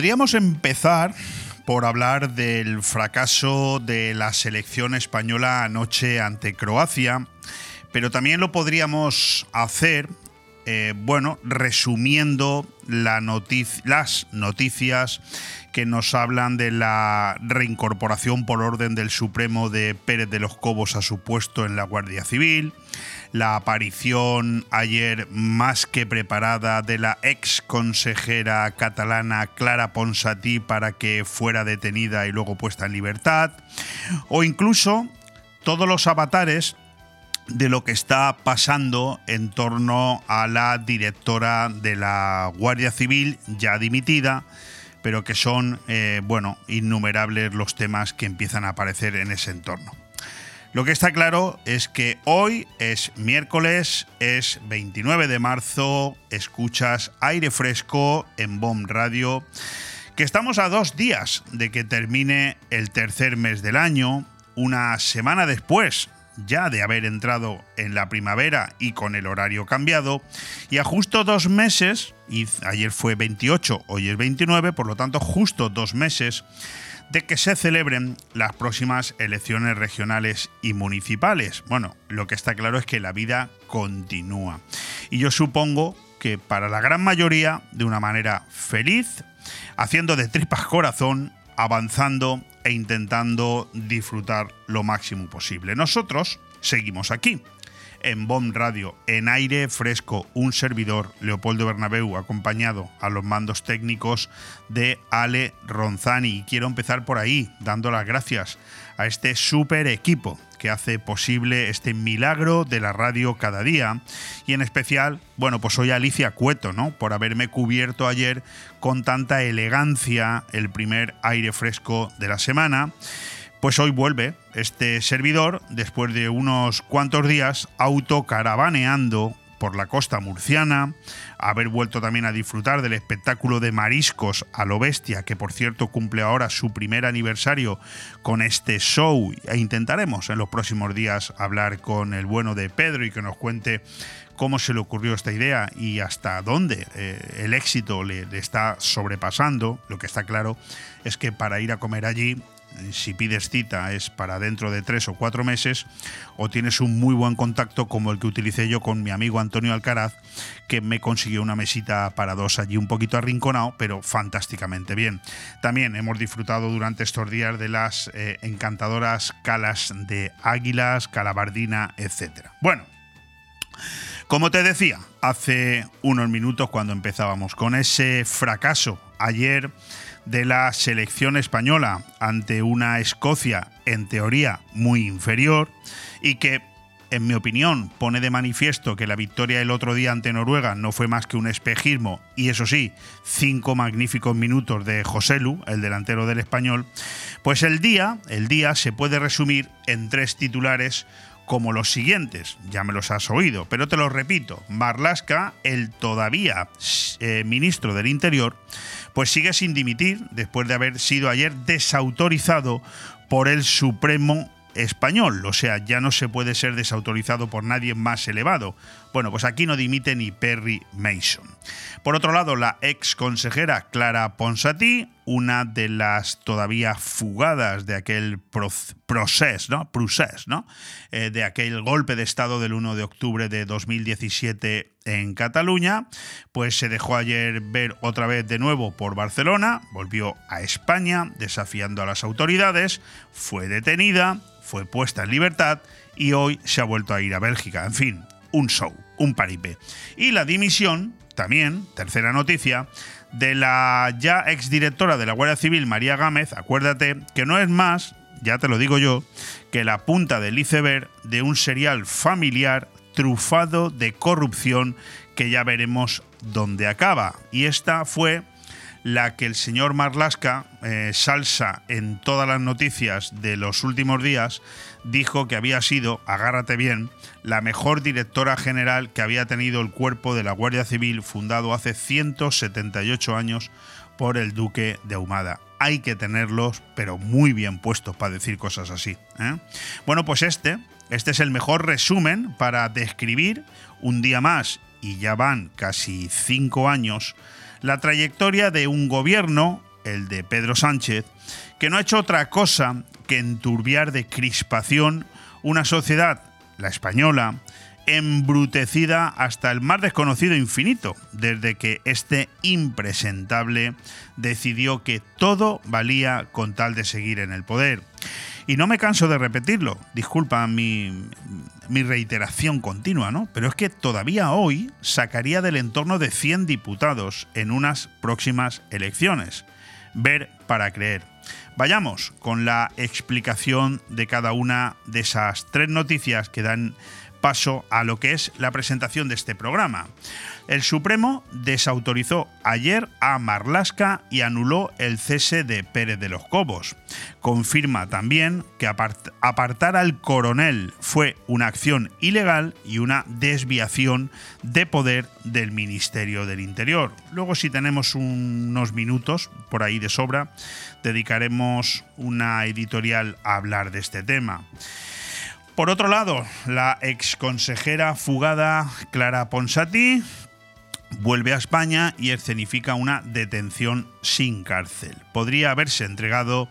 Podríamos empezar por hablar del fracaso de la selección española anoche ante Croacia, pero también lo podríamos hacer, eh, bueno, resumiendo las noticias que nos hablan de la reincorporación por orden del Supremo de Pérez de los Cobos a su puesto en la Guardia Civil, la aparición ayer más que preparada de la ex consejera catalana Clara Ponsatí para que fuera detenida y luego puesta en libertad, o incluso todos los avatares de lo que está pasando en torno a la directora de la Guardia Civil ya dimitida, pero que son, eh, bueno, innumerables los temas que empiezan a aparecer en ese entorno. Lo que está claro es que hoy es miércoles, es 29 de marzo, escuchas aire fresco en BOM Radio, que estamos a dos días de que termine el tercer mes del año, una semana después ya de haber entrado en la primavera y con el horario cambiado, y a justo dos meses, y ayer fue 28, hoy es 29, por lo tanto justo dos meses, de que se celebren las próximas elecciones regionales y municipales. Bueno, lo que está claro es que la vida continúa. Y yo supongo que para la gran mayoría de una manera feliz, haciendo de tripas corazón, avanzando e intentando disfrutar lo máximo posible. Nosotros seguimos aquí, en BOM Radio, en aire fresco, un servidor, Leopoldo Bernabeu, acompañado a los mandos técnicos de Ale Ronzani. Y quiero empezar por ahí, dando las gracias a este super equipo que hace posible este milagro de la radio cada día. Y en especial, bueno, pues soy Alicia Cueto, ¿no? Por haberme cubierto ayer con tanta elegancia el primer aire fresco de la semana. Pues hoy vuelve este servidor, después de unos cuantos días autocaravaneando por la costa murciana, haber vuelto también a disfrutar del espectáculo de mariscos a lo bestia, que por cierto cumple ahora su primer aniversario con este show, e intentaremos en los próximos días hablar con el bueno de Pedro y que nos cuente cómo se le ocurrió esta idea y hasta dónde eh, el éxito le, está sobrepasando. Lo que está claro es que para ir a comer allí si pides cita es para dentro de tres o cuatro meses, o tienes un muy buen contacto como el que utilicé yo con mi amigo Antonio Alcaraz, que me consiguió una mesita para dos allí un poquito arrinconado, pero fantásticamente bien. También hemos disfrutado durante estos días de las eh, encantadoras calas de águilas, calabardina, etc. Bueno. Como te decía hace unos minutos cuando empezábamos con ese fracaso ayer de la selección española ante una Escocia en teoría muy inferior y que en mi opinión, pone de manifiesto que la victoria el otro día ante Noruega no fue más que un espejismo y eso sí, cinco magníficos minutos de José Lu, el delantero del español, pues el día, el día se puede resumir en tres titulares como los siguientes, ya me los has oído, pero te los repito, Marlaska, el todavía eh, ministro del Interior, pues sigue sin dimitir después de haber sido ayer desautorizado por el Supremo español, o sea, ya no se puede ser desautorizado por nadie más elevado. Bueno, pues aquí no dimite ni Perry Mason. Por otro lado, la ex consejera Clara Ponsatí, una de las todavía fugadas de aquel proceso, ¿no? ¿no? Eh, de aquel golpe de Estado del 1 de octubre de 2017 en Cataluña, pues se dejó ayer ver otra vez de nuevo por Barcelona, volvió a España desafiando a las autoridades, fue detenida, fue puesta en libertad y hoy se ha vuelto a ir a Bélgica. En fin, un show, un paripe. Y la dimisión, también, tercera noticia, de la ya exdirectora de la Guardia Civil, María Gámez, acuérdate que no es más, ya te lo digo yo, que la punta del iceberg de un serial familiar trufado de corrupción que ya veremos dónde acaba. Y esta fue la que el señor Marlasca, eh, salsa en todas las noticias de los últimos días, dijo que había sido, agárrate bien, la mejor directora general que había tenido el cuerpo de la Guardia Civil fundado hace 178 años por el duque de Ahumada. Hay que tenerlos, pero muy bien puestos para decir cosas así. ¿eh? Bueno, pues este, este es el mejor resumen para describir un día más, y ya van casi cinco años, la trayectoria de un gobierno, el de Pedro Sánchez, que no ha hecho otra cosa que enturbiar de crispación una sociedad, la española, embrutecida hasta el más desconocido infinito, desde que este impresentable decidió que todo valía con tal de seguir en el poder. Y no me canso de repetirlo, disculpa mi, reiteración continua, ¿no? Pero es que todavía hoy sacaría del entorno de 100 diputados en unas próximas elecciones. Ver para creer. Vayamos con la explicación de cada una de esas tres noticias que dan paso a lo que es la presentación de este programa. El Supremo desautorizó ayer a Marlasca y anuló el cese de Pérez de los Cobos. Confirma también que apartar al coronel fue una acción ilegal y una desviación de poder del Ministerio del Interior. Luego, si tenemos unos minutos por ahí de sobra, dedicaremos una editorial a hablar de este tema. Por otro lado, la exconsejera fugada Clara Ponsati vuelve a España y escenifica una detención sin cárcel. Podría haberse entregado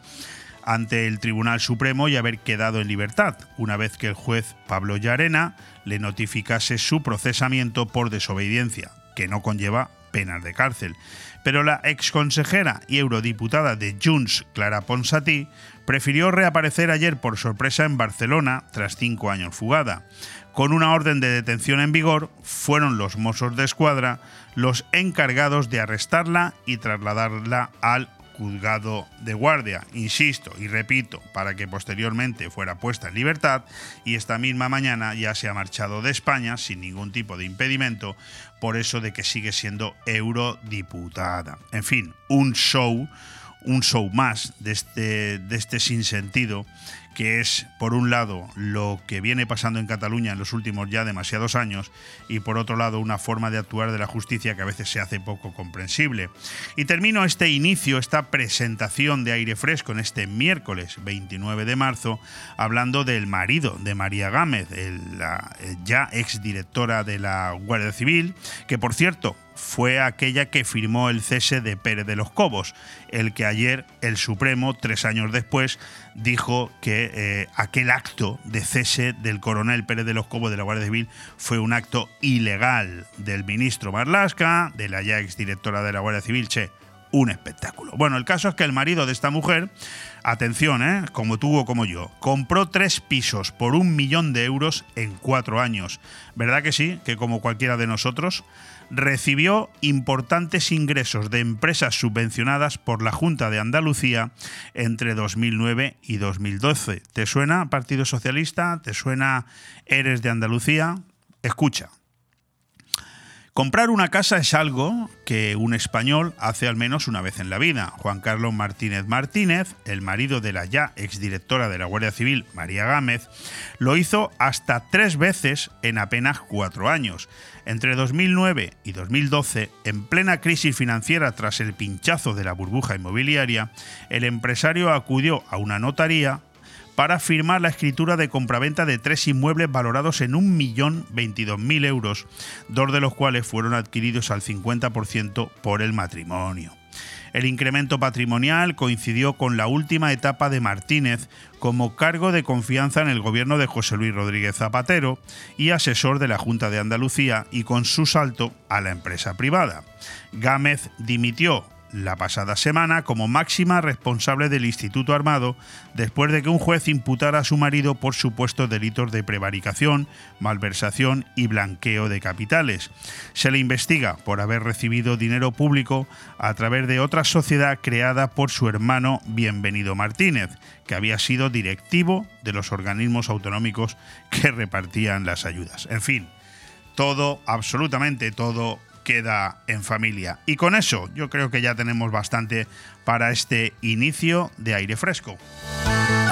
ante el Tribunal Supremo y haber quedado en libertad, una vez que el juez Pablo Llarena le notificase su procesamiento por desobediencia, que no conlleva penas de cárcel. Pero la exconsejera y eurodiputada de Junts, Clara Ponsatí, prefirió reaparecer ayer por sorpresa en Barcelona tras cinco años fugada. Con una orden de detención en vigor, fueron los Mossos de Escuadra los encargados de arrestarla y trasladarla al juzgado de guardia, insisto y repito, para que posteriormente fuera puesta en libertad y esta misma mañana ya se ha marchado de España sin ningún tipo de impedimento por eso de que sigue siendo eurodiputada. En fin, un show, un show más de este, de este sinsentido que es, por un lado, lo que viene pasando en Cataluña en los últimos ya demasiados años, y por otro lado, una forma de actuar de la justicia que a veces se hace poco comprensible. Y termino este inicio, esta presentación de aire fresco en este miércoles 29 de marzo, hablando del marido de María Gámez, la ya exdirectora de la Guardia Civil, que por cierto, fue aquella que firmó el cese de Pérez de los Cobos, el que ayer el Supremo, tres años después, dijo que eh, aquel acto de cese del coronel Pérez de los Cobos de la Guardia Civil fue un acto ilegal del ministro Marlasca, de la ya exdirectora de la Guardia Civil, Che, un espectáculo. Bueno, el caso es que el marido de esta mujer, atención, ¿eh? como tú o como yo, compró tres pisos por un millón de euros en cuatro años. ¿Verdad que sí? Que como cualquiera de nosotros recibió importantes ingresos de empresas subvencionadas por la Junta de Andalucía entre 2009 y 2012. ¿Te suena Partido Socialista? ¿Te suena Eres de Andalucía? Escucha. Comprar una casa es algo que un español hace al menos una vez en la vida. Juan Carlos Martínez Martínez, el marido de la ya exdirectora de la Guardia Civil, María Gámez, lo hizo hasta tres veces en apenas cuatro años. Entre 2009 y 2012, en plena crisis financiera tras el pinchazo de la burbuja inmobiliaria, el empresario acudió a una notaría para firmar la escritura de compraventa de tres inmuebles valorados en 1.022.000 euros, dos de los cuales fueron adquiridos al 50% por el matrimonio. El incremento patrimonial coincidió con la última etapa de Martínez como cargo de confianza en el gobierno de José Luis Rodríguez Zapatero y asesor de la Junta de Andalucía y con su salto a la empresa privada. Gámez dimitió la pasada semana como máxima responsable del Instituto Armado después de que un juez imputara a su marido por supuestos delitos de prevaricación, malversación y blanqueo de capitales. Se le investiga por haber recibido dinero público a través de otra sociedad creada por su hermano Bienvenido Martínez, que había sido directivo de los organismos autonómicos que repartían las ayudas. En fin, todo, absolutamente todo queda en familia. Y con eso yo creo que ya tenemos bastante para este inicio de aire fresco.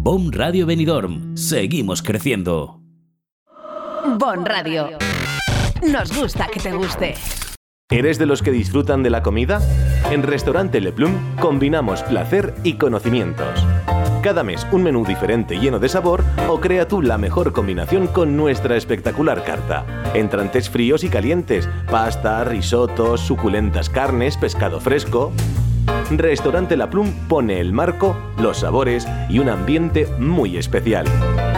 BOM Radio Benidorm. Seguimos creciendo. Bon Radio. Nos gusta que te guste. ¿Eres de los que disfrutan de la comida? En Restaurante Le Plum combinamos placer y conocimientos. Cada mes un menú diferente lleno de sabor o crea tú la mejor combinación con nuestra espectacular carta. Entrantes fríos y calientes, pasta, risotos, suculentas carnes, pescado fresco. Restaurante La Plum pone el marco, los sabores y un ambiente muy especial.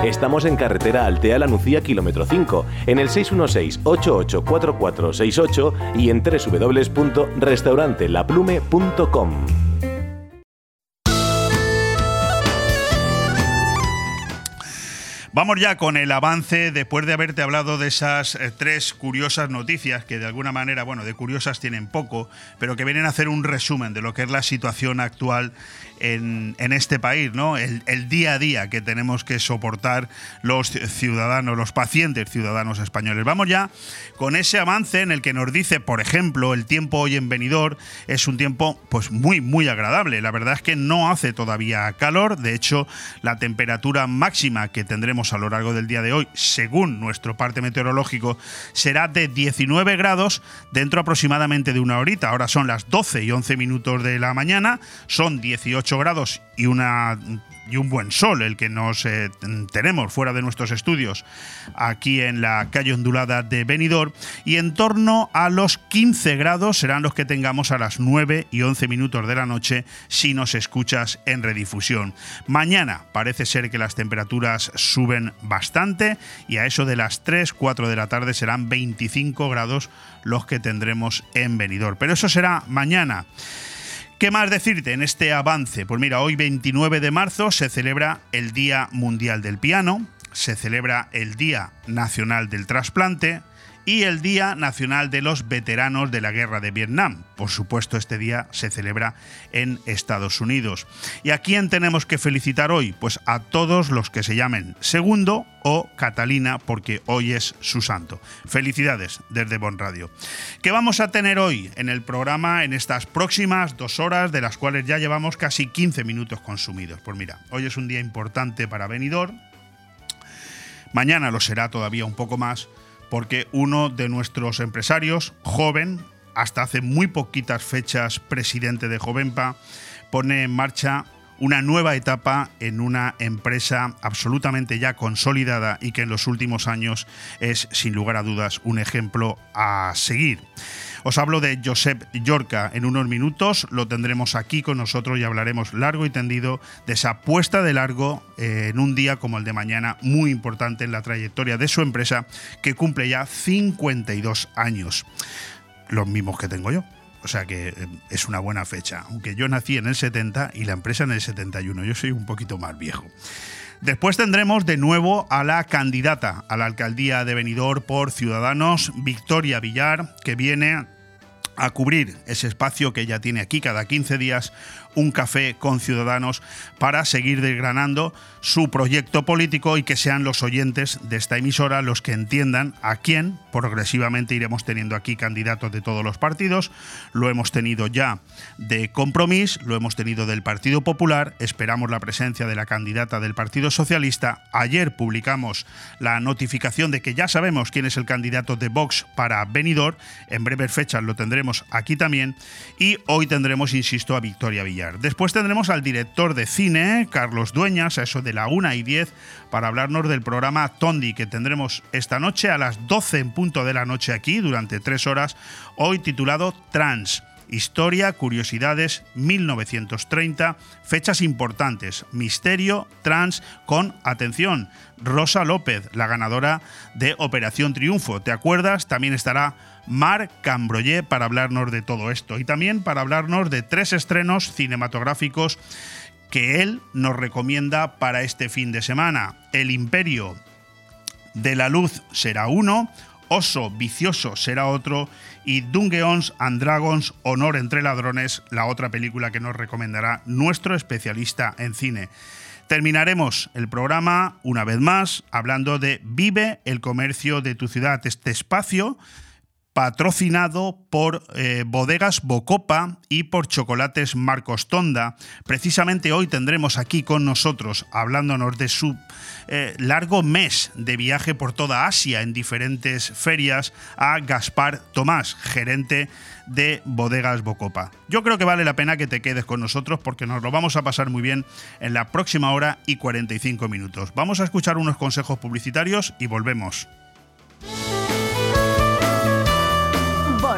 Estamos en carretera Altea La Nucía, kilómetro 5, en el 616-884468 y en www.restaurantelaplume.com. Vamos ya con el avance, después de haberte hablado de esas eh, tres curiosas noticias, que de alguna manera, bueno, de curiosas tienen poco, pero que vienen a hacer un resumen de lo que es la situación actual en, este país, ¿no? El, día a día que tenemos que soportar los ciudadanos, los pacientes ciudadanos españoles. Vamos ya con ese avance en el que nos dice, por ejemplo, el tiempo hoy en venidor es un tiempo pues muy, muy agradable. La verdad es que no hace todavía calor, de hecho, la temperatura máxima que tendremos a lo largo del día de hoy, según nuestro parte meteorológico, será de 19 grados dentro aproximadamente de una horita. Ahora son las 12 y 11 minutos de la mañana, son 18 grados y una y un buen sol el que nos eh, tenemos fuera de nuestros estudios aquí en la calle ondulada de Benidorm y en torno a los 15 grados serán los que tengamos a las 9 y 11 minutos de la noche si nos escuchas en redifusión. Mañana parece ser que las temperaturas suben bastante y a eso de las 3, 4 de la tarde serán 25 grados los que tendremos en Benidorm. Pero eso será mañana. ¿Qué más decirte en este avance? Pues mira, hoy 29 de marzo se celebra el Día Mundial del Piano, se celebra el Día Nacional del Trasplante, y el Día Nacional de los Veteranos de la Guerra de Vietnam. Por supuesto, este día se celebra en Estados Unidos. ¿Y a quién tenemos que felicitar hoy? Pues a todos los que se llamen Segundo o Catalina, porque hoy es su santo. Felicidades desde Bon Radio. ¿Qué vamos a tener hoy en el programa en estas próximas dos horas, de las cuales ya llevamos casi 15 minutos consumidos? Pues mira, hoy es un día importante para Benidorm. Mañana lo será todavía un poco más porque uno de nuestros empresarios, joven, hasta hace muy poquitas fechas presidente de Jovenpa, pone en marcha una nueva etapa en una empresa absolutamente ya consolidada y que en los últimos años es, sin lugar a dudas, un ejemplo a seguir. Os hablo de Josep Yorca en unos minutos, lo tendremos aquí con nosotros y hablaremos largo y tendido de esa puesta de largo eh, en un día como el de mañana, muy importante en la trayectoria de su empresa, que cumple ya 52 años, los mismos que tengo yo. O sea que eh, es una buena fecha, aunque yo nací en el 70 y la empresa en el 71, yo soy un poquito más viejo. Después tendremos de nuevo a la candidata a la alcaldía de Benidorm por Ciudadanos, Victoria Villar, que viene a cubrir ese espacio que ella tiene aquí cada 15 días un café con ciudadanos para seguir desgranando su proyecto político y que sean los oyentes de esta emisora los que entiendan a quién progresivamente iremos teniendo aquí candidatos de todos los partidos. Lo hemos tenido ya de Compromís, lo hemos tenido del Partido Popular, esperamos la presencia de la candidata del Partido Socialista. Ayer publicamos la notificación de que ya sabemos quién es el candidato de Vox para Benidorm, en breves fechas lo tendremos aquí también y hoy tendremos, insisto, a Victoria Después tendremos al director de cine, Carlos Dueñas, a eso de la 1 y 10, para hablarnos del programa Tondi, que tendremos esta noche a las 12 en punto de la noche aquí, durante tres horas, hoy titulado Trans. Historia, curiosidades, 1930, fechas importantes, misterio, trans, con, atención, Rosa López, la ganadora de Operación Triunfo. ¿Te acuerdas? También estará Marc Cambroyer para hablarnos de todo esto y también para hablarnos de tres estrenos cinematográficos que él nos recomienda para este fin de semana. El Imperio De la Luz será uno, Oso Vicioso será otro y Dungeons and Dragons Honor entre Ladrones, la otra película que nos recomendará nuestro especialista en cine. Terminaremos el programa una vez más hablando de Vive el comercio de tu ciudad, este espacio patrocinado por eh, Bodegas Bocopa y por Chocolates Marcos Tonda. Precisamente hoy tendremos aquí con nosotros, hablándonos de su eh, largo mes de viaje por toda Asia en diferentes ferias, a Gaspar Tomás, gerente de Bodegas Bocopa. Yo creo que vale la pena que te quedes con nosotros porque nos lo vamos a pasar muy bien en la próxima hora y 45 minutos. Vamos a escuchar unos consejos publicitarios y volvemos.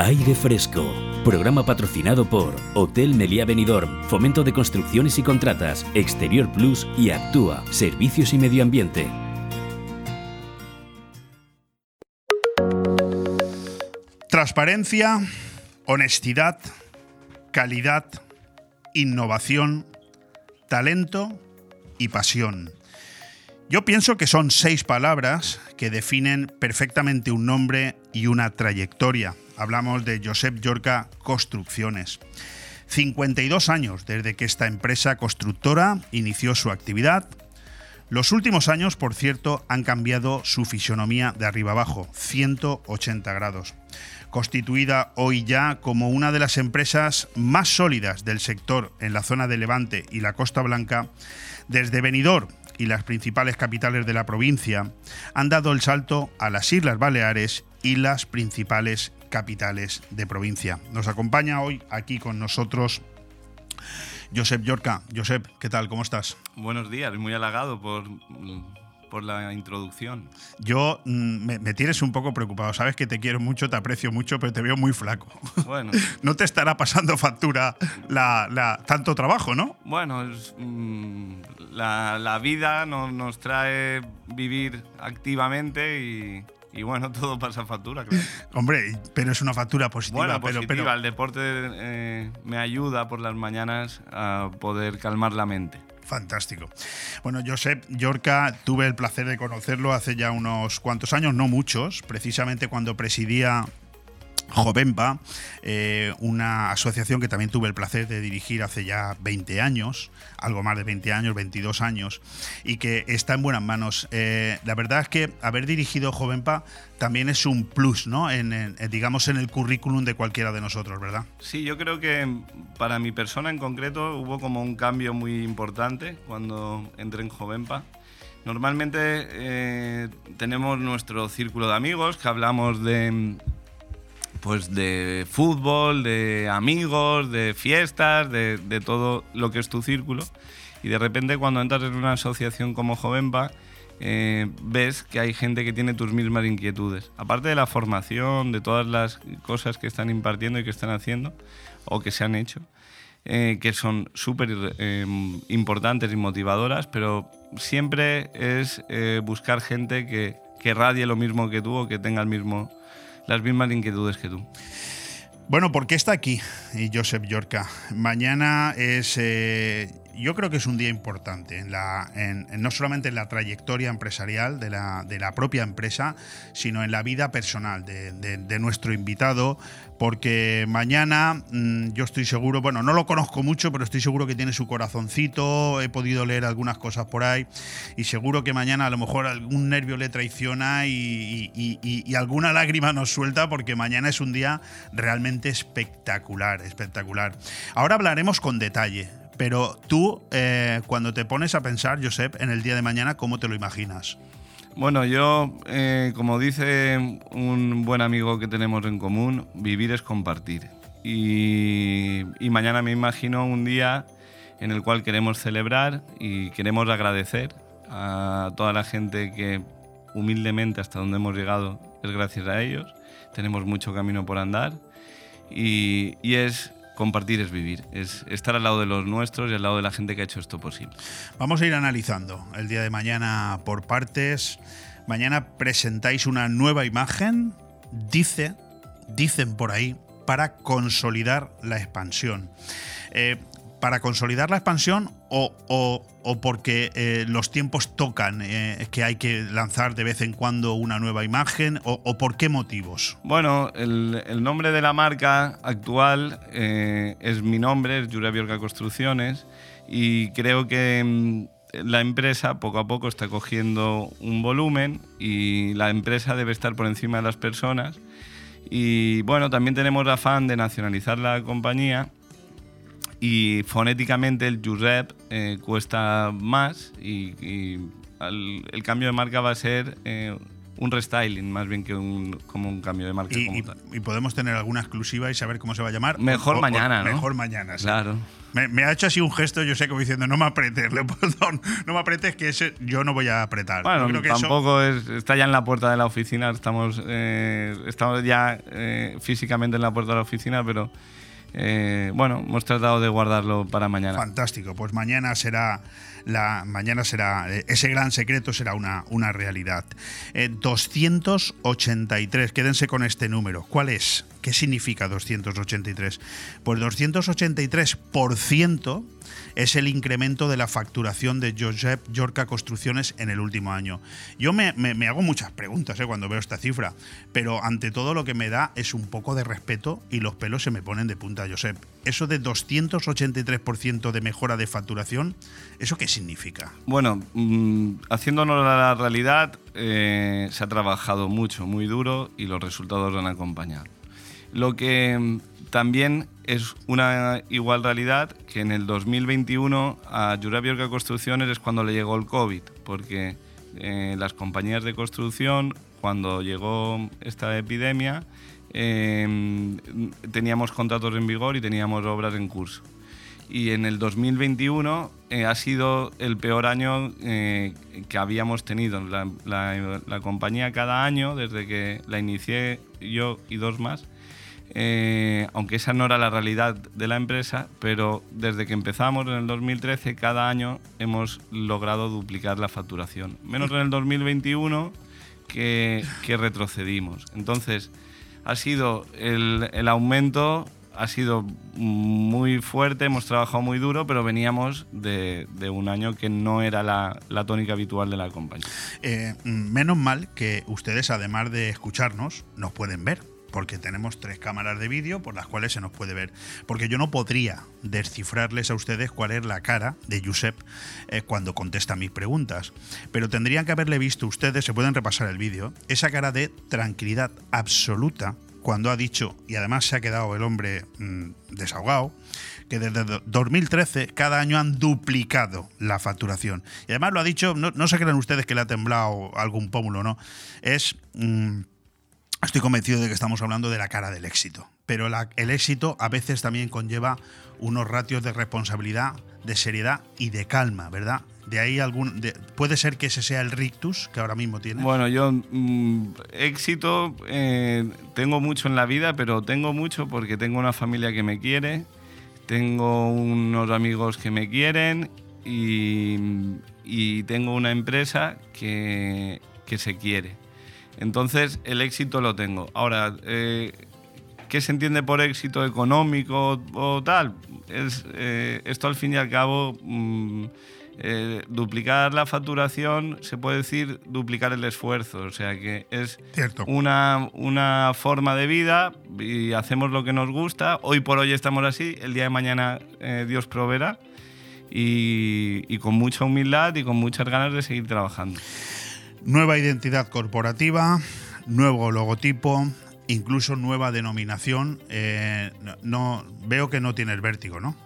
Aire Fresco. Programa patrocinado por Hotel Meliá Benidorm, Fomento de Construcciones y Contratas, Exterior Plus y Actúa, Servicios y Medio Ambiente. Transparencia, honestidad, calidad, innovación, talento y pasión. Yo pienso que son seis palabras que definen perfectamente un nombre y una trayectoria. Hablamos de Josep Yorca Construcciones. 52 años desde que esta empresa constructora inició su actividad. Los últimos años, por cierto, han cambiado su fisonomía de arriba abajo, 180 grados. Constituida hoy ya como una de las empresas más sólidas del sector en la zona de Levante y la Costa Blanca, desde Benidorm y las principales capitales de la provincia han dado el salto a las Islas Baleares y las principales capitales de provincia. Nos acompaña hoy aquí con nosotros Josep Yorca. Josep, ¿qué tal? ¿Cómo estás? Buenos días, muy halagado por, por la introducción. Yo mm, me, tienes un poco preocupado. Sabes que te quiero mucho, te aprecio mucho, pero te veo muy flaco. Bueno. no te estará pasando factura la, tanto trabajo, ¿no? Bueno, mm, la, la, vida nos trae vivir activamente y, y bueno, todo pasa factura, claro. Hombre, pero es una factura positiva. Bueno, pero, positiva. El deporte eh, me ayuda por las mañanas a poder calmar la mente. Fantástico. Bueno, Josep Yorca, tuve el placer de conocerlo hace ya unos cuantos años, no muchos, precisamente cuando presidía Jovenpa, eh, una asociación que también tuve el placer de dirigir hace ya 20 años, algo más de 20 años, 22 años, y que está en buenas manos. Eh, la verdad es que haber dirigido Jovenpa también es un plus, ¿no? En, digamos, en el currículum de cualquiera de nosotros, ¿verdad? Sí, yo creo que para mi persona en concreto hubo como un cambio muy importante cuando entré en Jovenpa. Normalmente eh, tenemos nuestro círculo de amigos que hablamos de pues de fútbol, de amigos, de fiestas, de, todo lo que es tu círculo. Y de repente cuando entras en una asociación como Jovenpa, eh, ves que hay gente que tiene tus mismas inquietudes. Aparte de la formación, de todas las cosas que están impartiendo y que están haciendo, o que se han hecho, eh, que son súper eh, importantes y motivadoras, pero siempre es buscar gente que, que radie lo mismo que tú o que tenga el mismo las mismas inquietudes que tú. Bueno, ¿por qué está aquí Joseph Yorca? Mañana es, eh, yo creo que es un día importante, en la, en- no solamente en la trayectoria empresarial de la, de la propia empresa, sino en la vida personal de, de- nuestro invitado, porque mañana mm, yo estoy seguro, bueno, no lo conozco mucho, pero estoy seguro que tiene su corazoncito, he podido leer algunas cosas por ahí, y seguro que mañana a lo mejor algún nervio le traiciona y- y alguna lágrima nos suelta, porque mañana es un día realmente espectacular, espectacular. Ahora hablaremos con detalle. Pero tú, eh, cuando te pones a pensar, Josep, en el día de mañana, ¿cómo te lo imaginas? Bueno, yo, eh, como dice un buen amigo que tenemos en común, vivir es compartir. Y, mañana me imagino un día en el cual queremos celebrar y queremos agradecer a toda la gente que humildemente hasta donde hemos llegado es gracias a ellos. Tenemos mucho camino por andar y es compartir es vivir, es estar al lado de los nuestros y al lado de la gente que ha hecho esto posible. Vamos a ir analizando el día de mañana por partes. Mañana presentáis una nueva imagen, dice, dicen por ahí, para consolidar la expansión. Eh, para consolidar la expansión o, o- o porque eh, los tiempos tocan, eh, que hay que lanzar de vez en cuando una nueva imagen o, o por qué motivos. Bueno, el, el nombre de la marca actual eh, es mi nombre, es Jura Construcciones, y creo que mm, la empresa poco a poco está cogiendo un volumen y la empresa debe estar por encima de las personas. Y bueno, también tenemos el afán de nacionalizar la compañía y fonéticamente el Jurep eh, cuesta más y, y al- el cambio de marca va a ser eh, un restyling más bien que un, como un cambio de marca Y, como y- tal. y podemos tener alguna exclusiva y saber cómo se va a llamar. Mejor O- o- mañana, ¿no? Mejor mañana, sí. Claro. Me, me ha hecho así un gesto, yo sé, como diciendo, no me apretes, Leopoldón, no me apretes, que ese yo no voy a apretar. Bueno, creo que eso- tampoco es, está ya en la puerta de la oficina, estamos, eh, estamos ya eh, físicamente en la puerta de la oficina, pero eh, bueno, hemos tratado de guardarlo para mañana. Fantástico, pues mañana será la mañana será eh, ese gran secreto será una, una realidad. Eh, 283, quédense con este número. ¿Cuál es? ¿Qué significa 283? Pues 283% es el incremento de la facturación de Josep Yorca Construcciones en el último año. Yo me, me- me hago muchas preguntas eh, cuando veo esta cifra, pero ante todo lo que me da es un poco de respeto y los pelos se me ponen de punta, Josep. Eso de 283% de mejora de facturación, ¿eso qué significa? Bueno, mm, haciéndonos a la realidad, eh, se ha trabajado mucho, muy duro y los resultados han acompañado. Lo que mm, también es una igual realidad que en el 2021 a Jura Biorca Construcciones es cuando le llegó el COVID, porque eh, las compañías de construcción, cuando llegó esta epidemia, eh, teníamos contratos en vigor y teníamos obras en curso y en el 2021 eh, ha sido el peor año eh, que habíamos tenido. La, compañía cada año, desde que la inicié yo y dos más, eh, aunque esa no era la realidad de la empresa, pero desde que empezamos en el 2013, cada año hemos logrado duplicar la facturación. Menos en el 2021 que, retrocedimos. Entonces, ha sido el aumento ha sido muy fuerte, hemos trabajado muy duro, pero veníamos de, de un año que no era la, tónica habitual de la compañía. Eh, menos mal que ustedes, además de escucharnos, nos pueden ver. Porque tenemos tres cámaras de vídeo por las cuales se nos puede ver. Porque yo no podría descifrarles a ustedes cuál es la cara de Josep eh, cuando contesta mis preguntas. Pero tendrían que haberle visto ustedes, se pueden repasar el vídeo, esa cara de tranquilidad absoluta cuando ha dicho, y además se ha quedado el hombre mm, desahogado, que desde do- 2013 cada año han duplicado la facturación. Y además lo ha dicho, no, no se crean ustedes que le ha temblado algún pómulo, ¿no? Es... mm, Estoy convencido de que estamos hablando de la cara del éxito, pero el éxito a veces también conlleva unos ratios de responsabilidad, de seriedad y de calma, ¿verdad? De ahí algún de- puede ser que ese sea el rictus que ahora mismo tiene. Bueno, yo mm, éxito eh, tengo mucho en la vida, pero tengo mucho porque tengo una familia que me quiere, tengo unos amigos que me quieren y, y tengo una empresa que, que se quiere. Entonces el éxito lo tengo. Ahora, eh, ¿qué se entiende por éxito económico o tal? es, eh, esto al fin y al cabo, mm, eh, duplicar la facturación se puede decir duplicar el esfuerzo. O sea que es Cierto. una, una forma de vida y hacemos lo que nos gusta. Hoy por hoy estamos así, el día de mañana eh, Dios proveerá. Y, y con mucha humildad y con muchas ganas de seguir trabajando. Nueva identidad corporativa, nuevo logotipo, incluso nueva denominación. Eh, no, no- veo que no tienes vértigo, ¿no?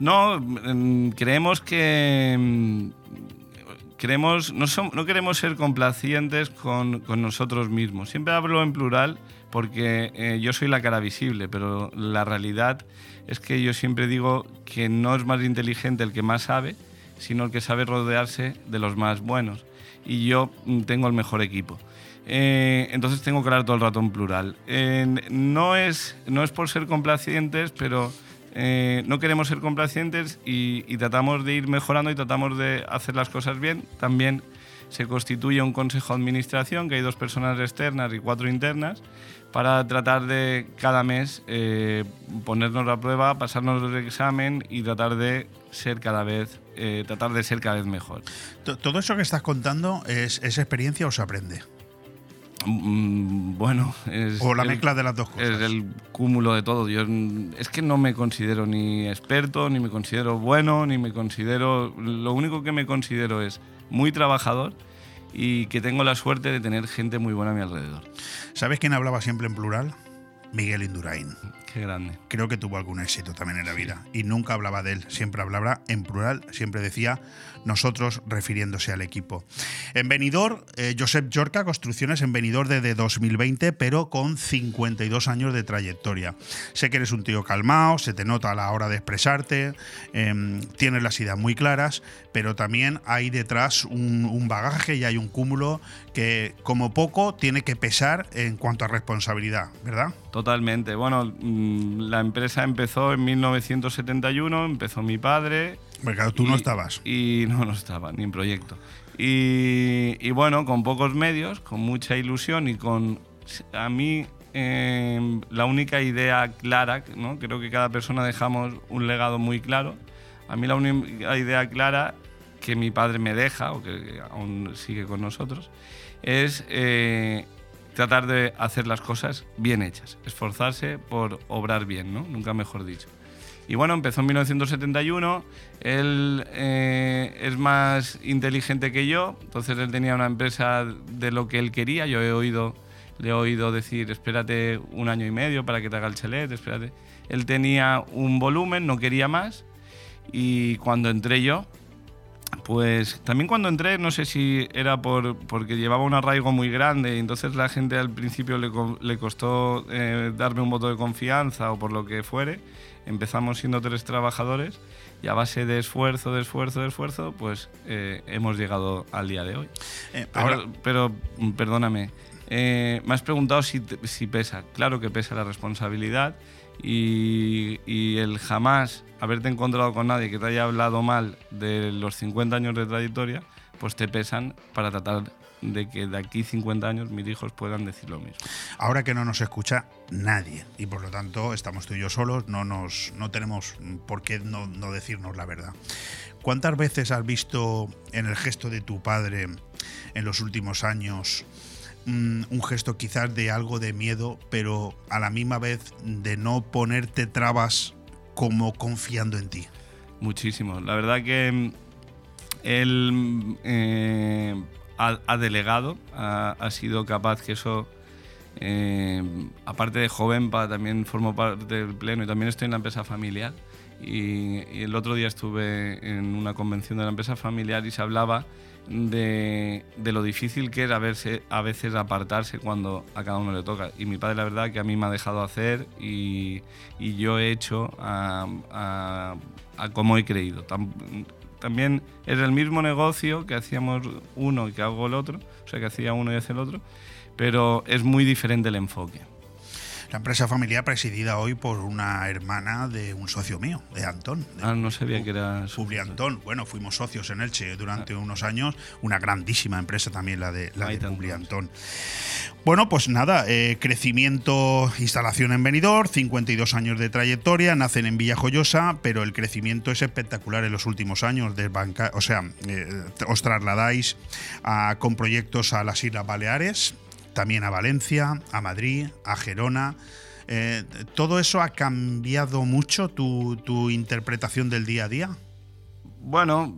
No, mm, creemos que. mm, Queremos, no, no queremos ser complacientes con, con nosotros mismos. Siempre hablo en plural porque eh, yo soy la cara visible, pero la realidad es que yo siempre digo que no es más inteligente el que más sabe, sino el que sabe rodearse de los más buenos. Y yo mm, tengo el mejor equipo. Eh, entonces tengo que hablar todo el rato en plural. Eh, no, es, no es por ser complacientes, pero eh, no queremos ser complacientes y, tratamos de ir mejorando y tratamos de hacer las cosas bien. También se constituye un consejo de administración, que hay dos personas externas y cuatro internas, para tratar de cada mes eh, ponernos a prueba, pasarnos el examen y tratar de ser cada vez, eh, tratar de ser cada vez mejor. ¿Todo eso que estás contando es, es experiencia o se aprende? Mm, Bueno, es O la el- mezcla de las dos cosas. Es el cúmulo de todo. Yo es que no me considero ni experto, ni me considero bueno, ni me considero. Lo único que me considero es muy trabajador y que tengo la suerte de tener gente muy buena a mi alrededor. ¿Sabes quién hablaba siempre en plural? Miguel Indurain. Qué grande. Creo que tuvo algún éxito también en la vida. Y nunca hablaba de él, siempre hablaba en plural, siempre decía nosotros refiriéndose al equipo. En Benidorm, eh, Josep Yorca, construcciones en Benidorm desde 2020, pero con 52 años de trayectoria. Sé que eres un tío calmado, se te nota a la hora de expresarte, em, tienes las ideas muy claras, pero también hay detrás un, un bagaje y hay un cúmulo que como poco tiene que pesar en cuanto a responsabilidad, ¿verdad? Totalmente. Bueno, mm, la empresa empezó en 1971, empezó mi padre. Porque tú no estabas. Y no, no estaba, ni en proyecto. Y, y bueno, con pocos medios, con mucha ilusión y con, a mí, eh, la única idea clara, ¿no? creo que cada persona dejamos un legado muy claro. A mí la única idea clara que mi padre me deja, o que aún sigue con nosotros, es eh, tratar de hacer las cosas bien hechas, esforzarse por obrar bien, ¿no? Nunca mejor dicho. Y bueno, empezó en 1971, él eh, es más inteligente que yo, entonces él tenía una empresa de lo que él quería, yo he oído, le he oído decir, espérate un año y medio para que te haga el chalet, espérate. Él tenía un volumen, no quería más, y cuando entré yo, pues también cuando entré, no sé si era por, porque llevaba un arraigo muy grande. Y entonces la gente al principio le, le costó eh, darme un voto de confianza o por lo que fuere. Empezamos siendo tres trabajadores y a base de esfuerzo, de esfuerzo, de esfuerzo, pues eh, hemos llegado al día de hoy. Eh, Pero, ahora, pero, mm, perdóname, eh, me has preguntado si, si pesa. Claro que pesa la responsabilidad y, y el jamás haberte encontrado con nadie que te haya hablado mal de los 50 años de trayectoria, pues te pesan para tratar de que de aquí 50 años mis hijos puedan decir lo mismo. ahora que no nos escucha nadie y por lo tanto estamos tú y yo solos, no, nos, no tenemos por qué no, no decirnos la verdad. ¿Cuántas veces has visto en el gesto de tu padre en los últimos años mm, un gesto quizás de algo de miedo, pero a la misma vez de no ponerte trabas como confiando en ti? Muchísimo. La verdad que mm, él mm, eh, ha, ha delegado, ha, ha sido capaz que eso, eh, aparte de Jovenpa, también formo parte del pleno y también estoy en la empresa familiar. Y, y el otro día estuve en una convención de la empresa familiar y se hablaba de, de lo difícil que es a, verse, a veces apartarse cuando a cada uno le toca. Y mi padre, la verdad, que a mí me ha dejado hacer y, y yo he hecho a, a- a como he creído. Tam- también es el mismo negocio que hacíamos uno y que hago el otro, o sea, que hacía uno y hace el otro, pero es muy diferente el enfoque. La empresa familiar presidida hoy por una hermana de un socio mío, de Antón. de Ah, no sabía que era Publi Antón. Bueno, fuimos socios en Elche durante unos años. Una grandísima empresa también la de, la de. Publi Antón. Bueno, pues nada, eh, crecimiento, instalación en Benidorm, 52 años de trayectoria, nacen en Villajoyosa, pero el crecimiento es espectacular en los últimos años. De banca, o sea, eh, os trasladáis a- con proyectos a las Islas Baleares, también a Valencia, a Madrid, a Gerona. Eh, ¿Todo eso ha cambiado mucho tu, interpretación del día a día? Bueno,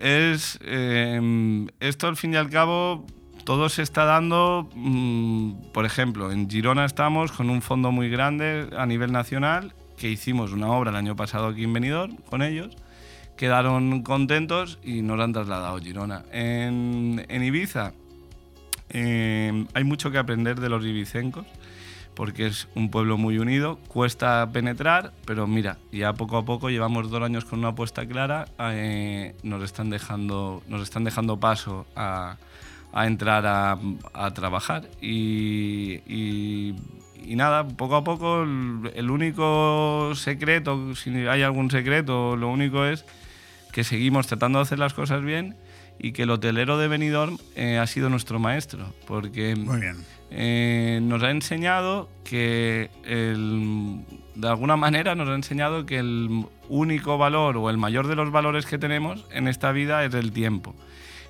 es eh, esto al fin y al cabo todo se está dando, mm, por ejemplo, en Girona estamos con un fondo muy grande a nivel nacional que hicimos una obra el año pasado aquí en Benidorm con ellos, quedaron contentos y nos han trasladado a Girona. En Ibiza eh, hay mucho que aprender de los ibicencos porque es un pueblo muy unido, cuesta penetrar, pero mira, ya poco a poco llevamos dos años con una apuesta clara, eh, nos, están dejando, nos están dejando paso a, a entrar a, a trabajar y, y- y nada, poco a poco el, el único secreto, si hay algún secreto, lo único es que seguimos tratando de hacer las cosas bien y que el hotelero de Benidorm eh, ha sido nuestro maestro, porque Muy bien. eh, nos ha enseñado que el- de alguna manera nos ha enseñado que el único valor o el mayor de los valores que tenemos en esta vida es el tiempo.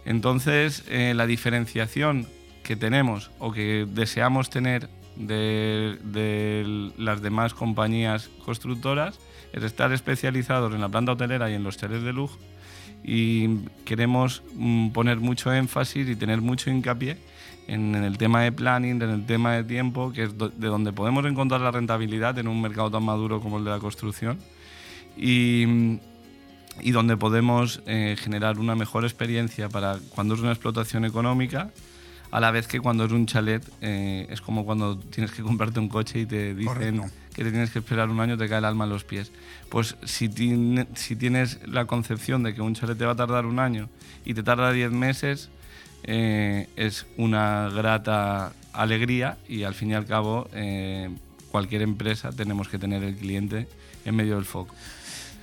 Entonces, eh, la diferenciación que tenemos o que deseamos tener de, de las demás compañías constructoras es estar especializados en la planta hotelera y en los hoteles de lujo y queremos mm, poner mucho énfasis y tener mucho hincapié en, el tema de planning, en el tema de tiempo, que es de donde podemos encontrar la rentabilidad en un mercado tan maduro como el de la construcción y, mm, y donde podemos eh, generar una mejor experiencia para cuando es una explotación económica, a la vez que cuando es un chalet eh, es como cuando tienes que comprarte un coche y te dicen. Que te tienes que esperar un año, te cae el alma a los pies. Pues si, tiene- si tienes la concepción de que un chalet te va a tardar un año y te tarda 10 meses, eh, es una grata alegría y al fin y al cabo eh, cualquier empresa tenemos que tener el cliente en medio del foco.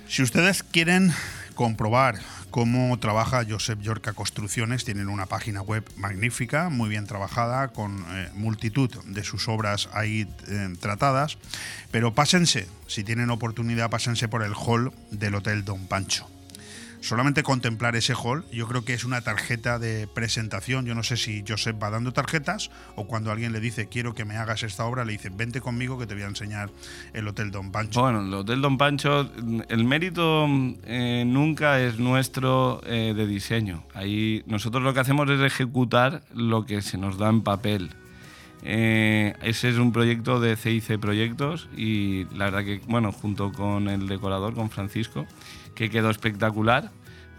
Si ustedes quieren comprobar cómo trabaja Josep Yorca Construcciones, tienen una página web magnífica, muy bien trabajada, con eh, multitud de sus obras ahí eh, tratadas, pero pásense, si tienen oportunidad, pásense por el hall del Hotel Don Pancho. Solamente contemplar ese hall, yo creo que es una tarjeta de presentación. Yo no sé si Josep va dando tarjetas o cuando alguien le dice quiero que me hagas esta obra, le dice vente conmigo que te voy a enseñar el Hotel Don Pancho. Bueno, el Hotel Don Pancho, el mérito eh, nunca es nuestro eh, de diseño. Ahí nosotros lo que hacemos es ejecutar lo que se nos da en papel. Eh, ese es un proyecto de CIC Proyectos y la verdad que, bueno, junto con el decorador, con Francisco, que quedó espectacular.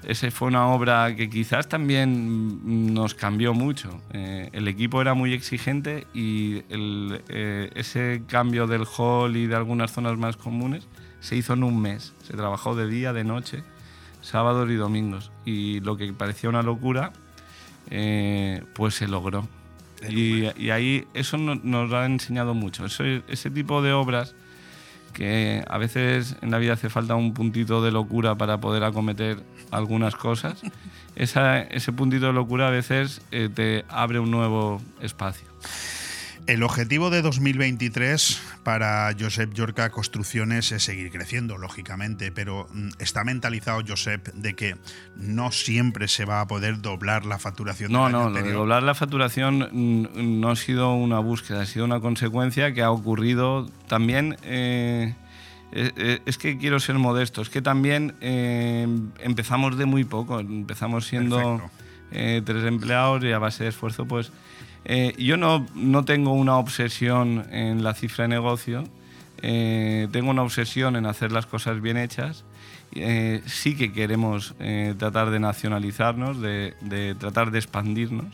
Esa fue una obra que quizás también nos cambió mucho. Eh, el equipo era muy exigente y el, eh, ese cambio del hall y de algunas zonas más comunes se hizo en un mes. Se trabajó de día, de noche, sábados y domingos. Y lo que parecía una locura, eh, pues se logró. Y, y ahí eso no- nos ha enseñado mucho. Eso- ese tipo de obras que a veces en la vida hace falta un puntito de locura para poder acometer algunas cosas. Esa- ese puntito de locura a veces eh, te abre un nuevo espacio. El objetivo de 2023 para Josep Yorca Construcciones es seguir creciendo, lógicamente, pero mm, está mentalizado Josep de que no siempre se va a poder doblar la facturación No, del año no, lo de anterior. doblar la facturación mm, no ha sido una búsqueda, ha sido una consecuencia que ha ocurrido también. eh, eh, eh, es que quiero ser modesto, es que también eh, empezamos de muy poco, empezamos siendo eh, tres empleados y a base de esfuerzo, pues eh, yo no, no tengo una obsesión en la cifra de negocio, eh, tengo una obsesión en hacer las cosas bien hechas. Eh, sí que queremos tratar de nacionalizarnos, de, de tratar de expandirnos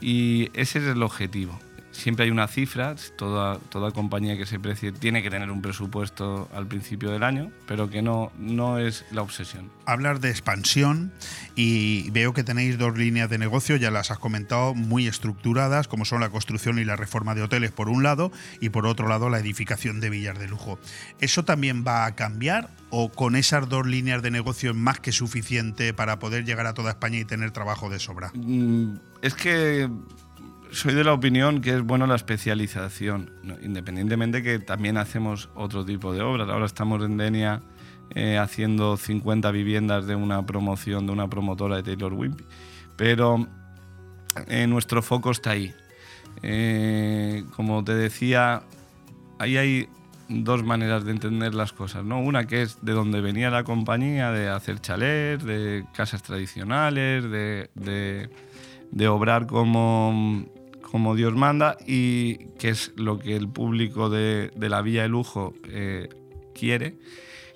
y ese es el objetivo. Siempre hay una cifra, toda, toda compañía que se precie tiene que tener un presupuesto al principio del año, pero que no, no es la obsesión. Hablar de expansión y veo que tenéis dos líneas de negocio, ya las has comentado, muy estructuradas, como son la construcción y la reforma de hoteles por un lado y por otro lado la edificación de villas de lujo. ¿Eso también va a cambiar o con esas dos líneas de negocio es más que suficiente para poder llegar a toda España y tener trabajo de sobra? Mm, es que soy de la opinión que es bueno la especialización, independientemente que también hacemos otro tipo de obras. Ahora estamos en Denia eh, haciendo 50 viviendas de una promoción de una promotora de Taylor Wimpy, pero eh, nuestro foco está ahí. Eh, como te decía, ahí hay dos maneras de entender las cosas, ¿no? Una que es de donde venía la compañía, de hacer chalés, de casas tradicionales, de, de obrar como como Dios manda y que es lo que el público de, la Villa de Lujo eh, quiere.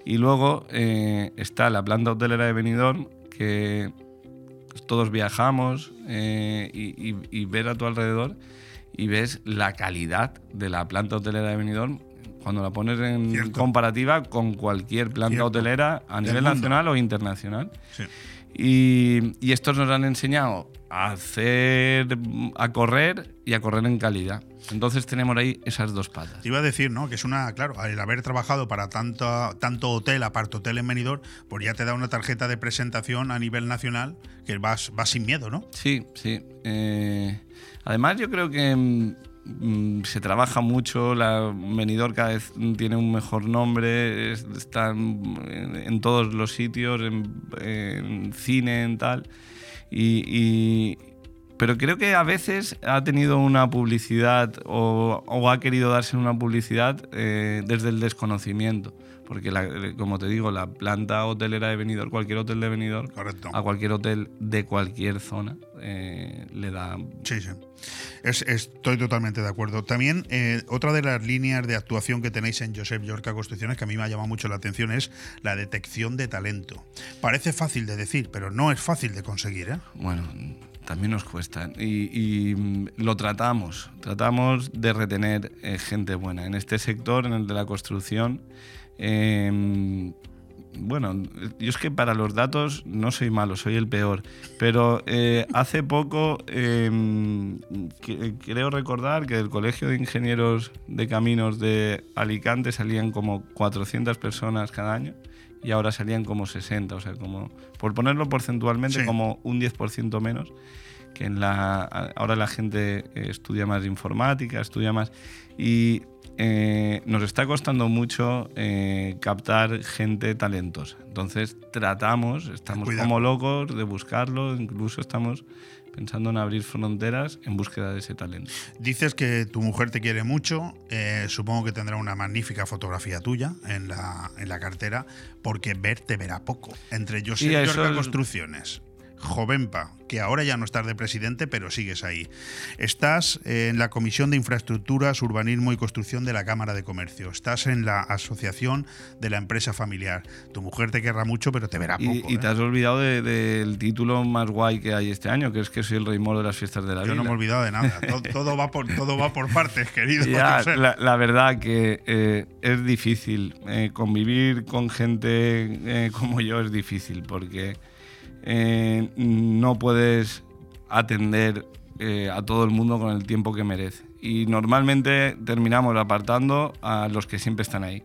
Y luego eh, está la planta hotelera de Benidorm, que todos viajamos eh, y, ver a tu alrededor y ves la calidad de la planta hotelera de Benidorm. Cuando la pones en comparativa con cualquier planta hotelera a nivel nacional o internacional. Y, y, estos nos han enseñado a hacer, a correr y a correr en calidad. Entonces tenemos ahí esas dos patas. iba a decir, ¿no? Que es una, claro, el haber trabajado para tanto, tanto hotel, aparte hotel en Benidorm, pues ya te da una tarjeta de presentación a nivel nacional que vas, vas sin miedo, ¿no? Sí, sí. Eh, además yo creo que mm, se trabaja mucho, la Benidorm cada vez tiene un mejor nombre, está en, todos los sitios, en, en cine, en tal. Y, pero creo que a veces ha tenido una publicidad o, ha querido darse una publicidad eh, desde el desconocimiento. Porque, como te digo, la planta hotelera de Benidorm, cualquier hotel de Benidorm, a cualquier hotel de cualquier zona eh, le da... Sí, sí. estoy totalmente de acuerdo. También eh, otra de las líneas de actuación que tenéis en Josep Yorca Construcciones que a mí me ha llamado mucho la atención es la detección de talento. Parece fácil de decir, pero no es fácil de conseguir. ¿eh? Bueno, también nos cuesta. Y, mm, lo tratamos, tratamos de retener gente buena. En este sector, en el de la construcción, bueno, yo es que para los datos no soy malo, soy el peor. Pero eh, hace poco em, creo recordar que del Colegio de Ingenieros de Caminos de Alicante salían como 400 personas cada año y ahora salían como 60, o sea, como por ponerlo porcentualmente como un 10% menos que en la ahora la gente eh, estudia más informática, estudia más y eh, nos está costando mucho eh, captar gente talentosa. Entonces tratamos, estamos como locos de buscarlo, incluso estamos pensando en abrir fronteras en búsqueda de ese talento. Dices que tu mujer te quiere mucho, eh, supongo que tendrá una magnífica fotografía tuya en la, en la cartera, porque ver te verá poco. Entre yo y Construcciones, Jovenpa, que ahora ya no estás de presidente, pero sigues ahí. Estás en la Comisión de Infraestructuras, Urbanismo y Construcción de la Cámara de Comercio. Estás en la Asociación de la Empresa Familiar. Tu mujer te querrá mucho, pero te verá poco. Y, ¿eh? te has olvidado del título más guay que hay este año, que es que soy el rey moro de las fiestas de la vida. Yo no me he olvidado de nada. todo, va, por, todo va por partes, querido. la, verdad que eh, es difícil. Eh, convivir con gente como yo es difícil, porque eh, no puedes atender eh, a todo el mundo con el tiempo que merece. Y normalmente terminamos apartando a los que siempre están ahí.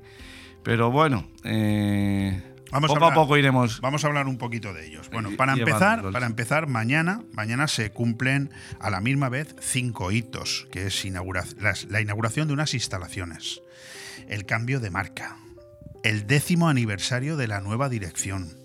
Pero bueno, eh, poco a, poco iremos. Vamos a hablar un poquito de ellos. Bueno, para empezar, para empezar, mañana, mañana se cumplen a la misma vez cinco hitos, que es la inauguración de unas instalaciones, el cambio de marca, el décimo aniversario de la nueva dirección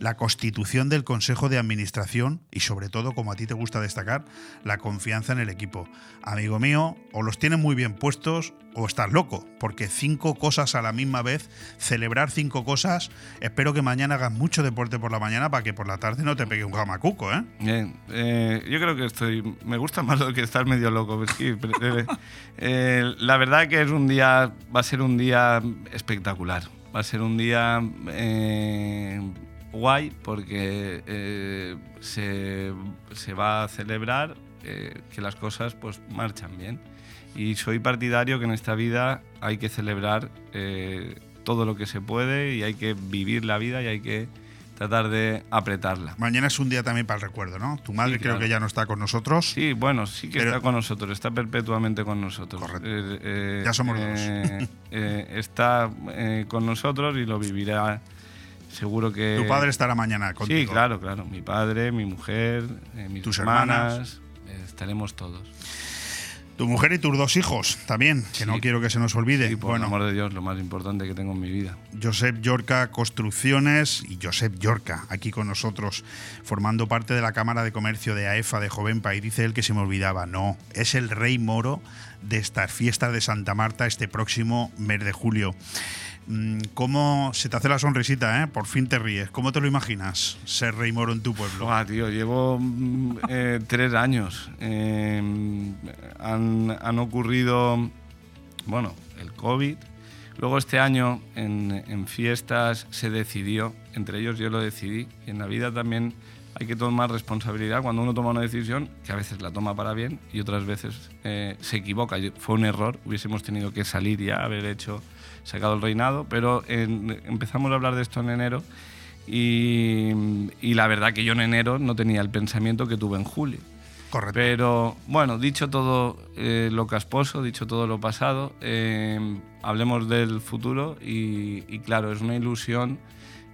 la constitución del Consejo de Administración y sobre todo, como a ti te gusta destacar, la confianza en el equipo. Amigo mío, o los tienes muy bien puestos o estás loco, porque cinco cosas a la misma vez, celebrar cinco cosas, espero que mañana hagas mucho deporte por la mañana para que por la tarde no te pegue un jamacuco, ¿eh? Bien, eh, yo creo que estoy, me gusta más lo que estar medio loco. Eh, eh, la verdad que es un día, va a ser un día espectacular, va a ser un día guay porque eh, se, va a celebrar eh, que las cosas pues marchan bien. Y soy partidario que en esta vida hay que celebrar eh, todo lo que se puede y hay que vivir la vida y hay que tratar de apretarla. Mañana es un día también para el recuerdo, ¿no? Tu madre Sí, creo claro. que ya no está con nosotros. Sí, bueno, sí que Pero- está con nosotros, está perpetuamente con nosotros. Correcto. Eh, eh, Ya somos eh, eh, está eh, con nosotros y lo vivirá seguro que... Tu padre estará mañana contigo. Sí, claro, claro. Mi padre, mi mujer, eh, mis Tus hermanas, eh, estaremos todos. Tu mujer y tus dos hijos también, que Sí. no quiero que se nos olvide. Por bueno, amor de Dios, lo más importante que tengo en mi vida. Josep Yorca Construcciones y Josep Yorca aquí con nosotros, formando parte de la Cámara de Comercio de AEFA de Jovenpa. Y dice él que se me olvidaba. No, es el rey moro de estas fiestas de Santa Marta este próximo mes de julio. Mm, ¿Cómo se te hace la sonrisita, eh? Por fin te ríes. ¿Cómo te lo imaginas ser rey moro en tu pueblo? Buah, tío, llevo mm, eh, tres años. Eh, han, han ocurrido, bueno, el COVID. Luego este año en, en fiestas se decidió, entre ellos yo lo decidí, y en la vida también hay que tomar responsabilidad cuando uno toma una decisión, que a veces la toma para bien y otras veces eh, se equivoca. Fue un error, hubiésemos tenido que salir ya, haber hecho, sacado el reinado, pero en- empezamos a hablar de esto en enero y, y la verdad que yo en enero no tenía el pensamiento que tuve en julio. Correcto. Pero bueno, dicho todo eh, lo casposo, dicho todo lo pasado, eh, hablemos del futuro y, y claro, es una ilusión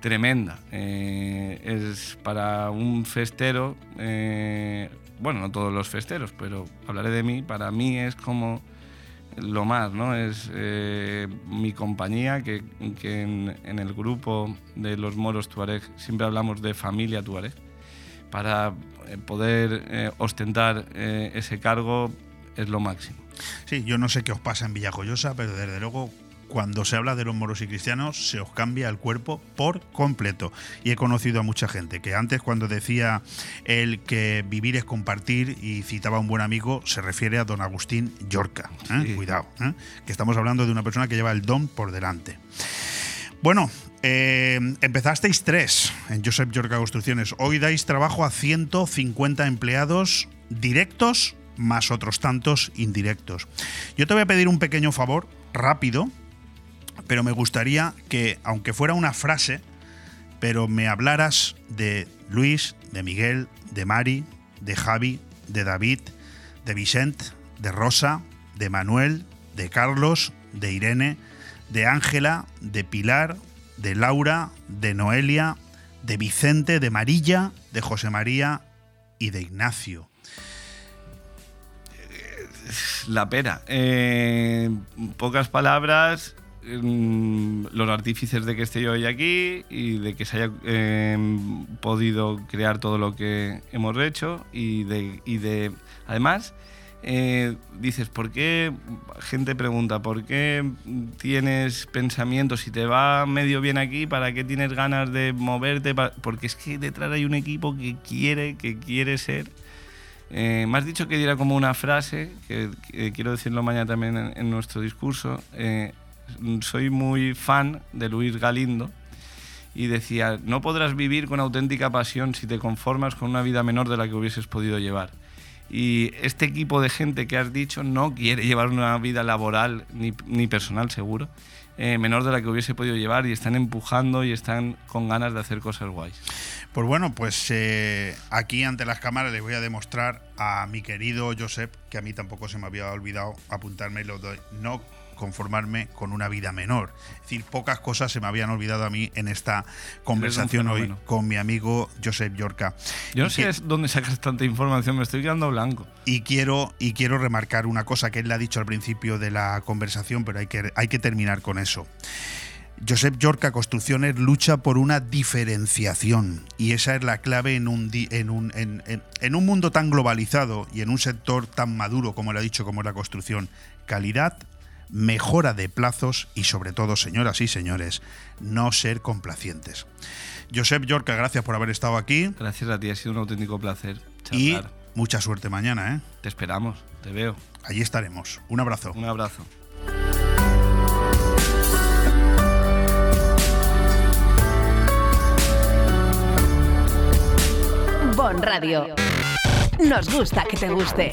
tremenda. Eh, es para un festero, eh, bueno, no todos los festeros, pero hablaré de mí, para mí es como lo más, ¿no? Es eh, mi compañía, que, que en, el grupo de los moros tuareg siempre hablamos de familia tuareg, para eh, poder eh, ostentar ese cargo es lo máximo. Sí, yo no sé qué os pasa en Villajoyosa, pero desde luego cuando se habla de los moros y cristianos se os cambia el cuerpo por completo. Y he conocido a mucha gente que antes cuando decía el que vivir es compartir y citaba a un buen amigo, se refiere a don Agustín Yorca. ¿eh? Sí. Cuidado, ¿eh? que estamos hablando de una persona que lleva el don por delante. Bueno, eh, empezasteis tres en Josep Yorca Construcciones. Hoy dais trabajo a 150 empleados directos más otros tantos indirectos. Yo te voy a pedir un pequeño favor, rápido, pero me gustaría que, aunque fuera una frase, pero me hablaras de Luis, de Miguel, de Mari, de Javi, de David, de Vicent, de Rosa, de Manuel, de Carlos, de Irene, de Ángela, de Pilar, de Laura, de Noelia, de Vicente, de Marilla, de José María y de Ignacio. La pera. Eh, pocas palabras, los artífices de que esté yo hoy aquí y de que se haya eh, podido crear todo lo que hemos hecho y de, y de además eh, dices, ¿por qué? Gente pregunta, ¿por qué tienes pensamientos si te va medio bien aquí? ¿Para qué tienes ganas de moverte? Porque es que detrás hay un equipo que quiere, que quiere ser. Eh, me has dicho que diera como una frase, que, que quiero decirlo mañana también en, en nuestro discurso. Eh, soy muy fan de Luis Galindo y decía, no podrás vivir con auténtica pasión si te conformas con una vida menor de la que hubieses podido llevar. Y este equipo de gente que has dicho no quiere llevar una vida laboral ni, ni personal seguro, eh, menor de la que hubiese podido llevar y están empujando y están con ganas de hacer cosas guays. Pues bueno, pues eh, aquí ante las cámaras les voy a demostrar a mi querido Josep, que a mí tampoco se me había olvidado apuntarme lo de no conformarme con una vida menor. Es decir, pocas cosas se me habían olvidado a mí en esta conversación hoy con mi amigo Josep Yorca. Yo no Y sé que- es dónde sacas tanta información, me estoy quedando blanco. Y quiero, y quiero remarcar una cosa que él le ha dicho al principio de la conversación, pero hay que, hay que terminar con eso. Josep Yorca Construcciones lucha por una diferenciación y esa es la clave en un, en, un, en, un mundo tan globalizado y en un sector tan maduro como él ha dicho como es la construcción. Calidad, mejora de plazos y sobre todo, señoras y señores, no ser complacientes. Josep Yorca, gracias por haber estado aquí Gracias a ti, ha sido un auténtico placer. y charlar. mucha suerte mañana. ¿eh? Te esperamos, te veo. Allí estaremos. Un abrazo. Un abrazo. Bon Radio. Nos gusta que te guste.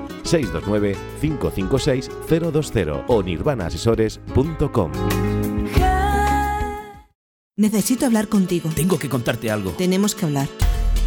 629-556-020 o nirvanaasesores.com. Necesito hablar contigo. Tengo que contarte algo. Tenemos que hablar.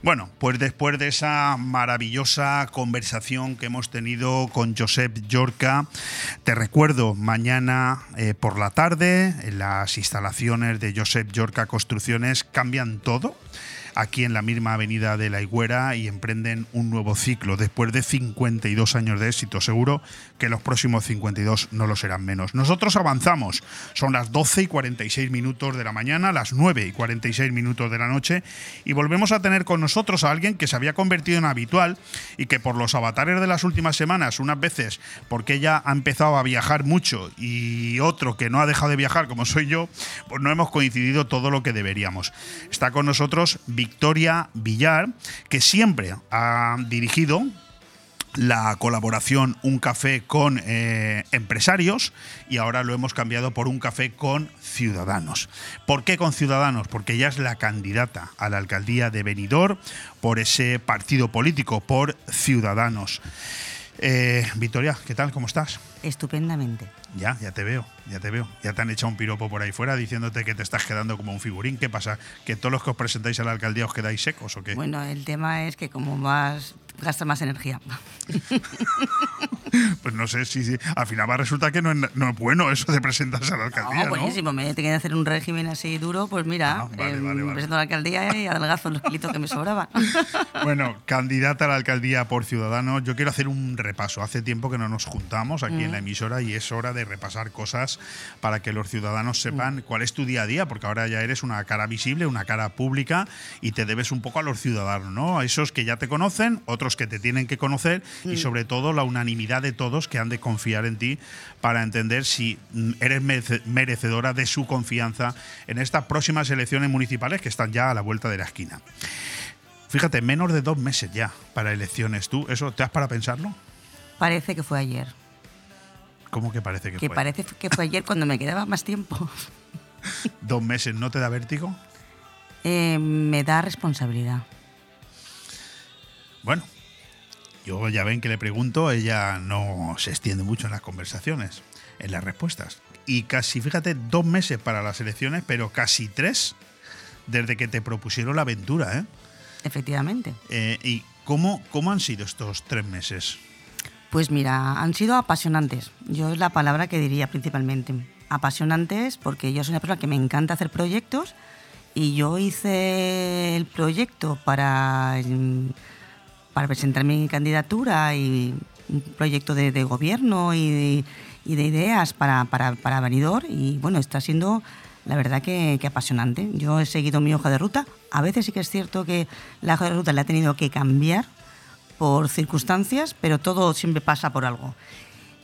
Bueno, pues después de esa maravillosa conversación que hemos tenido con Josep Yorca, te recuerdo mañana eh, por la tarde en las instalaciones de Josep Yorca Construcciones cambian todo aquí en la misma avenida de la Higuera y emprenden un nuevo ciclo después de 52 años de éxito. Seguro que los próximos 52 no lo serán menos. Nosotros avanzamos. Son las 12 y 46 minutos de la mañana, las 9 y 46 minutos de la noche y volvemos a tener con nosotros a alguien que se había convertido en habitual y que por los avatares de las últimas semanas, unas veces porque ella ha empezado a viajar mucho y otro que no ha dejado de viajar como soy yo, pues no hemos coincidido todo lo que deberíamos. Está con nosotros Victoria Villar, que siempre ha dirigido la colaboración Un Café con eh, empresarios y ahora lo hemos cambiado por Un Café con ciudadanos. ¿Por qué con ciudadanos? Porque ella es la candidata a la alcaldía de Benidorm por ese partido político, por Ciudadanos. Eh, Victoria, ¿qué tal? ¿Cómo estás? Estupendamente. Ya, ya te veo, ya te veo. Ya te han echado un piropo por ahí fuera diciéndote que te estás quedando como un figurín. ¿Qué pasa? ¿Que todos los que os presentáis a la alcaldía os quedáis secos o qué? Bueno, el tema es que como más gasta más energía. pues no sé si, si, al final va a resultar que no es, no es bueno eso de presentarse a la alcaldía. No, buenísimo. Me tenía que hacer un régimen así duro, pues mira, Ah, vale, eh, vale, me vale. presento a la alcaldía y adelgazo los kilitos que me sobraban. Bueno, candidata a la alcaldía por Ciudadanos, yo quiero hacer un repaso. Hace tiempo que no nos juntamos aquí en la emisora y es hora de repasar cosas para que los ciudadanos sepan cuál es tu día a día, porque ahora ya eres una cara visible, una cara pública y te debes un poco a los ciudadanos, ¿no? A esos que ya te conocen, otros que te tienen que conocer y sobre todo la unanimidad de todos que han de confiar en ti para entender si mm, eres merece- merecedora de su confianza en estas próximas elecciones municipales que están ya a la vuelta de la esquina. Fíjate, menos de dos meses ya para elecciones. ¿Tú eso te has para pensarlo? Parece que fue ayer. ¿Cómo que parece que, Que fue? parece que fue ayer cuando me quedaba más tiempo. ¿Dos meses no te da vértigo? Eh, me da responsabilidad. Bueno, yo ya ven que le pregunto, ella no se extiende mucho en las conversaciones, en las respuestas. Y casi, fíjate, dos meses para las elecciones, pero casi tres desde que te propusieron la aventura, ¿eh? Efectivamente. Eh, ¿Y cómo, cómo han sido estos tres meses? Pues mira, han sido apasionantes. Yo es la palabra que diría principalmente. apasionantes porque yo soy una persona que me encanta hacer proyectos y yo hice el proyecto para, para presentar mi candidatura y un proyecto de, de gobierno y de, ideas para, para, para y bueno, está siendo la verdad que, que, apasionante. Yo he seguido mi hoja de ruta. A veces sí que es cierto que la hoja de ruta la he tenido que cambiar por circunstancias, pero todo siempre pasa por algo.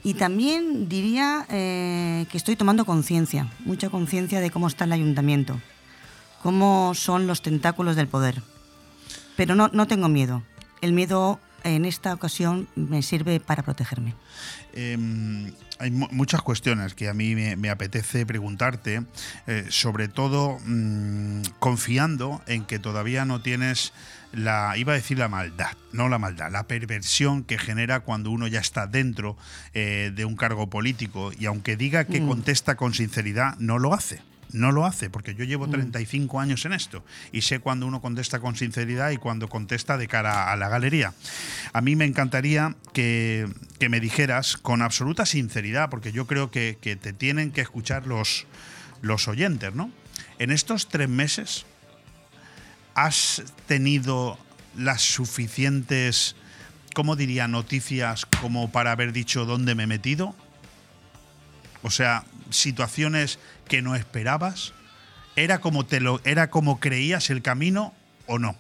Y también diría eh, que estoy tomando conciencia, mucha conciencia de cómo está el ayuntamiento, cómo son los tentáculos del poder. Pero no, no tengo miedo. El miedo en esta ocasión me sirve para protegerme. Eh, hay muchas cuestiones que a mí me, me apetece preguntarte, eh, sobre todo mmm, confiando en que todavía no tienes la, iba a decir la maldad, no la maldad, la perversión que genera cuando uno ya está dentro eh, de un cargo político y aunque diga que mm. contesta con sinceridad, no lo hace no lo hace, porque yo llevo 35 años en esto y sé cuando uno contesta con sinceridad y cuando contesta de cara a la galería. A mí me encantaría que, que me dijeras con absoluta sinceridad, porque yo creo que, que, te tienen que escuchar los, los oyentes, ¿no? En estos tres meses, ¿has tenido las suficientes, ¿cómo diría, noticias como para haber dicho dónde me he metido? O sea, situaciones que no esperabas? ¿Era como, te lo, ¿Era como creías el camino o no?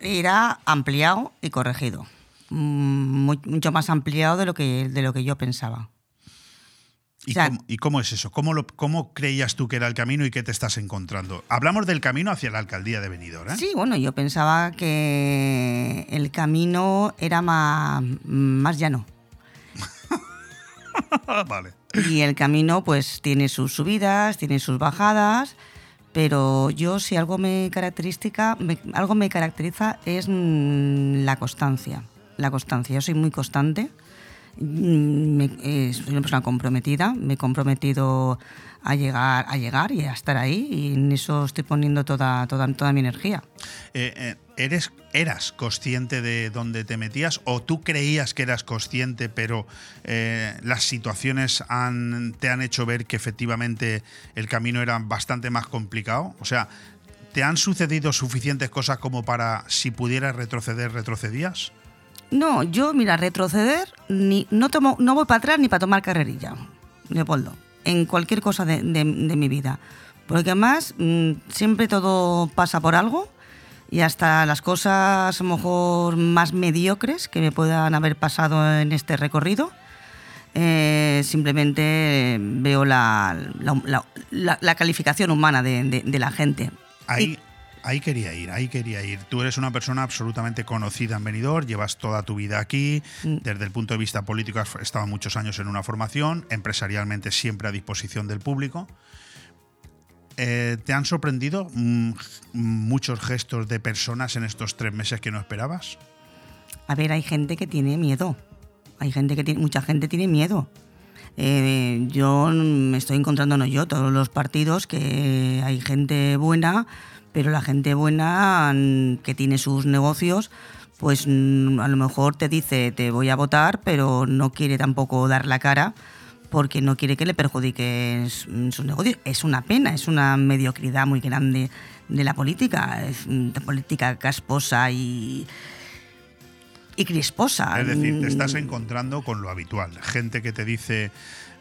Era ampliado y corregido. Muy, mucho más ampliado de lo que, de lo que yo pensaba. ¿Y, o sea, cómo, ¿Y, cómo, es eso? ¿Cómo, lo, ¿Cómo, creías tú que era el camino y qué te estás encontrando? Hablamos del camino hacia la alcaldía de Benidorm. ¿eh? Sí, bueno, yo pensaba que el camino era más, más llano. vale. Y el camino pues tiene sus subidas, tiene sus bajadas, pero yo si algo me característica, me, algo me caracteriza es mmm, la constancia. La constancia. Yo soy muy constante. Me, eh, soy una persona comprometida, me he comprometido a llegar, a llegar y a estar ahí y en eso estoy poniendo toda, toda, toda mi energía. Eh, eh, ¿eres, ¿Eras consciente de dónde te metías o tú creías que eras consciente pero eh, las situaciones te han hecho ver que efectivamente el camino era bastante más complicado? O sea, ¿te han sucedido suficientes cosas como para si pudieras retroceder, retrocedías? No, yo, mira, retroceder, no, voy para atrás ni para tomar carrerilla, Leopoldo, en cualquier cosa de, mi vida. Porque además mmm, siempre todo pasa por algo y hasta las cosas a lo mejor más mediocres que me puedan haber pasado en este recorrido. Eh, simplemente veo la, la, la, la calificación humana de, de, de la gente. Ahí, y, ahí quería ir, ahí quería ir. Tú eres una persona absolutamente conocida en Benidorm, llevas toda tu vida aquí, mm. desde el punto de vista político has estado muchos años en una formación, empresarialmente siempre a disposición del público. Eh, ¿Te han sorprendido mm, muchos gestos de personas en estos tres meses que no esperabas? A ver, hay gente que tiene miedo. Hay gente que tiene, mucha gente tiene miedo. Eh, yo me estoy encontrando, no yo, todos los partidos que hay gente buena, pero la gente buena mm, que tiene sus negocios, pues mm, a lo mejor te dice te voy a votar, pero no quiere tampoco dar la cara porque no quiere que le perjudique sus negocios. Es una pena, es una mediocridad muy grande de la política, es una política casposa y, y crisposa. Es decir, te estás encontrando con lo habitual, gente que te dice...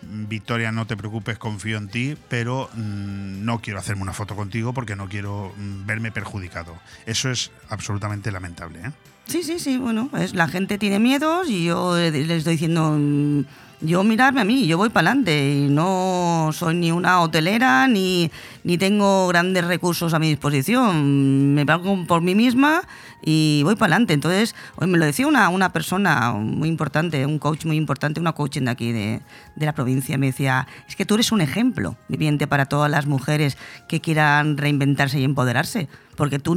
Victoria, no te preocupes, confío en ti, pero mmm, no quiero hacerme una foto contigo porque no quiero mmm, verme perjudicado. Eso es absolutamente lamentable. ¿eh? Sí, sí, sí. Bueno, es, la gente tiene miedos y yo les estoy diciendo mmm, yo mirarme a mí, yo voy para adelante y no soy ni una hotelera ni, ni tengo grandes recursos a mi disposición. Me pago por mí misma y voy para adelante. Entonces, hoy me lo decía una, una persona muy importante, un coach muy importante, una coaching de aquí de, de la provincia. Me decía, es que tú eres un ejemplo viviente para todas las mujeres que quieran reinventarse y empoderarse Porque tú,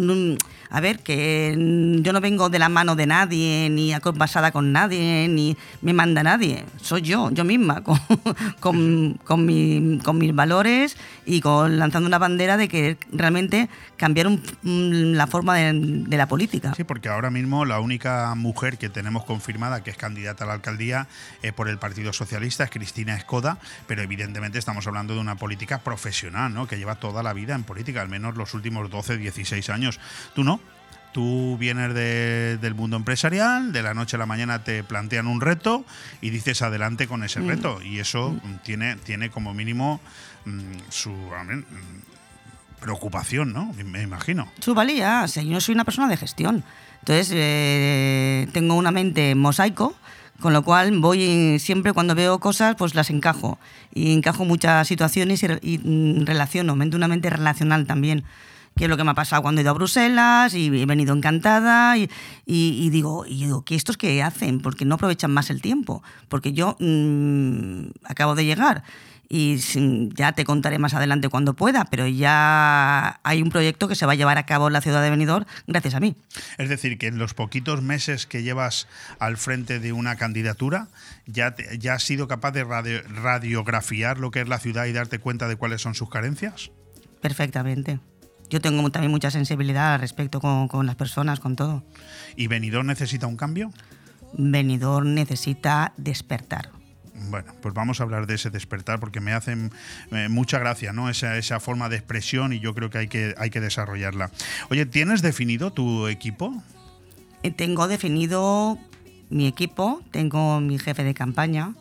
a ver, que yo no vengo de la mano de nadie, ni acompasada con nadie, ni me manda nadie. Soy yo, yo misma, con, con, con mi- con mis valores y con lanzando una bandera de que realmente cambiar un- la forma de, de la política. Sí, porque ahora mismo la única mujer que tenemos confirmada que es candidata a la alcaldía eh, por el Partido Socialista es Cristina Escoda, pero evidentemente estamos hablando de una política profesional, ¿no? Que lleva toda la vida en política, al menos los últimos 12, 16 años. Tú no. Tú vienes de- del mundo empresarial, de la noche a la mañana te plantean un reto y dices adelante con ese Mm. reto. Y eso mm, tiene, tiene como mínimo su a ver, mm, preocupación, ¿no? Me imagino. Su valía, o sea, yo soy una persona de gestión. Entonces, eh, tengo una mente mosaico, con lo cual voy siempre cuando veo cosas, pues las encajo. Y encajo muchas situaciones y, y, mm, relaciono, mente una mente relacional también. Que es lo que me ha pasado cuando he ido a Bruselas y he venido encantada y, digo, y digo, ¿qué estos qué hacen? Porque no aprovechan más el tiempo. Porque yo mm, acabo de llegar y ya te contaré más adelante cuando pueda, pero ya hay un proyecto que se va a llevar a cabo en la ciudad de Benidorm gracias a mí. Es decir, que en los poquitos meses que llevas al frente de una candidatura, ya, te- ya has sido capaz de radio- radiografiar lo que es la ciudad y darte cuenta de cuáles son sus carencias. Perfectamente. Yo tengo también mucha sensibilidad al respecto con, con las personas, con todo. ¿Y Benidorm necesita un cambio? Benidorm necesita despertar. Bueno, pues vamos a hablar de ese despertar porque me hacen eh, mucha gracia, ¿no? Esa, esa forma de expresión y yo creo que hay, que hay que desarrollarla. Oye, ¿tienes definido tu equipo? Eh, Tengo definido mi equipo, tengo mi jefe de campaña,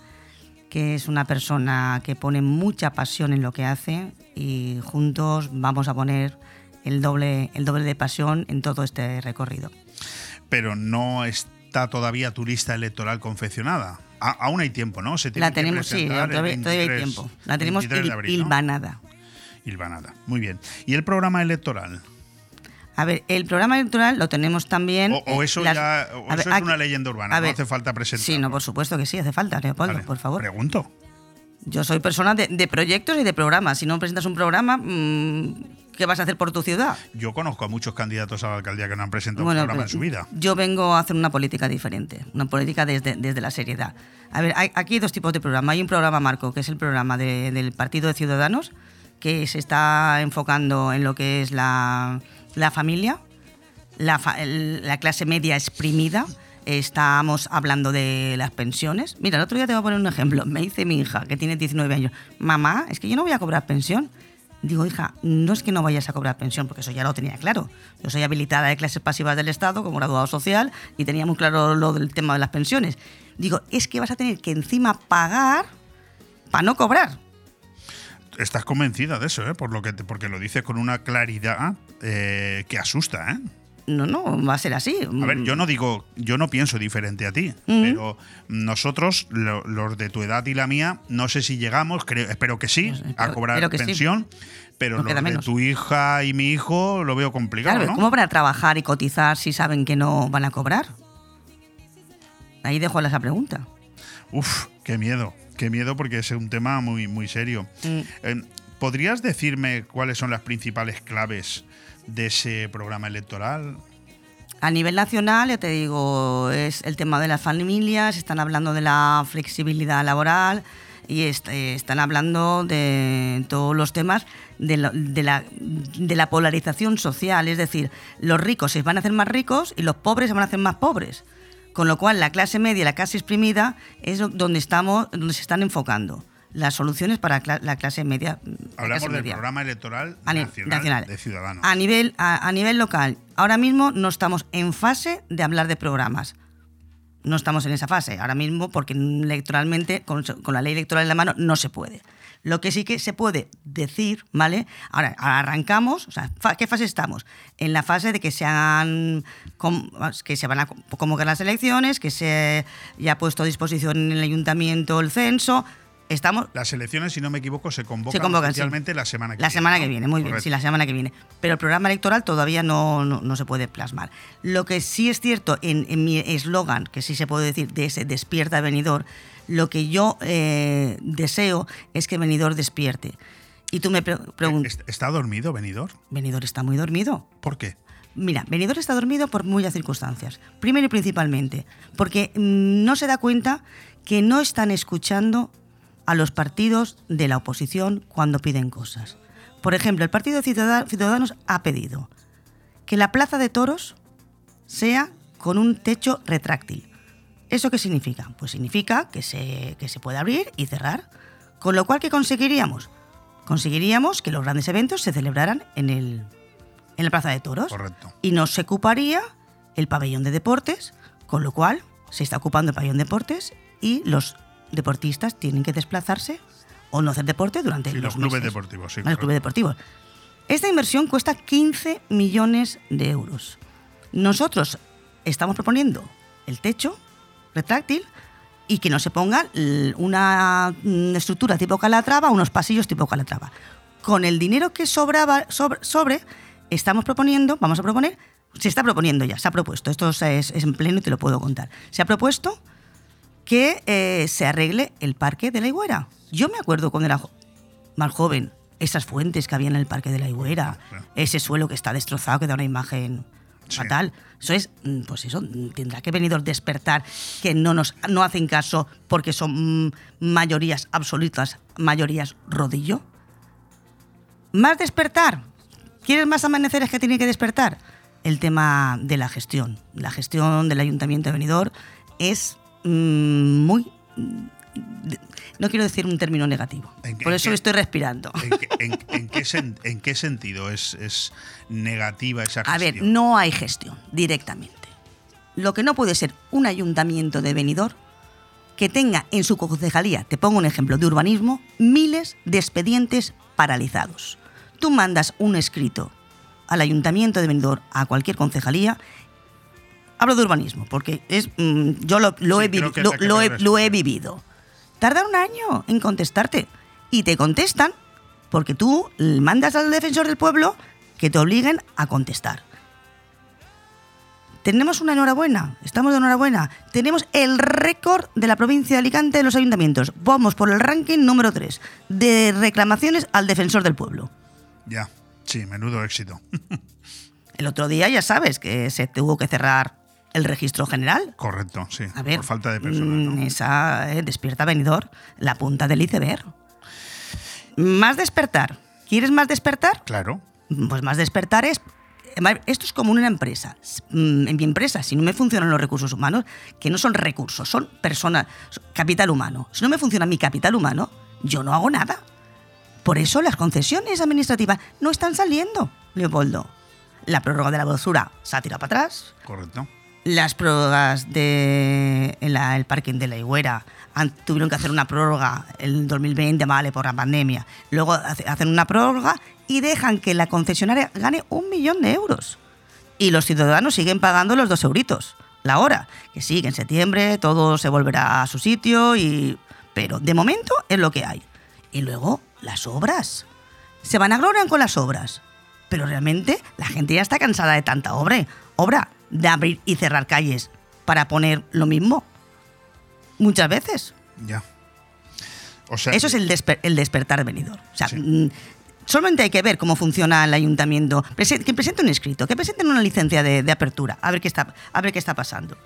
que es una persona que pone mucha pasión en lo que hace y juntos vamos a poner el doble, el doble de pasión en todo este recorrido. Pero no está todavía tu lista electoral confeccionada. A- aún hay tiempo, ¿no? Se tiene La que tenemos, sí, todavía, hay 23 tiempo. La tenemos 23 de hil- abril, ¿no? hilvanada. Hilvanada. Muy bien. ¿Y el programa electoral? A ver, el programa electoral lo tenemos también. O, o eh, eso las- ya o eso ver, es aquí- una leyenda urbana, a no ver, hace falta presentar. Sí, no, por supuesto que sí, hace falta, Leopoldo, Vale, por favor. Pregunto. Yo soy persona de, de proyectos y de programas. Si no presentas un programa, mm, ¿qué vas a hacer por tu ciudad? Yo conozco a muchos candidatos a la alcaldía que no han presentado Bueno, un programa en pero su vida. Yo vengo a hacer una política diferente, una política desde, desde la seriedad. A ver, hay, aquí hay dos tipos de programa. Hay un programa marco, que es el programa de- del Partido de Ciudadanos, que se está enfocando en lo que es la, la familia, la, fa- el- la clase media exprimida. Estamos hablando de las pensiones. Mira, el otro día te voy a poner un ejemplo. Me dice mi hija, que tiene 19 años, mamá, es que yo no voy a cobrar pensión. Digo, hija, no es que no vayas a cobrar pensión, porque eso ya lo tenía claro. Yo soy habilitada de clases pasivas del Estado como graduado social y tenía muy claro lo del tema de las pensiones. Digo, es que vas a tener que encima pagar para no cobrar. Estás convencida de eso, ¿eh? Por lo que porque lo dices con una claridad eh, que asusta, ¿eh? No, no, va a ser así. A ver, yo no digo, yo no pienso diferente a ti, Mm. pero nosotros, lo- los de tu edad y la mía, no sé si llegamos, creo, espero que sí, a espero- cobrar sí. pensión, pero No los de menos. tu hija y mi hijo lo veo complicado, Claro, ¿no? ¿cómo van a trabajar y cotizar si saben que no van a cobrar? Ahí dejo esa pregunta. Uf, qué miedo, qué miedo porque es un tema muy, muy serio. Mm. Eh, ¿Podrías decirme cuáles son las principales claves de ese programa electoral? A nivel nacional, ya te digo, es el tema de las familias, están hablando de la flexibilidad laboral y est- eh, están hablando de todos los temas de, la, de la polarización social, es decir, los ricos se van a hacer más ricos y los pobres se van a hacer más pobres. Con lo cual, la clase media, la clase exprimida, es donde, estamos, donde se están enfocando las soluciones para la clase media. la Hablamos clase del media. programa electoral nacional, nacional. de Ciudadanos. A nivel, a, a nivel local, ahora mismo no estamos en fase de hablar de programas. No estamos en esa fase ahora mismo porque electoralmente, con, con la ley electoral en la mano, no se puede. Lo que sí que se puede decir, ¿vale? Ahora, arrancamos, o sea, ¿qué fase estamos? En la fase de que se han que se van a convocar las elecciones, que se ya ha puesto a disposición en el ayuntamiento el censo. Estamos Las elecciones, si no me equivoco, se convocan, Se convocan, sí. oficialmente la semana que la viene. semana ¿no? que viene, muy bien, sí, la semana que viene. Pero el programa electoral todavía no, no, no se puede plasmar. Lo que sí es cierto en, en mi eslogan, que sí se puede decir de ese despierta venidor, lo que yo eh, deseo es que venidor despierte. Y tú me preguntas... ¿Está dormido Benidorm? Benidorm está muy dormido. ¿Por qué? Mira, Benidorm está dormido por muchas circunstancias. Primero y principalmente, porque mm, no se da cuenta que no están escuchando a los partidos de la oposición cuando piden cosas. Por ejemplo, el Partido de Ciudadanos ha pedido que la plaza de toros sea con un techo retráctil. ¿Eso qué significa? Pues significa que se, que se puede abrir y cerrar. Con lo cual, ¿qué conseguiríamos? Conseguiríamos que los grandes eventos se celebraran en, el, en la plaza de toros. Correcto. Y no se ocuparía el pabellón de deportes, con lo cual se está ocupando el pabellón de deportes y los deportistas tienen que desplazarse o no hacer deporte durante sí, los, clubes deportivos. Sí, los clubes deportivos. Esta inversión cuesta 15 millones de euros. Nosotros estamos proponiendo el techo retráctil y que no se ponga una estructura tipo calatrava, unos pasillos tipo calatrava. Con el dinero que sobraba sobre, estamos proponiendo, vamos a proponer, se está proponiendo ya, se ha propuesto, esto es, es en pleno y te lo puedo contar, se ha propuesto que eh, se arregle el parque de la Higuera. Yo me acuerdo cuando era más joven, esas fuentes que había en el parque de la Higuera, ese suelo que está destrozado, que da una imagen fatal. Eso es, mm, pues eso, tendrá que venir despertar que no nos no hacen caso porque son mm, mayorías absolutas, mayorías rodillo. Más despertar. ¿Quieres más amaneceres que tiene que despertar? El tema de la gestión. La gestión del Ayuntamiento de Benidorm es Mm, muy no quiero decir un término negativo. Por eso estoy respirando. ¿En, qué, sentido es, negativa esa gestión? A ver, no hay gestión directamente. Lo que no puede ser un ayuntamiento de venidor que tenga en su concejalía, te pongo un ejemplo de urbanismo, miles de expedientes paralizados. Tú mandas un escrito al ayuntamiento de venidor a cualquier concejalía hablo de urbanismo, porque es, mm, yo lo, he, lo, he, vivido. Tarda un año en contestarte. Y te contestan porque tú mandas al defensor del pueblo que te obliguen a contestar. Tenemos una enhorabuena, estamos de enhorabuena. Tenemos el récord de la provincia de Alicante de los ayuntamientos. Vamos por el ranking número 3 de reclamaciones al defensor del pueblo. Ya, sí, menudo éxito. el otro día ya sabes que se tuvo que cerrar el registro general. Correcto, sí. por falta de personal. Mm, esa eh, despierta venidor, la punta del iceberg. Más despertar. ¿Quieres más despertar? Claro. Pues más despertar es. Esto es como una empresa. Mm, en mi empresa, si no me funcionan los recursos humanos, que no son recursos, son personas, capital humano. Si no me funciona mi capital humano, yo no hago nada. Por eso las concesiones administrativas no están saliendo, Leopoldo. La prórroga de la basura se ha tirado para atrás. Correcto las prórrogas del de parking de la Higuera tuvieron que hacer una prórroga el 2020, vale, por la pandemia. Luego hacen una prórroga y dejan que la concesionaria gane un millón de euros. Y los ciudadanos siguen pagando los dos euritos la hora. Que sí, en septiembre todo se volverá a su sitio, y... pero de momento es lo que hay. Y luego las obras. Se van a gloriar con las obras. Pero realmente la gente ya está cansada de tanta obra. Obra, de abrir y cerrar calles para poner lo mismo. Muchas veces. Ya. Eso es el, el despertar venidor. O sea, mm, solamente hay que ver cómo funciona el ayuntamiento. que presente un escrito, que presenten una licencia de, apertura, a ver qué está, a ver qué está pasando.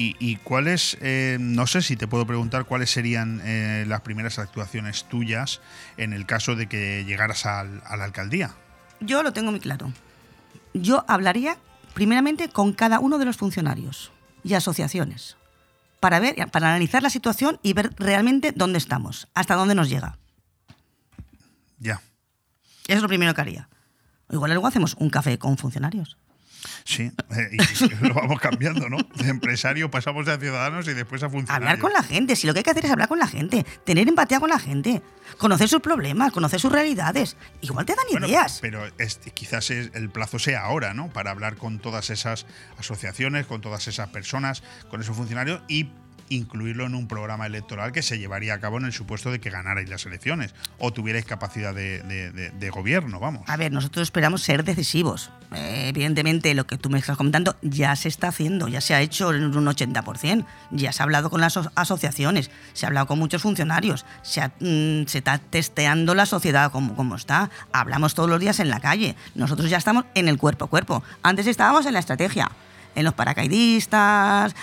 ¿Y, cuáles, eh, no sé si te puedo preguntar cuáles serían eh, las primeras actuaciones tuyas en el caso de que llegaras a la alcaldía? Yo lo tengo muy claro. Yo hablaría primeramente con cada uno de los funcionarios y asociaciones, para ver, para analizar la situación y ver realmente dónde estamos, hasta dónde nos llega. Ya. Eso es lo primero que haría. Igual luego hacemos un café con funcionarios. Sí, eh, y lo vamos cambiando, ¿no? De empresario pasamos a ciudadanos y después a funcionarios. Hablar con la gente, si lo que hay que hacer es hablar con la gente, tener empatía con la gente, conocer sus problemas, conocer sus realidades. Igual te dan ideas. Pero quizás el plazo sea ahora, ¿no? Para hablar con todas esas asociaciones, con todas esas personas, con esos funcionarios y incluirlo en un programa electoral que se llevaría a cabo en el supuesto de que ganarais las elecciones o tuvierais capacidad de, gobierno, vamos. A ver, nosotros esperamos ser decisivos. Eh, evidentemente, lo que tú me estás comentando ya se está haciendo, ya se ha hecho en un 80%. Ya se ha hablado con las aso- asociaciones, se ha hablado con muchos funcionarios, se, mm, está testeando la sociedad como está. Hablamos todos los días en la calle. Nosotros ya estamos en el cuerpo a cuerpo. Antes estábamos en la estrategia, en los paracaidistas.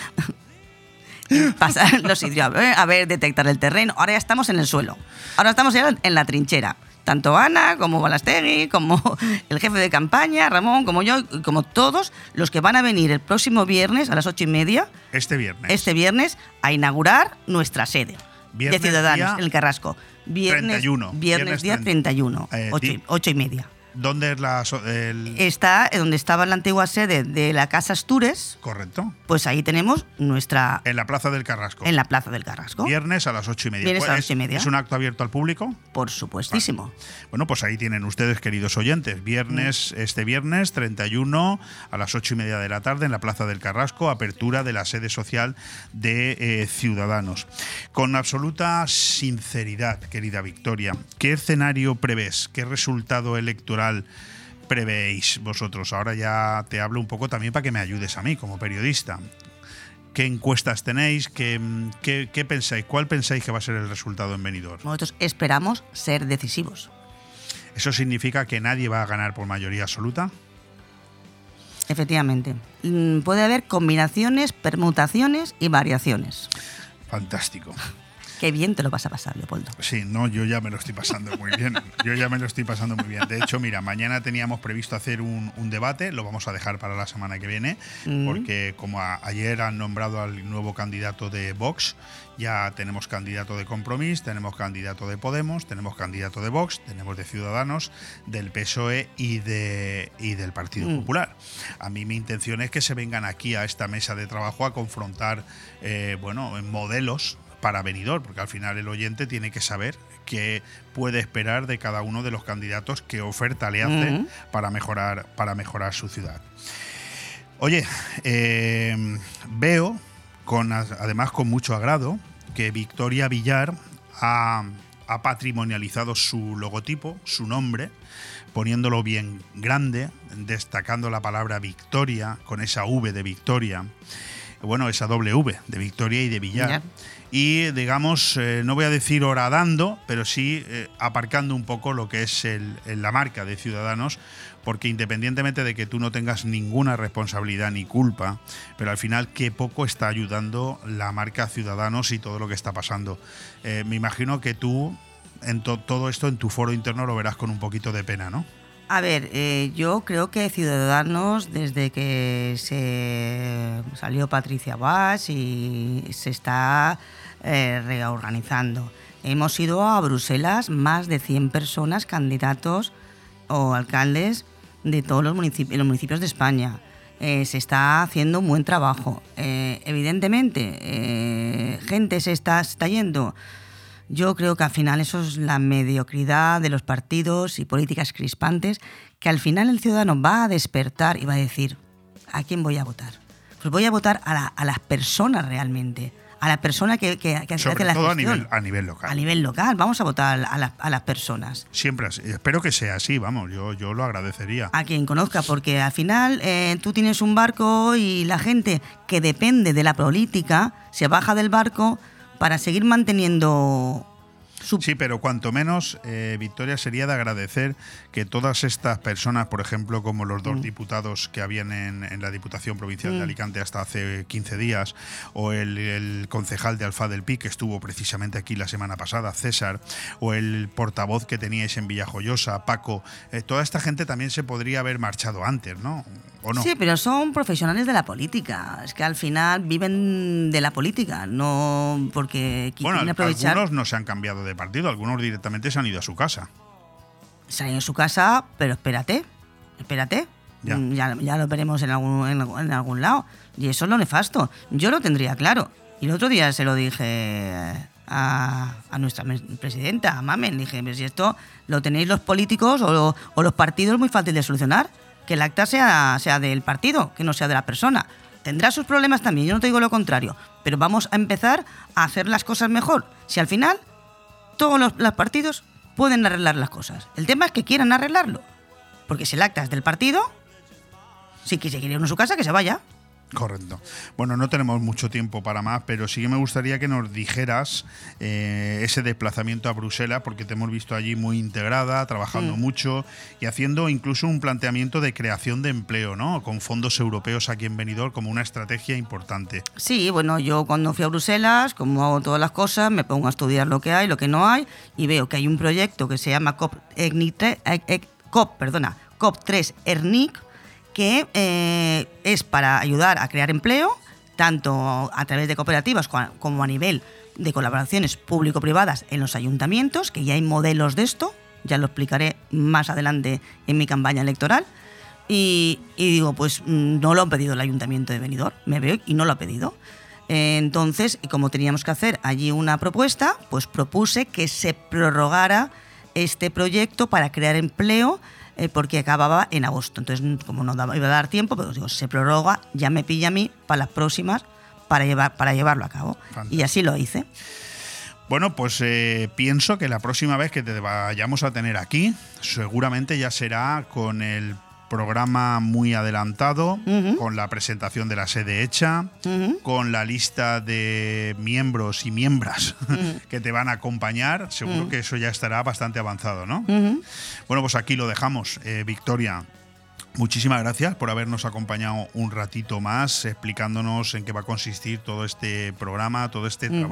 Pasar los sitios, eh, a ver, detectar el terreno. Ahora ya estamos en el suelo. Ahora estamos ya en la trinchera. Tanto Ana como Balastegui, como el jefe de campaña, Ramón, como yo, como todos los que van a venir el próximo viernes a las ocho y media, Este viernes. este viernes, a inaugurar nuestra sede Viernes, de Ciudadanos en el Carrasco. Viernes, 31, Viernes, viernes día 30. 31, Eh, ocho, ocho y media. ¿Dónde es la. el- Está donde estaba la antigua sede de la Casa Astures, Correcto. pues ahí tenemos nuestra. En la Plaza del Carrasco. En la Plaza del Carrasco. Viernes a las ocho y media. Viernes a las ocho y media. ¿Es un acto abierto al público? Por supuestísimo. Bueno, pues ahí tienen ustedes, queridos oyentes. Viernes, Mm. este viernes 31 a las ocho y media de la tarde en la Plaza del Carrasco, apertura de la sede social de eh, Ciudadanos. Con absoluta sinceridad, querida Victoria, ¿qué escenario prevés? ¿Qué resultado electoral prevéis vosotros? Ahora ya te hablo un poco también para que me ayudes a mí como periodista. ¿Qué encuestas tenéis? ¿Qué, qué- qué pensáis? ¿Cuál pensáis que va a ser el resultado en Benidorm? Nosotros esperamos ser decisivos. ¿Eso significa que nadie va a ganar por mayoría absoluta? Efectivamente. Mm, Puede haber combinaciones, permutaciones y variaciones. Fantástico. Qué bien te lo vas a pasar, Leopoldo. Sí, no, yo ya me lo estoy pasando muy bien. Yo ya me lo estoy pasando muy bien. De hecho, mira, mañana teníamos previsto hacer un, un debate, lo vamos a dejar para la semana que viene, Mm. porque como a- ayer han nombrado al nuevo candidato de Vox, ya tenemos candidato de Compromís, tenemos candidato de Podemos, tenemos candidato de Vox, tenemos de Ciudadanos, del PSOE y, de, y del Partido Mm. Popular. A mí mi intención es que se vengan aquí a esta mesa de trabajo a confrontar, eh, bueno, modelos para venidor, porque al final el oyente tiene que saber qué puede esperar de cada uno de los candidatos, qué oferta le hace para mejorar, para mejorar su ciudad. Oye, eh, veo, con, además con mucho agrado, que Victoria Villar ha, ha patrimonializado su logotipo, su nombre, poniéndolo bien grande, destacando la palabra Victoria con esa V de Victoria, bueno, esa doble V de Victoria y de Villar. Y digamos, eh, no voy a decir horadando, pero sí eh, aparcando un poco lo que es el- la marca de Ciudadanos, porque independientemente de que tú no tengas ninguna responsabilidad ni culpa, pero al final qué poco está ayudando la marca Ciudadanos y todo lo que está pasando. Eh, me imagino que tú en to- todo esto en tu foro interno lo verás con un poquito de pena, ¿no? A ver, eh, yo creo que Ciudadanos, desde que se salió Patricia Bas y se está eh, reorganizando. Hemos ido a Bruselas más de 100 personas, candidatos o alcaldes de todos los municipios, de España. Eh, se está haciendo un buen trabajo. Evidentemente, gente se está, se está yendo. Yo creo que al final eso es la mediocridad de los partidos y políticas crispantes, que al final el ciudadano va a despertar y va a decir, ¿a quién voy a votar? Pues voy a votar a, la- a las personas realmente, a la persona que, que, que hace Sobre la todo a gestión. nivel, a nivel local. A nivel local, vamos a votar a, la- a las personas. Siempre así. Espero que sea así, vamos, yo, yo lo agradecería. A quien conozca, porque al final eh, tú tienes un barco y la gente que depende de la política se baja del barco para seguir manteniendo. Sí, pero cuanto menos, eh, Victoria, sería de agradecer que todas estas personas, por ejemplo, como los dos diputados que habían en, en la Diputación Provincial de Mm. Alicante hasta hace 15 días, o el, el concejal de Alfa del Pi, que estuvo precisamente aquí la semana pasada, César, o el portavoz que teníais en Villajoyosa, Paco, eh, toda esta gente también se podría haber marchado antes, ¿no? ¿O no? Sí, pero son profesionales de la política. Es que al final viven de la política, no porque Bueno, quieren aprovechar. algunos no se han cambiado de partido, algunos directamente se han ido a su casa. Salen en su casa, pero espérate, espérate. Ya. Mm, Ya, ya lo veremos en algún, en, algún- en algún lado. Y eso es lo nefasto. Yo lo tendría claro. Y el otro día se lo dije a, a nuestra presidenta, a Mamen. Le dije, "Pero si esto lo tenéis los políticos o, lo- o los partidos, muy fácil de solucionar. Que el acta sea, sea del partido, que no sea de la persona. tendrá sus problemas también, yo no te digo lo contrario, pero vamos a empezar a hacer las cosas mejor. Si al final todos los, partidos pueden arreglar las cosas. El tema es que quieran arreglarlo. Porque si el acta es del partido, si se quiere uno a su casa, que se vaya. Correcto. Bueno, no tenemos mucho tiempo para más, pero sí que me gustaría que nos dijeras eh, ese desplazamiento a Bruselas, porque te hemos visto allí muy integrada, trabajando Mm. mucho y haciendo incluso un planteamiento de creación de empleo, ¿no? Con fondos europeos aquí en Benidorm como una estrategia importante. Sí, bueno, yo cuando fui a Bruselas, como hago todas las cosas, me pongo a estudiar lo que hay, lo que no hay, y veo que hay un proyecto que se llama COP, eh, eh, COP, perdona, COP3 ERNIC, que eh, es para ayudar a crear empleo, tanto a través de cooperativas como a nivel de colaboraciones público-privadas en los ayuntamientos, que ya hay modelos de esto, ya lo explicaré más adelante en mi campaña electoral. Y, digo, pues mm, no lo han pedido el ayuntamiento de Benidorm, me veo y no lo ha pedido. Eh, Entonces, como teníamos que hacer allí una propuesta, pues propuse que se prorrogara este proyecto para crear empleo eh, porque acababa en agosto. Entonces, como no daba- iba a dar tiempo, pues digo, se prorroga, ya me pilla a mí para las próximas para, llevar, para llevarlo a cabo. Y así lo hice. Bueno, pues eh, pienso que la próxima vez que te vayamos a tener aquí, seguramente ya será con el programa muy adelantado, con la presentación de la sede hecha, con la lista de miembros y miembras que te van a acompañar. Seguro que eso ya estará bastante avanzado, ¿no? Bueno, pues aquí lo dejamos. Eh, Victoria, muchísimas gracias por habernos acompañado un ratito más, explicándonos en qué va a consistir todo este programa, todo este Mm.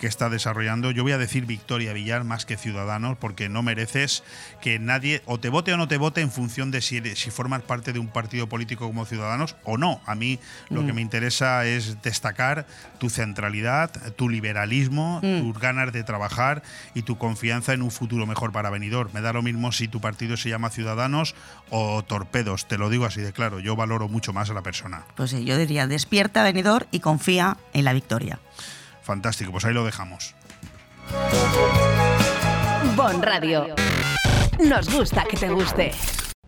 Que está desarrollando. Yo voy a decir Victoria Villar más que Ciudadanos, porque no mereces que nadie o te vote o no te vote en función de si, eres- si formas parte de un partido político como Ciudadanos o no. A mí lo Mm. que me interesa es destacar tu centralidad, tu liberalismo, Mm. tus ganas de trabajar y tu confianza en un futuro mejor para Benidorm. Me da lo mismo si tu partido se llama Ciudadanos o Torpedos, te lo digo así de claro. Yo valoro mucho más a la persona. Pues sí, yo diría, despierta, venidor, y confía en la victoria. Fantástico, pues ahí lo dejamos. Bon Radio. Nos gusta que te guste.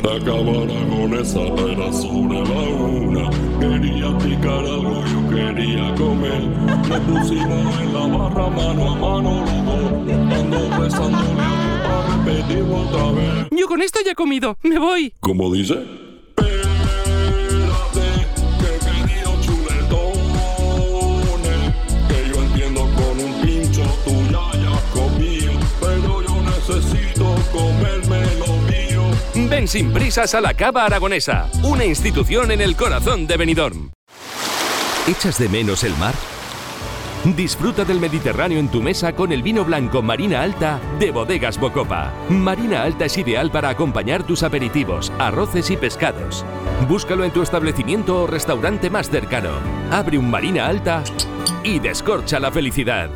La cámara con esa era sobre la una. Quería picar algo, yo quería comer. Me pusimos en la barra mano a mano los dos. Ando besándole a tu otra vez. Yo con esto ya he comido. Me voy. ¿Cómo dice? Ven sin prisas a la Cava Aragonesa, una institución en el corazón de Benidorm. ¿Echas de menos el mar? Disfruta del Mediterráneo en tu mesa con el vino blanco Marina Alta de Bodegas Bocopa. Marina Alta es ideal para acompañar tus aperitivos, arroces y pescados. Búscalo en tu establecimiento o restaurante más cercano. Abre un Marina Alta y descorcha la felicidad.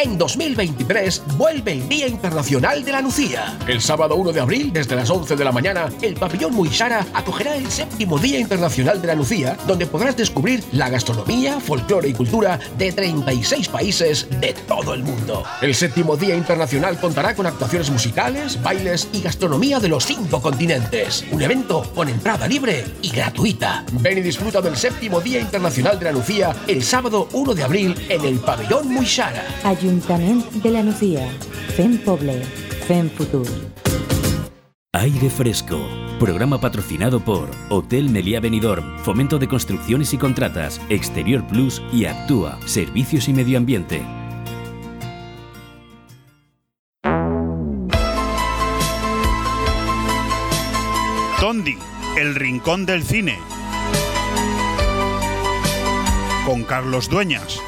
En 2023 vuelve el Día Internacional de la Nucía. El sábado 1 de abril, desde las 11 de la mañana, el pabellón Muisara acogerá el séptimo Día Internacional de la Nucía, donde podrás descubrir la gastronomía, folclore y cultura de 36 países de todo el mundo. El séptimo Día Internacional contará con actuaciones musicales, bailes y gastronomía de los cinco continentes. Un evento con entrada libre y gratuita. Ven y disfruta del séptimo Día Internacional de la Nucía el sábado 1 de abril en el pabellón Muisara. Ajuntament de la Nucía. Fem poble. Fem futur. Aire Fresco. Programa patrocinado por Hotel Meliá Benidorm, Fomento de Construcciones y Contratas, Exterior Plus y Actúa, Servicios y Medio Ambiente. Tondi, el rincón del cine. Con Carlos Dueñas.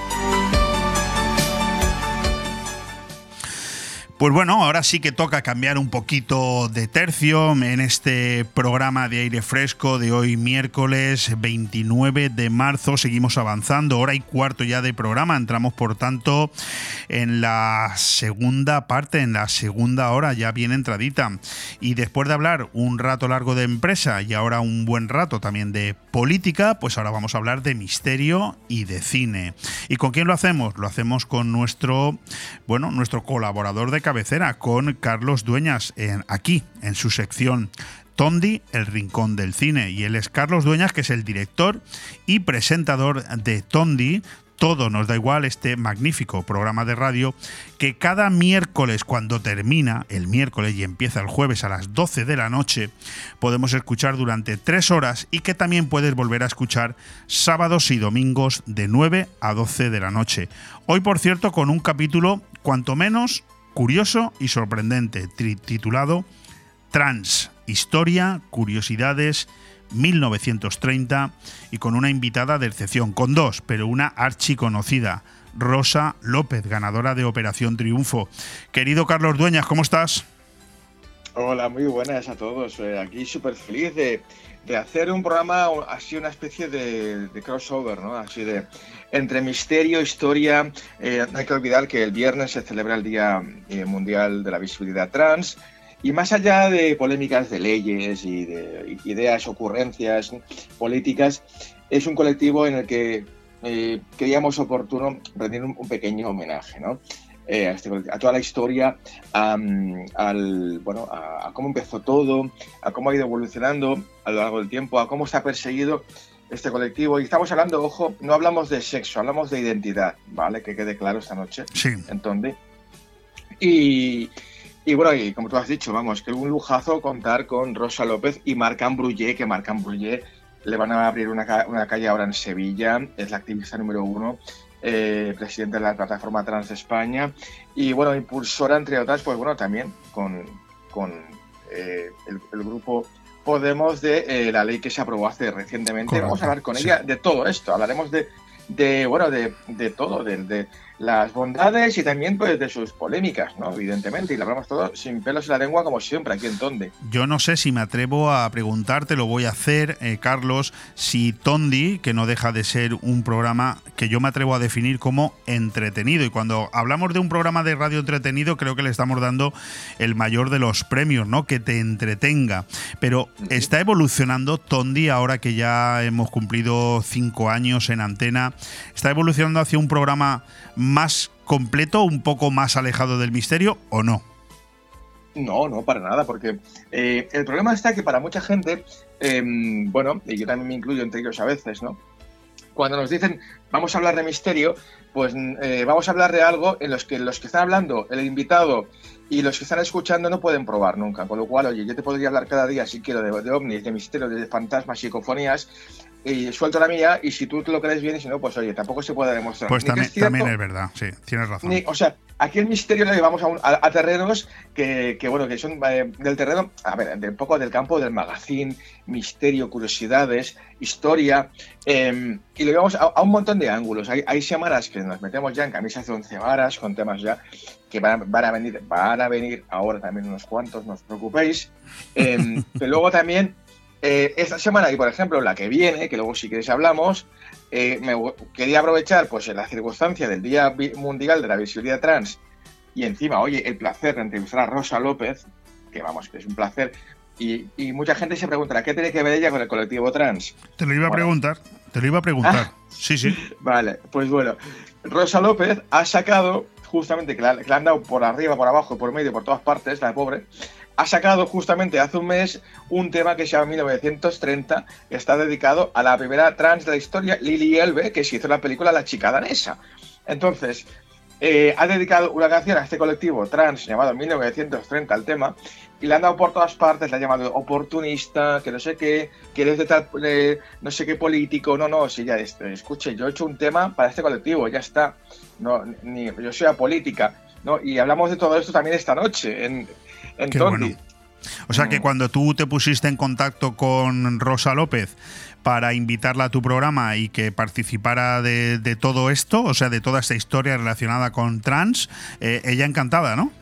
Pues bueno, ahora sí que toca cambiar un poquito de tercio en este programa de aire fresco de hoy miércoles 29 de marzo. Seguimos avanzando, hora y cuarto ya de programa. Entramos por tanto en la segunda parte, en la segunda hora ya bien entradita. Y después de hablar un rato largo de empresa y ahora un buen rato también de política, pues ahora vamos a hablar de misterio y de cine. ¿Y con quién lo hacemos? Lo hacemos con nuestro, bueno, nuestro colaborador de cabecera con Carlos Dueñas en, aquí, en su sección Tondi, el rincón del cine. Y él es Carlos Dueñas, que es el director y presentador de Tondi, todo nos da igual este magnífico programa de radio que cada miércoles cuando termina el miércoles y empieza el jueves a las 12 de la noche podemos escuchar durante tres horas y que también puedes volver a escuchar sábados y domingos de 9 a 12 de la noche. Hoy por cierto con un capítulo cuanto menos curioso y sorprendente titulado Trans, historia, curiosidades 1930 y con una invitada de excepción, con dos, pero una archiconocida, Rosa López, ganadora de Operación Triunfo. Querido Carlos Dueñas, ¿cómo estás? Hola, muy buenas a todos. Eh, aquí súper feliz de, hacer un programa así, una especie de, crossover, ¿no? Así de entre misterio, historia. Eh, no hay que olvidar que el viernes se celebra el Día eh, Mundial de la Visibilidad Trans. Y más allá de polémicas de leyes y de ideas, ocurrencias políticas, es un colectivo en el que eh, creíamos oportuno rendir un, pequeño homenaje, ¿no? Eh, a, este, a, toda la historia, a, al, bueno, a, cómo empezó todo, a cómo ha ido evolucionando a lo largo del tiempo, a cómo se ha perseguido este colectivo. Y estamos hablando, ojo, no hablamos de sexo, hablamos de identidad, ¿vale? Que quede claro esta noche. Sí. Entonces, y, y bueno, y como tú has dicho, vamos, que un lujazo contar con Rosa López y Marcan Bruyé, que Marcan Bruyé le van a abrir una, calle ahora en Sevilla, es la activista número uno, eh, presidente de la plataforma Trans España, y bueno, impulsora, entre otras, pues bueno, también con, con eh, el, grupo Podemos de eh, la ley que se aprobó hace recientemente. Vamos a hablar con ella de todo esto, hablaremos de, de bueno, de, de todo, de, de las bondades y también pues de sus polémicas, ¿no? Evidentemente, y lo hablamos todo sin pelos en la lengua como siempre aquí en Tondi. Yo no sé si me atrevo a preguntarte, lo voy a hacer, eh, Carlos, si Tondi, que no deja de ser un programa que yo me atrevo a definir como entretenido, y cuando hablamos de un programa de radio entretenido, creo que le estamos dando el mayor de los premios, ¿no? Que te entretenga. Pero está evolucionando Tondi ahora que ya hemos cumplido cinco años en antena, está evolucionando hacia un programa más completo, un poco más alejado del misterio o no? No, no, para nada, porque eh, el problema está que para mucha gente, em, bueno, y yo también me incluyo entre ellos a veces, ¿no? Cuando nos dicen vamos a hablar de misterio, pues eh, vamos a hablar de algo en los que los que están hablando, el invitado y los que están escuchando no pueden probar nunca. Con lo cual, oye, yo te podría hablar cada día, si quiero, de, de ovnis, de misterio, de fantasmas, psicofonías, y suelto la mía y si tú te lo crees bien y si no, pues oye, tampoco se puede demostrar. Pues también es, también es verdad, sí, tienes razón. o sea, aquí el misterio lo llevamos a, terrenos que, bueno, que son eh, del terreno, a ver, de un poco del campo del magazine, misterio, curiosidades, historia, em, y lo llevamos a, un montón de ángulos. Hay, hay, semanas que nos metemos ya en camisas de once varas con temas ya que van, a venir, van a venir ahora también unos cuantos, no os preocupéis. Em, pero luego también eh, esta semana y, por ejemplo, la que viene, que luego si queréis hablamos, eh, me quería aprovechar pues la circunstancia del Día Mundial de la Visibilidad Trans y encima, oye, el placer de entrevistar a Rosa López, que vamos, que es un placer, y, mucha gente se preguntará, ¿qué tiene que ver ella con el colectivo trans? Te lo iba a preguntar, te lo iba a preguntar. Ah. sí, sí. Vale, pues bueno, Rosa López ha sacado, justamente, que le, han dado por arriba, por abajo, por medio, por todas partes, la pobre, ha sacado justamente hace un mes un tema que se llama 1930, que está dedicado a la primera trans de la historia, Lily Elbe, que se hizo la película La chica danesa. Entonces, eh, ha dedicado una canción a este colectivo trans llamado 1930 al tema y le han dado por todas partes, le ha llamado oportunista, que no sé qué, que eres de tal, no sé qué político, no, no, si ya, este, escuche, yo he hecho un tema para este colectivo, ya está, no, ni, yo soy política, ¿no? Y hablamos de todo esto también esta noche en, o sea que mm. cuando tú te pusiste en contacto con Rosa López para invitarla a tu programa y que participara de, todo esto, o sea, de toda esta historia relacionada con trans, eh, ella encantada, ¿no?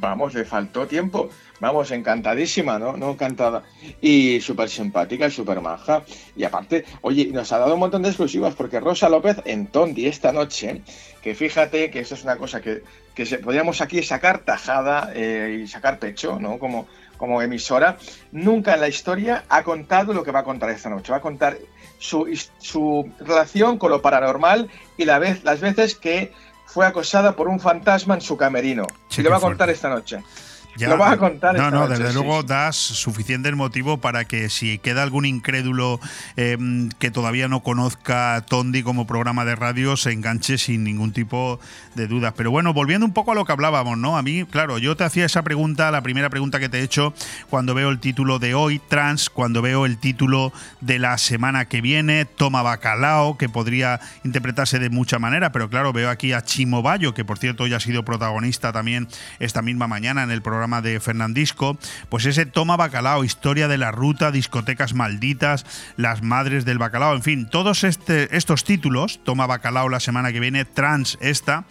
vamos, le faltó tiempo. Vamos, encantadísima, ¿no? No encantada. Y súper simpática, súper maja. Y aparte, oye, nos ha dado un montón de exclusivas porque Rosa López en Tondi esta noche, que fíjate que esto es una cosa que, que se, podríamos aquí sacar tajada eh, y sacar pecho, ¿no? Como, como emisora, nunca en la historia ha contado lo que va a contar esta noche. Va a contar su, su relación con lo paranormal y la vez, las veces que fue acosada por un fantasma en su camerino. y lo va a contar esta noche. Lo vas a contar. No, esta no, noche, desde sí, luego das suficiente motivo para que si queda algún incrédulo eh, que todavía no conozca Tondi como programa de radio, se enganche sin ningún tipo de dudas. Pero bueno, volviendo un poco a lo que hablábamos, ¿no? A mí, claro, yo te hacía esa pregunta, la primera pregunta que te he hecho, cuando veo el título de hoy, Trans, cuando veo el título de la semana que viene, Toma Bacalao, que podría interpretarse de mucha manera, pero claro, veo aquí a Chimo Bayo, que por cierto ya ha sido protagonista también esta misma mañana en el programa de Fernandisco, pues ese Toma Bacalao, historia de la ruta, discotecas malditas, las madres del bacalao, en fin, todos este, estos títulos, Toma Bacalao la semana que viene, Trans esta,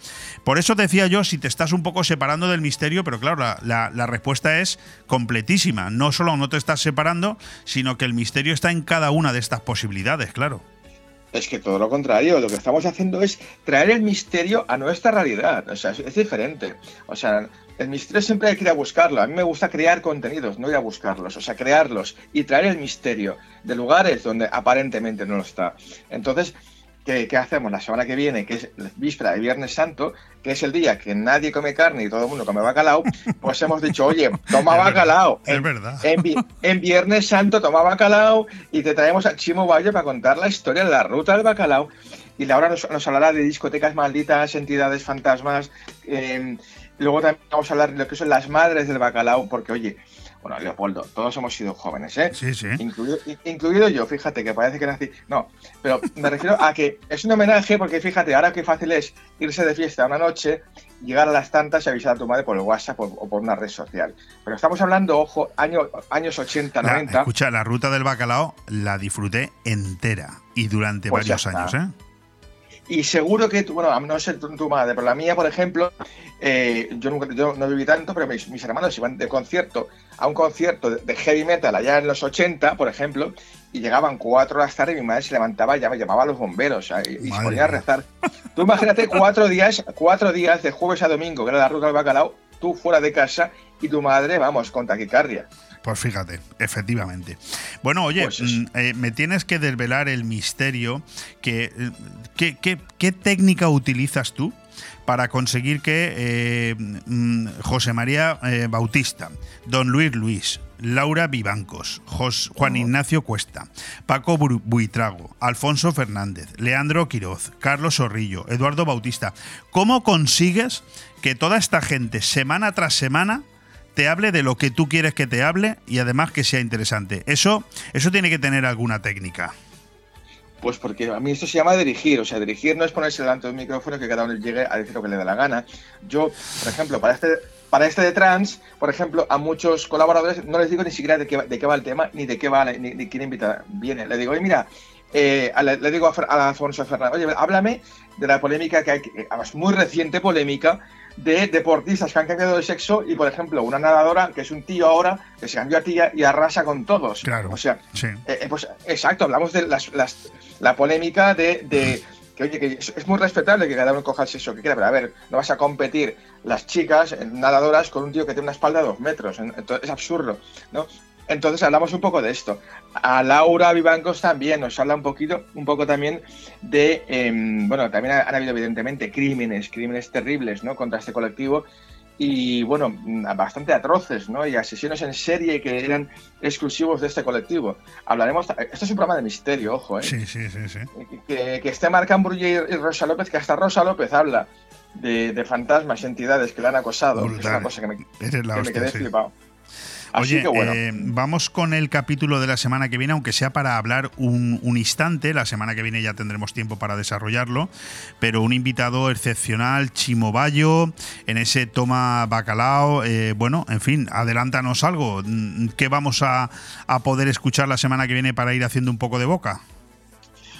por eso decía yo si te estás un poco separando del misterio, pero claro, la, respuesta es completísima, no solo no te estás separando, sino que el misterio está en cada una de estas posibilidades, claro. Es que todo lo contrario, lo que estamos haciendo es traer el misterio a nuestra realidad. O sea, es, es diferente. O sea, el misterio siempre hay que ir a buscarlo. A mí me gusta crear contenidos, no ir a buscarlos. O sea, crearlos y traer el misterio de lugares donde aparentemente no lo está. Entonces, ¿qué, qué hacemos la semana que viene, que es la víspera de Viernes Santo, que es el día que nadie come carne y todo el mundo come bacalao? Pues hemos dicho, oye, toma bacalao. Es verdad. En, en Viernes Santo toma bacalao y te traemos a Chimo Valle para contar la historia de la ruta del bacalao. Y Laura nos, nos hablará de discotecas malditas, entidades fantasmas. eh, luego también vamos a hablar de lo que son las madres del bacalao, porque oye, bueno, Leopoldo, todos hemos sido jóvenes, ¿eh? Sí, sí. Incluido, in- incluido yo, fíjate que parece que nací. No, pero me refiero a que es un homenaje porque fíjate, ahora qué fácil es irse de fiesta una noche, llegar a las tantas y avisar a tu madre por el WhatsApp o, por una red social. Pero estamos hablando, ojo, año, años 80, La- 90. escucha, la ruta del bacalao la disfruté entera y durante Pues varios años, ¿eh? Y seguro que, tú, bueno, no sé tu, tu madre, pero la mía, por ejemplo, eh, yo, nunca, yo no viví tanto, pero mis, mis hermanos iban de concierto a un concierto de, de heavy metal allá en los 80, por ejemplo, y llegaban cuatro horas tarde y mi madre se levantaba y ya me llamaba a los bomberos y, y se ponía a rezar. Tú imagínate cuatro días, cuatro días de jueves a domingo, que era la ruta del bacalao, tú fuera de casa y tu madre, vamos, con taquicardia. Pues fíjate, efectivamente. Bueno, oye, Pues mm, eh, me tienes que desvelar el misterio. Que, eh, ¿qué, qué, qué técnica utilizas tú para conseguir que eh, mm, José María eh, Bautista, Don Luis Luis, Laura Vivancos, Jos- Juan Ignacio Cuesta, Paco Buitrago, Alfonso Fernández, Leandro Quiroz, Carlos Zorrillo, Eduardo Bautista, ¿cómo consigues que toda esta gente semana tras semana te hable de lo que tú quieres que te hable y además que sea interesante. Eso, eso tiene que tener alguna técnica. Pues porque a mí esto se llama dirigir, o sea, dirigir no es ponerse delante de un micrófono que cada uno llegue a decir lo que le da la gana. Yo, por ejemplo, para este, para este de trans, por ejemplo, a muchos colaboradores no les digo ni siquiera de qué, de qué va el tema, ni de qué va, ni, ni quién invita viene. Le digo, oye, mira, eh, le, le digo a, a Alfonso Fernández, oye, háblame de la polémica que hay, además muy reciente polémica, de deportistas que han cambiado de sexo y, por ejemplo, una nadadora que es un tío ahora que se cambió a tía y arrasa con todos. Claro. O sea, Sí. eh, eh, pues exacto, hablamos de las, las- la polémica de, de que, oye, que es, muy respetable que cada uno coja el sexo que quiera, pero a ver, no vas a competir las chicas eh, nadadoras con un tío que tiene una espalda de dos metros, en- entonces es absurdo, ¿no? Entonces hablamos un poco de esto. A Laura Vivancos también nos habla un poquito, un poco también de, em, bueno, también han habido evidentemente crímenes, crímenes terribles, ¿no? Contra este colectivo y bueno, bastante atroces, ¿no? Y asesinos en serie que eran exclusivos de este colectivo. Hablaremos, esto es un programa de misterio, ojo, ¿eh? Sí, sí, sí, sí. Que, que esté Marc Ambrulle y Rosa López, que hasta Rosa López habla de, de fantasmas, entidades que le han acosado. Es Brutal. una cosa que me, Eres la que me hostia, quedé sí. flipado. Así Oye, que bueno. eh, vamos con el capítulo de la semana que viene, aunque sea para hablar un, un instante. La semana que viene ya tendremos tiempo para desarrollarlo. Pero un invitado excepcional, Chimo Bayo, en ese toma bacalao. eh, bueno, en fin, adelántanos algo. Mm, ¿Qué vamos a, a poder escuchar la semana que viene para ir haciendo un poco de boca?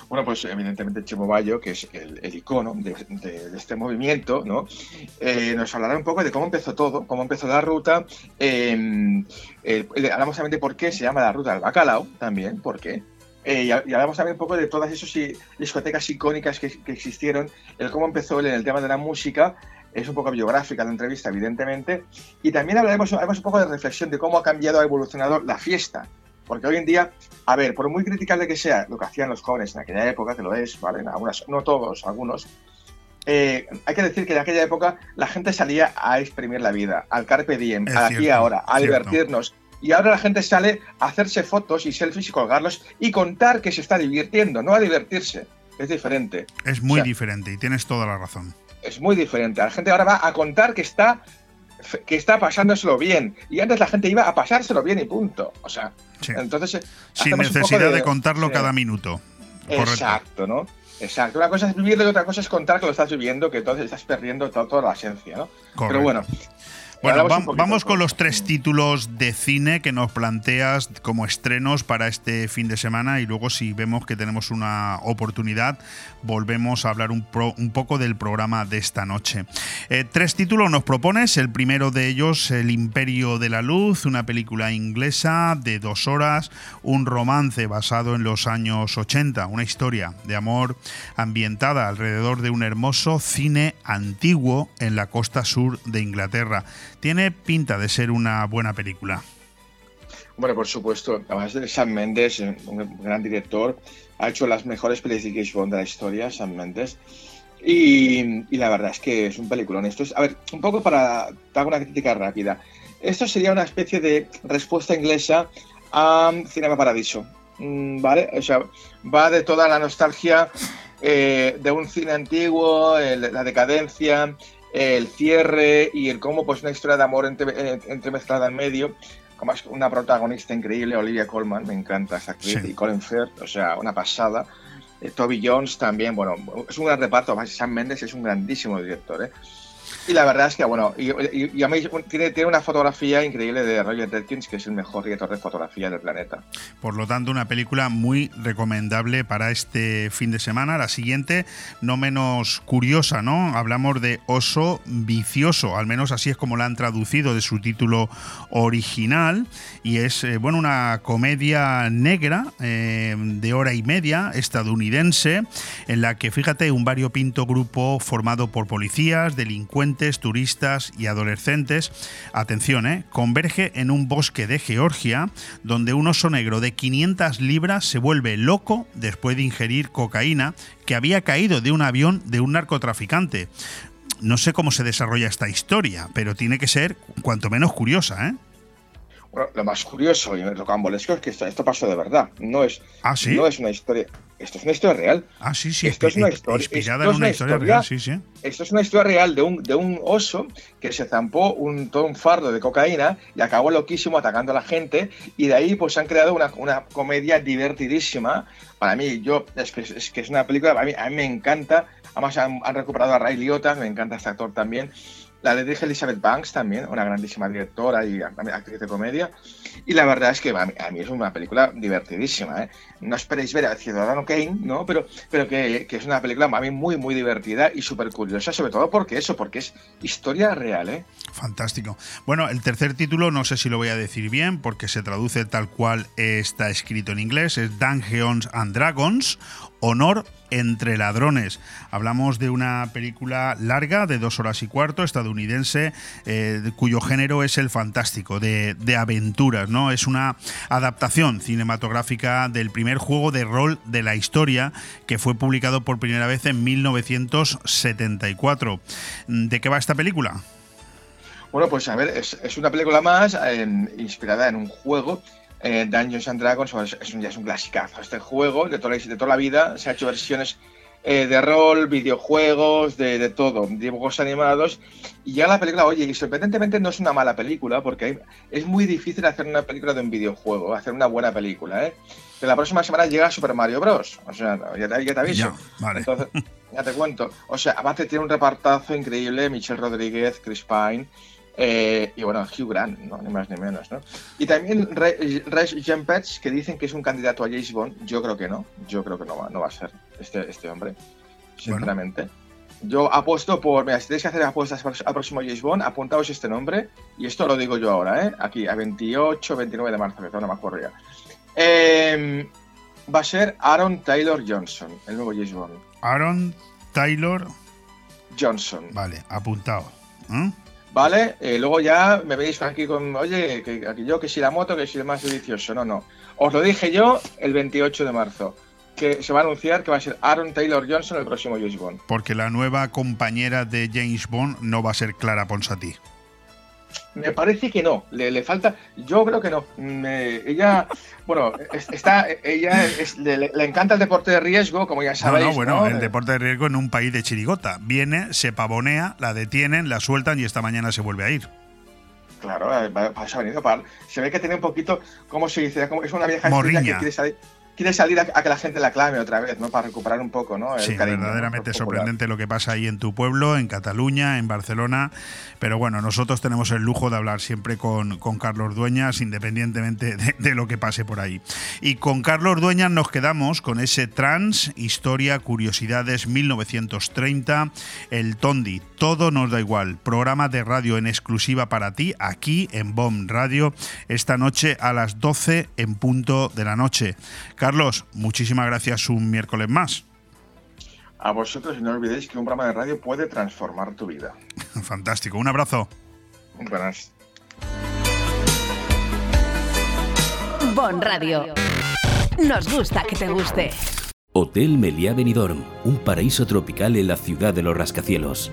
Bueno, pues evidentemente Chimo Bayo, que es el, el icono de, de- de este movimiento, ¿no? Eh, nos hablará un poco de cómo empezó todo, cómo empezó la ruta. eh, eh, le hablamos también de por qué se llama la ruta del bacalao, también, por qué. Eh, y, hablamos también un poco de todas esas discotecas icónicas que, que existieron, el cómo empezó en el tema de la música. Es un poco biográfica la entrevista, evidentemente. Y también hablaremos, haremos un poco de reflexión de cómo ha cambiado, ha evolucionado la fiesta. Porque hoy en día, a ver, por muy criticable que sea lo que hacían los jóvenes en aquella época, que lo es, ¿vale? En algunas, no todos, algunos, eh, hay que decir que en aquella época la gente salía a exprimir la vida, al carpe diem, Es al aquí y cierto, ahora, a cierto. divertirnos. Y ahora la gente sale a hacerse fotos y selfies y colgarlos y contar que se está divirtiendo, no a divertirse. Es diferente. Es muy O sea, diferente y tienes toda la razón. es muy diferente. La gente ahora va a contar que está que está pasándoselo bien. Y antes la gente iba a pasárselo bien y punto. O sea, Sí. entonces. eh, Sin necesidad de, contarlo sí. cada minuto. Correcto. Exacto, ¿no? Exacto. Una cosa es vivirlo y otra cosa es contar que lo estás viviendo, que entonces estás perdiendo to- toda la esencia, ¿no? Correcto. Pero bueno. Bueno, vamos con los tres títulos de cine que nos planteas como estrenos para este fin de semana y luego si vemos que tenemos una oportunidad volvemos a hablar un, pro- un poco del programa de esta noche. Eh, tres títulos nos propones, el primero de ellos El Imperio de la Luz, una película inglesa de dos horas, un romance basado en los años 80, una historia de amor ambientada alrededor de un hermoso cine antiguo en la costa sur de Inglaterra. Tiene pinta de ser una buena película. Bueno, por supuesto. Además de Sam Mendes, eh, un gran director, ha hecho las mejores películas de James de la historia, Sam Mendes. Y, la verdad es que es un peliculón. Esto es, a ver, un poco para dar una crítica rápida. Esto sería una especie de respuesta inglesa a Cinema Paradiso. Mm, ¿Vale? O sea, va de toda la nostalgia eh, de un cine antiguo, la decadencia, el cierre y el cómo pues una historia de amor entre- eh, entremezclada en medio. Como es una protagonista increíble, Olivia Colman, me encanta esa actriz, Sí. y Colin Firth, o sea, una pasada. Eh, Toby Jones también, bueno, es un gran reparto. Además, Sam Mendes es un grandísimo director, ¿eh? Y la verdad es que, bueno, y, a mí tiene, tiene una fotografía increíble de Roger Deakins, que es el mejor director de fotografía del planeta. Por lo tanto, una película muy recomendable para este fin de semana. La siguiente, no menos curiosa, ¿no? Hablamos de Oso Vicioso, al menos así es como la han traducido de su título original. Y es, eh, bueno, una comedia negra eh, de hora y media, estadounidense, en la que, fíjate, un variopinto grupo formado por policías, delincuentes, turistas y adolescentes, atención, ¿eh? converge en un bosque de Georgia donde un oso negro de 500 libras se vuelve loco después de ingerir cocaína que había caído de un avión de un narcotraficante. No sé cómo se desarrolla esta historia, pero tiene que ser cuanto menos curiosa, ¿eh? Bueno, lo más curioso y rocambolesco es que esto, esto pasó de verdad. No es, ¿Ah, sí? no es una historia. Esto es una historia real. Ah, sí, sí, Esto es una historia- inspirada esto en es una una historia historia- real, sí, sí. Esto es una historia real de un, de un oso que se zampó un, todo un fardo de cocaína y acabó loquísimo atacando a la gente. Y de ahí pues han creado una, una comedia divertidísima. Para mí, yo, es que es, que es una película, a mí, a mí me encanta. Además han, han recuperado a Ray Liotta, me encanta este actor también. La dirige Elizabeth Banks también, una grandísima directora y actriz de comedia. Y la verdad es que a mí, a mí es una película divertidísima. ¿eh? No esperéis ver a Ciudadano Kane, ¿no? pero, pero que, que es una película a mí muy, muy divertida y súper curiosa, sobre todo porque eso, porque es historia real. ¿eh? Fantástico. Bueno, el tercer título no sé si lo voy a decir bien porque se traduce tal cual está escrito en inglés, es Dungeons and Dragons, Honor entre ladrones. Hablamos de una película larga de dos horas y cuarto, estadounidense, eh, cuyo género es el fantástico, de, aventuras, ¿no? Es una adaptación cinematográfica del primer juego de rol de la historia que fue publicado por primera vez en 1974. ¿De qué va esta película? Bueno, pues a ver, es, una película más inspirada en un juego. Eh, Dungeons and Dragons es un, ya es un clasicazo. Este juego de toda, la, de toda la vida se ha hecho versiones eh, de rol, videojuegos, de, de todo, dibujos animados. Y ya la película, oye, y sorprendentemente no es una mala película, porque hay- es muy difícil hacer una película de un videojuego, hacer una buena película, ¿eh? Que la próxima semana llega Super Mario Bros. O sea, ya te, ya te aviso. Ya, vale. Entonces, ya te cuento. O sea, aparte tiene un repartazo increíble, Michelle Rodríguez, Chris Pine, Eh, y bueno, Hugh Grant, ¿no? ni más ni menos. ¿no? Y también Rex Jempets, que dicen que es un candidato a James Bond. Yo creo que no. Yo creo que no va, no va a ser este, este hombre, sinceramente. Yo apuesto por. Mira, si tenéis que hacer apuestas al próximo James Bond, apuntaos este nombre. Y esto lo digo yo ahora, ¿eh? Aquí, a 28, 29 de marzo, que no me acuerdo ya. Em, va a ser Aaron Taylor Johnson, el nuevo James Bond. Aaron Taylor Johnson. Vale, apuntado. ¿eh? ¿Vale? Eh, luego ya me veis aquí con, oye, que, yo que si la moto, que si el más delicioso. No, no. Os lo dije yo el 28 de marzo que se va a anunciar que va a ser Aaron Taylor Johnson el próximo James Bond. Porque la nueva compañera de James Bond no va a ser Clara Ponsati. Me parece que no, le, falta. Yo creo que no. ella, bueno, está, ella le, encanta el deporte de riesgo, como ya sabéis. No, no, bueno, el deporte de riesgo en un país de chirigota. Viene, se pavonea, la detienen, la sueltan y esta mañana se vuelve a ir. Claro, para eso ha venido para. Se ve que tiene un poquito, ¿cómo se dice? Es una vieja Morriña. que quiere salir quiere salir a, que la gente la clame otra vez, ¿no? Para recuperar un poco, ¿no? sí, verdaderamente sorprendente lo que pasa ahí en tu pueblo, en Cataluña, en Barcelona. Pero bueno, nosotros tenemos el lujo de hablar siempre con, con Carlos Dueñas, independientemente de, lo que pase por ahí. Y con Carlos Dueñas nos quedamos con ese trans, historia, curiosidades 1930, el Tondi. Todo nos da igual. Programa de radio en exclusiva para ti, aquí en BOM Radio, esta noche a las 12 en punto de la noche. Carlos, muchísimas gracias un miércoles más. A vosotros y no olvidéis que un programa de radio puede transformar tu vida. Fantástico, un abrazo. Buenas. Bon Radio. Nos gusta que te guste. Hotel Meliá Benidorm, un paraíso tropical en la ciudad de los rascacielos.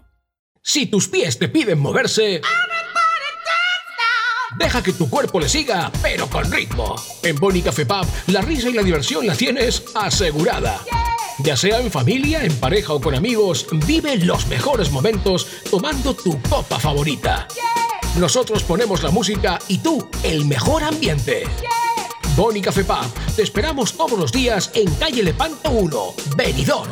Si tus pies te piden moverse... Deja que tu cuerpo le siga, pero con ritmo. En Boni Café Pub, la risa y la diversión la tienes asegurada. Ya sea en familia, en pareja o con amigos, vive los mejores momentos tomando tu copa favorita. Nosotros ponemos la música y tú el mejor ambiente. Boni Café Pub, te esperamos todos los días en calle Lepanto 1, Benidorm.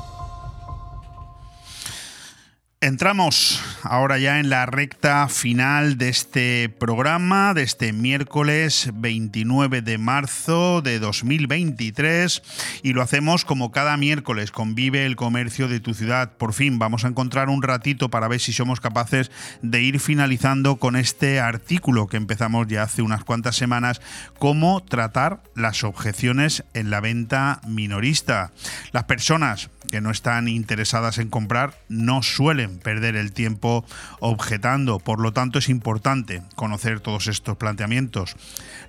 Entramos ahora ya en la recta final de este programa, de este miércoles 29 de marzo de 2023 y lo hacemos como cada miércoles, convive el comercio de tu ciudad. Por fin vamos a encontrar un ratito para ver si somos capaces de ir finalizando con este artículo que empezamos ya hace unas cuantas semanas, cómo tratar las objeciones en la venta minorista. Las personas que no están interesadas en comprar no suelen perder el tiempo objetando. Por lo tanto, es importante conocer todos estos planteamientos.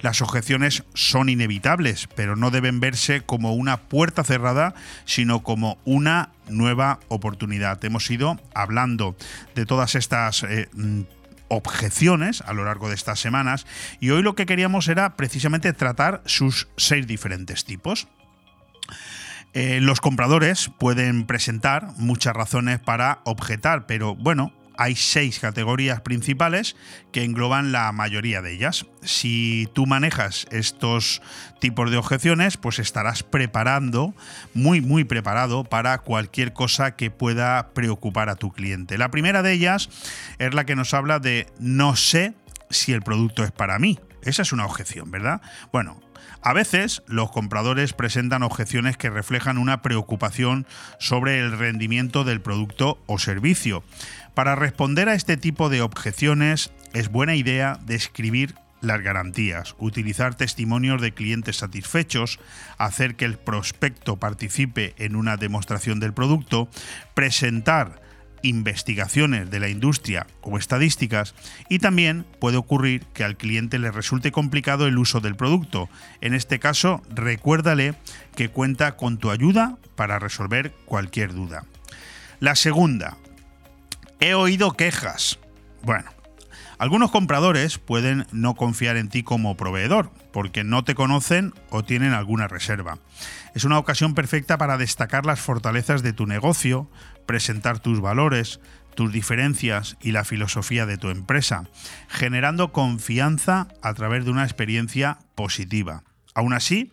Las objeciones son inevitables, pero no deben verse como una puerta cerrada, sino como una nueva oportunidad. Hemos ido hablando de todas estas... Eh, objeciones a lo largo de estas semanas y hoy lo que queríamos era precisamente tratar sus seis diferentes tipos. Eh, los compradores pueden presentar muchas razones para objetar, pero bueno, hay seis categorías principales que engloban la mayoría de ellas. Si tú manejas estos tipos de objeciones, pues estarás preparando, muy, muy preparado para cualquier cosa que pueda preocupar a tu cliente. La primera de ellas es la que nos habla de no sé si el producto es para mí. Esa es una objeción, ¿verdad? Bueno, a veces los compradores presentan objeciones que reflejan una preocupación sobre el rendimiento del producto o servicio. Para responder a este tipo de objeciones es buena idea describir las garantías, utilizar testimonios de clientes satisfechos, hacer que el prospecto participe en una demostración del producto, presentar investigaciones de la industria o estadísticas y también puede ocurrir que al cliente le resulte complicado el uso del producto. En este caso, recuérdale que cuenta con tu ayuda para resolver cualquier duda. La segunda, he oído quejas. Bueno, algunos compradores pueden no confiar en ti como proveedor porque no te conocen o tienen alguna reserva. Es una ocasión perfecta para destacar las fortalezas de tu negocio, presentar tus valores, tus diferencias y la filosofía de tu empresa, generando confianza a través de una experiencia positiva. Aún así,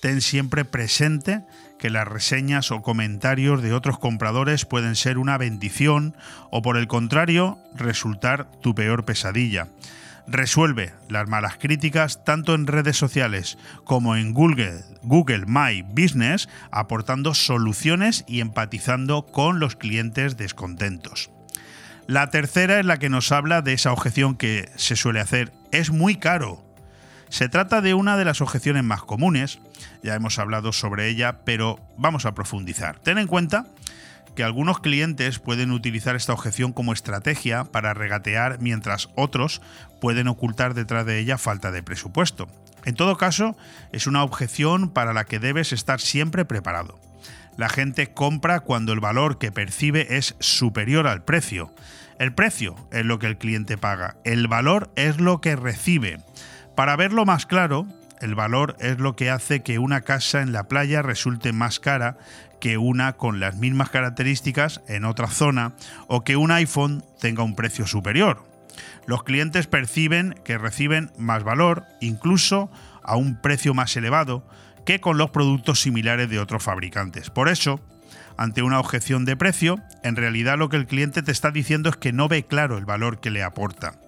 ten siempre presente que las reseñas o comentarios de otros compradores pueden ser una bendición o por el contrario resultar tu peor pesadilla. Resuelve las malas críticas tanto en redes sociales como en Google, Google My Business, aportando soluciones y empatizando con los clientes descontentos. La tercera es la que nos habla de esa objeción que se suele hacer. Es muy caro. Se trata de una de las objeciones más comunes, ya hemos hablado sobre ella, pero vamos a profundizar. Ten en cuenta que algunos clientes pueden utilizar esta objeción como estrategia para regatear mientras otros pueden ocultar detrás de ella falta de presupuesto. En todo caso, es una objeción para la que debes estar siempre preparado. La gente compra cuando el valor que percibe es superior al precio. El precio es lo que el cliente paga, el valor es lo que recibe. Para verlo más claro, el valor es lo que hace que una casa en la playa resulte más cara que una con las mismas características en otra zona o que un iPhone tenga un precio superior. Los clientes perciben que reciben más valor, incluso a un precio más elevado, que con los productos similares de otros fabricantes. Por eso, ante una objeción de precio, en realidad lo que el cliente te está diciendo es que no ve claro el valor que le aporta.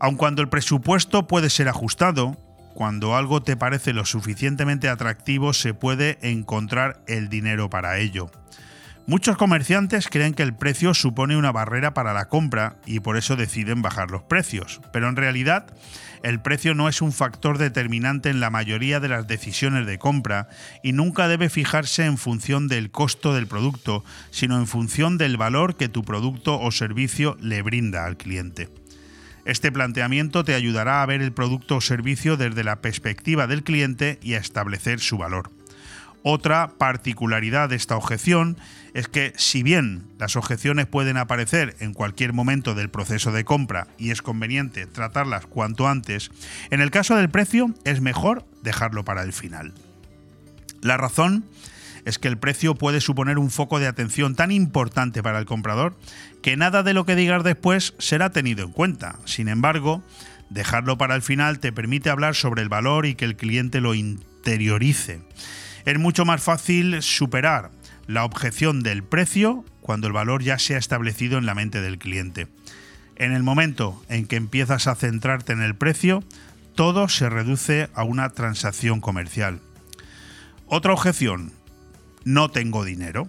Aun cuando el presupuesto puede ser ajustado, cuando algo te parece lo suficientemente atractivo se puede encontrar el dinero para ello. Muchos comerciantes creen que el precio supone una barrera para la compra y por eso deciden bajar los precios, pero en realidad el precio no es un factor determinante en la mayoría de las decisiones de compra y nunca debe fijarse en función del costo del producto, sino en función del valor que tu producto o servicio le brinda al cliente. Este planteamiento te ayudará a ver el producto o servicio desde la perspectiva del cliente y a establecer su valor. Otra particularidad de esta objeción es que si bien las objeciones pueden aparecer en cualquier momento del proceso de compra y es conveniente tratarlas cuanto antes, en el caso del precio es mejor dejarlo para el final. La razón es que el precio puede suponer un foco de atención tan importante para el comprador que nada de lo que digas después será tenido en cuenta. Sin embargo, dejarlo para el final te permite hablar sobre el valor y que el cliente lo interiorice. Es mucho más fácil superar la objeción del precio cuando el valor ya se ha establecido en la mente del cliente. En el momento en que empiezas a centrarte en el precio, todo se reduce a una transacción comercial. Otra objeción, no tengo dinero.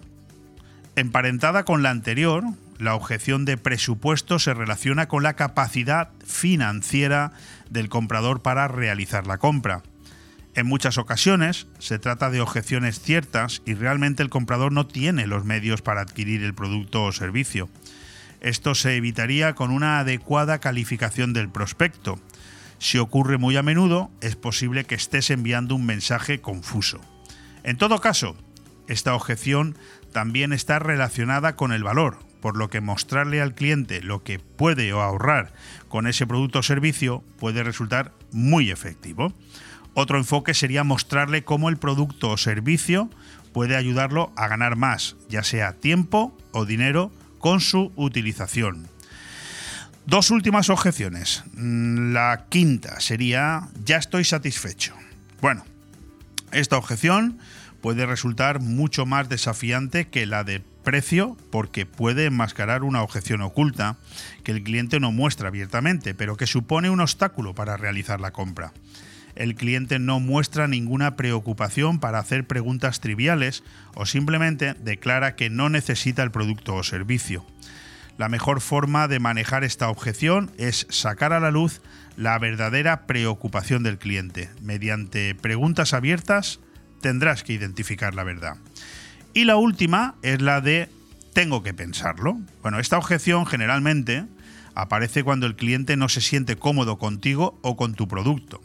Emparentada con la anterior, la objeción de presupuesto se relaciona con la capacidad financiera del comprador para realizar la compra. En muchas ocasiones se trata de objeciones ciertas y realmente el comprador no tiene los medios para adquirir el producto o servicio. Esto se evitaría con una adecuada calificación del prospecto. Si ocurre muy a menudo, es posible que estés enviando un mensaje confuso. En todo caso, esta objeción también está relacionada con el valor, por lo que mostrarle al cliente lo que puede ahorrar con ese producto o servicio puede resultar muy efectivo. Otro enfoque sería mostrarle cómo el producto o servicio puede ayudarlo a ganar más, ya sea tiempo o dinero, con su utilización. Dos últimas objeciones. Mm, la quinta sería, ya estoy satisfecho. Bueno, esta objeción puede resultar mucho más desafiante que la de precio porque puede enmascarar una objeción oculta que el cliente no muestra abiertamente, pero que supone un obstáculo para realizar la compra. El cliente no muestra ninguna preocupación para hacer preguntas triviales o simplemente declara que no necesita el producto o servicio. La mejor forma de manejar esta objeción es sacar a la luz la verdadera preocupación del cliente. Mediante preguntas abiertas tendrás que identificar la verdad. Y la última es la de tengo que pensarlo. Bueno, esta objeción generalmente aparece cuando el cliente no se siente cómodo contigo o con tu producto.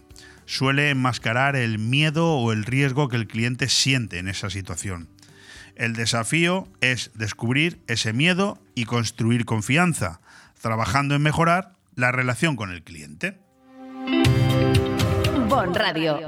Suele enmascarar el miedo o el riesgo que el cliente siente en esa situación. El desafío es descubrir ese miedo y construir confianza, trabajando en mejorar la relación con el cliente. Bon Radio.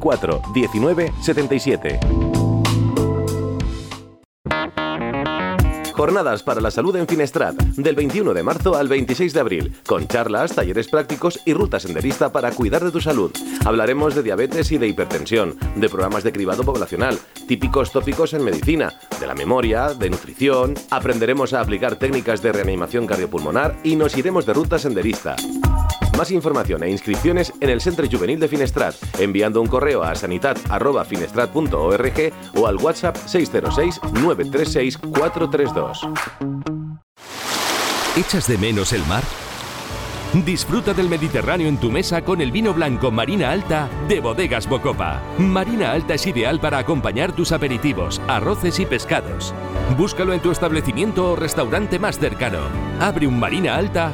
19 77. Jornadas para la salud en Finestrat, del 21 de marzo al 26 de abril, con charlas, talleres prácticos y ruta senderista para cuidar de tu salud. Hablaremos de diabetes y de hipertensión, de programas de cribado poblacional, típicos tópicos en medicina, de la memoria, de nutrición, aprenderemos a aplicar técnicas de reanimación cardiopulmonar y nos iremos de ruta senderista. Más información e inscripciones en el Centro Juvenil de Finestrat, enviando un correo a sanitat.finestrat.org o al WhatsApp 606 936 432. ¿Echas de menos el mar? Disfruta del Mediterráneo en tu mesa con el vino blanco Marina Alta de Bodegas Bocopa. Marina Alta es ideal para acompañar tus aperitivos, arroces y pescados. Búscalo en tu establecimiento o restaurante más cercano. Abre un Marina Alta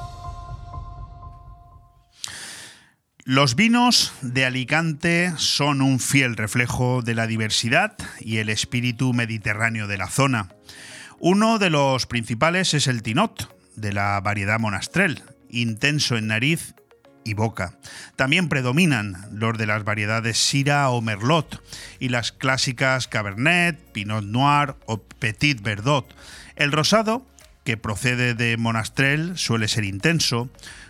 Los vinos de Alicante son un fiel reflejo de la diversidad y el espíritu mediterráneo de la zona. Uno de los principales es el Tinot, de la variedad Monastrell, intenso en nariz y boca. También predominan los de las variedades Syrah o Merlot y las clásicas Cabernet, Pinot Noir o Petit Verdot. El rosado, que procede de Monastrell, suele ser intenso,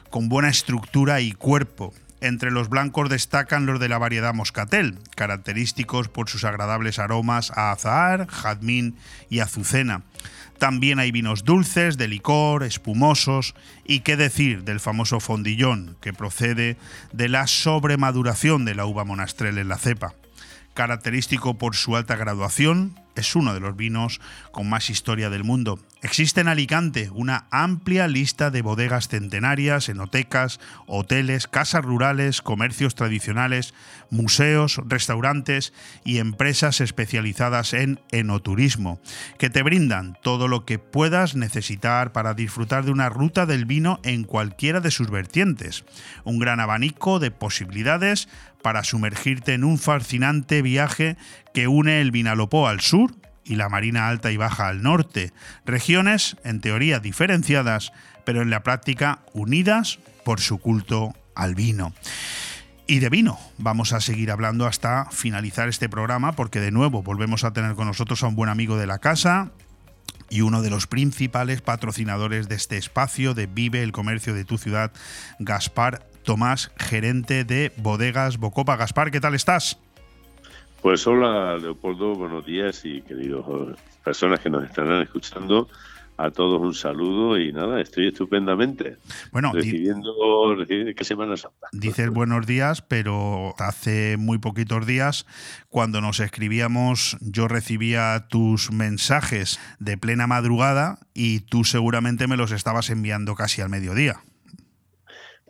con buena estructura y cuerpo, entre los blancos destacan los de la variedad Moscatel, característicos por sus agradables aromas a azahar, jazmín y azucena. También hay vinos dulces, de licor, espumosos y qué decir del famoso fondillón, que procede de la sobremaduración de la uva monastrel en la cepa. Característico por su alta graduación, es uno de los vinos con más historia del mundo. Existe en Alicante una amplia lista de bodegas centenarias, enotecas, hoteles, casas rurales, comercios tradicionales, museos, restaurantes y empresas especializadas en enoturismo, que te brindan todo lo que puedas necesitar para disfrutar de una ruta del vino en cualquiera de sus vertientes. Un gran abanico de posibilidades para sumergirte en un fascinante viaje que une el Vinalopó al sur y la Marina Alta y Baja al norte, regiones en teoría diferenciadas, pero en la práctica unidas por su culto al vino. Y de vino vamos a seguir hablando hasta finalizar este programa, porque de nuevo volvemos a tener con nosotros a un buen amigo de la casa, y uno de los principales patrocinadores de este espacio de Vive el Comercio de tu ciudad, Gaspar Tomás, gerente de Bodegas Bocopa. Gaspar, ¿qué tal estás? Pues hola Leopoldo, buenos días y queridos personas que nos estarán escuchando. A todos un saludo y nada, estoy estupendamente. Bueno, recibiendo, ¿qué Semana Santa? Dices buenos días, pero hace muy poquitos días, cuando nos escribíamos, yo recibía tus mensajes de plena madrugada y tú seguramente me los estabas enviando casi al mediodía.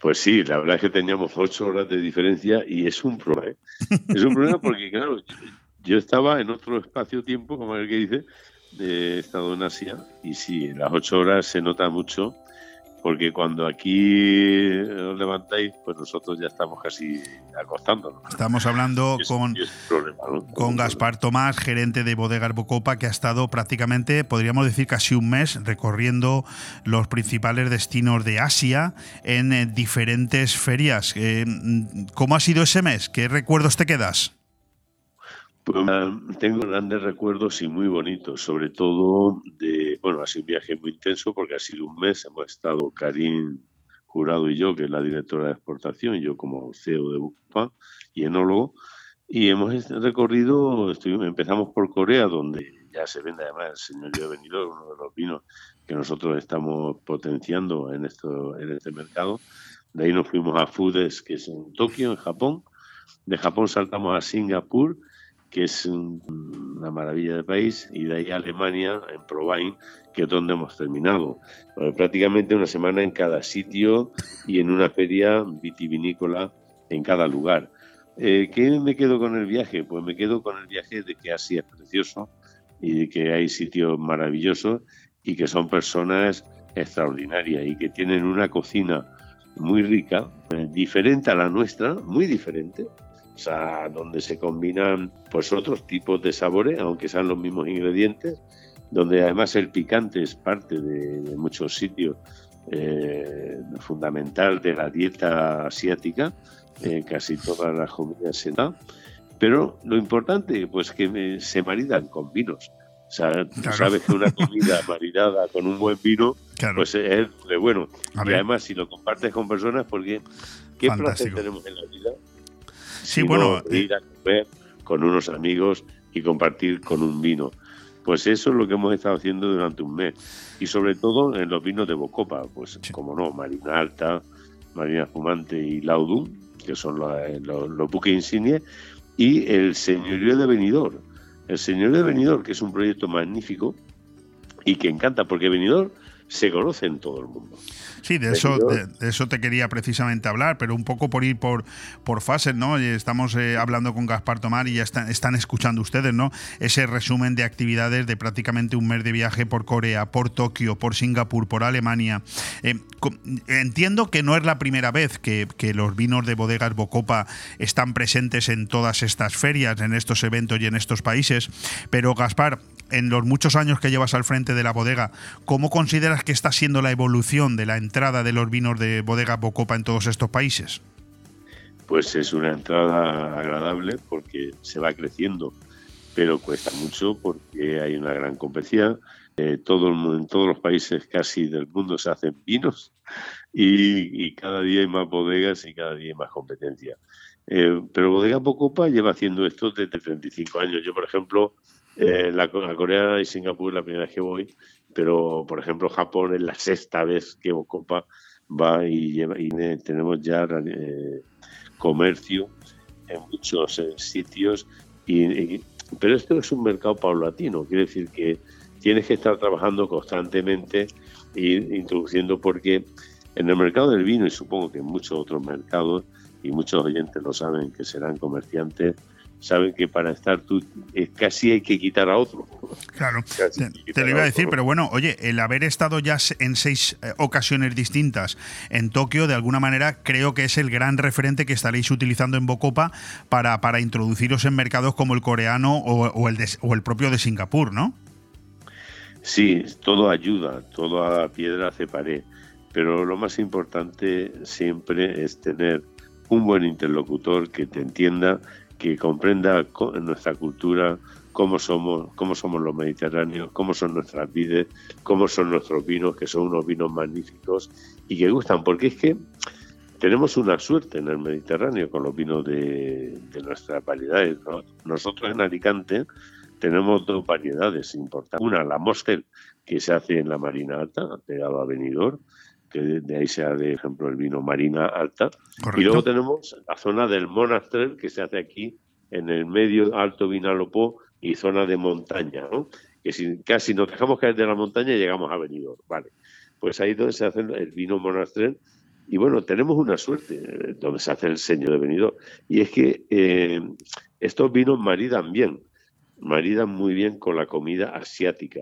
Pues sí, la verdad es que teníamos ocho horas de diferencia y es un problema. ¿eh? Es un problema porque, claro, yo estaba en otro espacio-tiempo, como el que dice, de estado en Asia, y sí, las ocho horas se nota mucho porque cuando aquí os levantáis, pues nosotros ya estamos casi acostándonos. Estamos hablando con, con Gaspar Tomás, gerente de Bodegas Bocopa, que ha estado prácticamente, podríamos decir, casi un mes recorriendo los principales destinos de Asia en eh, diferentes ferias. Eh, ¿Cómo ha sido ese mes? ¿Qué recuerdos te quedas? Pues, tengo grandes recuerdos y muy bonitos, sobre todo de, bueno, ha sido un viaje muy intenso porque ha sido un mes, hemos estado Karim Jurado y yo, que es la directora de exportación, y yo como CEO de Bupa y enólogo, y hemos recorrido, empezamos por Corea, donde ya se vende además el señor de Venidor, uno de los vinos que nosotros estamos potenciando en, esto, en este mercado. De ahí nos fuimos a Foodes, que es en Tokio, en Japón. De Japón saltamos a Singapur que es una maravilla de país, y de ahí a Alemania, en Provine, que es donde hemos terminado. prácticamente una semana en cada sitio y en una feria vitivinícola en cada lugar. Eh, ¿Qué me quedo con el viaje? Pues me quedo con el viaje de que así es precioso y de que hay sitios maravillosos y que son personas extraordinarias y que tienen una cocina muy rica, eh, diferente a la nuestra, muy diferente, sea, donde se combinan pues otros tipos de sabores, aunque sean los mismos ingredientes, donde además el picante es parte de, muchos sitios eh, fundamental de la dieta asiática, eh, casi todas las comidas se dan, pero lo importante pues que se maridan con vinos. O sea, tú sabes que una comida maridada con un buen vino, pues es de bueno. y además, si lo compartes con personas, porque ¿qué placer tenemos en la vida? Sí, bueno. Eh, ir a comer con unos amigos y compartir con un vino. Pues eso es lo que hemos estado haciendo durante un mes. Y sobre todo en los vinos de Bocopa, pues como no, Marina Alta, Marina Fumante y Laudum, que son eh, los, los, buques insignes, y el Señorío de Benidorm. El Señorío de Benidorm, que es un proyecto magnífico y que encanta, porque Benidorm se conoce en todo el mundo. Sí, de eso, de, eso te quería precisamente hablar, pero un poco por ir por, por fases, ¿no? Estamos eh, hablando con Gaspar Tomar y ya están, están escuchando ustedes, ¿no? Ese resumen de actividades de prácticamente un mes de viaje por Corea, por Tokio, por Singapur, por Alemania. Eh, entiendo que no es la primera vez que, que los vinos de bodegas Bocopa están presentes en todas estas ferias, en estos eventos y en estos países, pero Gaspar, en los muchos años que llevas al frente de la bodega, ¿cómo consideras que está siendo la evolución de la entrada de los vinos de bodega Bocopa en todos estos países? Pues es una entrada agradable porque se va creciendo, pero cuesta mucho porque hay una gran competencia. Eh, todo el en todos los países casi del mundo se hacen vinos y, cada día hay más bodegas y cada día hay más competencia. Eh, pero Bodega Bocopa lleva haciendo esto desde 35 años. Yo, por ejemplo, eh, la, Corea y Singapur la primera vez que voy, pero por ejemplo Japón es la sexta vez que Bocopa va y, lleva, y tenemos ya eh, comercio en muchos eh, sitios y, Pero esto es un mercado paulatino, quiere decir que tienes que estar trabajando constantemente e introduciendo porque en el mercado del vino y supongo que en muchos otros mercados y muchos oyentes lo saben que serán comerciantes saben que para estar tú eh, casi hay que quitar a otro. Claro, te, lo iba a decir, pero bueno, oye, el haber estado ya en seis eh, ocasiones distintas en Tokio, de alguna manera creo que es el gran referente que estaréis utilizando en Bocopa para, para introduciros en mercados como el coreano o, el, o el propio de Singapur, ¿no? Sí, todo ayuda, todo a piedra hace pared, pero lo más importante siempre es tener un buen interlocutor que te entienda que comprenda nuestra cultura, cómo somos, cómo somos los mediterráneos, cómo son nuestras vides, cómo son nuestros vinos, que son unos vinos magníficos y que gustan, porque es que tenemos una suerte en el Mediterráneo con los vinos de, nuestras variedades. Nosotros en Alicante tenemos dos variedades importantes. Una, la Mostel, que se hace en la Marina Alta, pegado a Benidorm, que de ahí se de ejemplo, el vino Marina Alta. Y luego tenemos la zona del Monastrell, que se hace aquí en el medio Alto Vinalopó y zona de montaña, ¿no? Que si casi nos dejamos caer de la montaña llegamos a Benidorm, ¿vale? Pues ahí es donde se hace el vino Monastrell y bueno, tenemos una suerte eh, donde se hace el seño de Benidorm y es que eh, estos vinos maridan bien, maridan muy bien con la comida asiática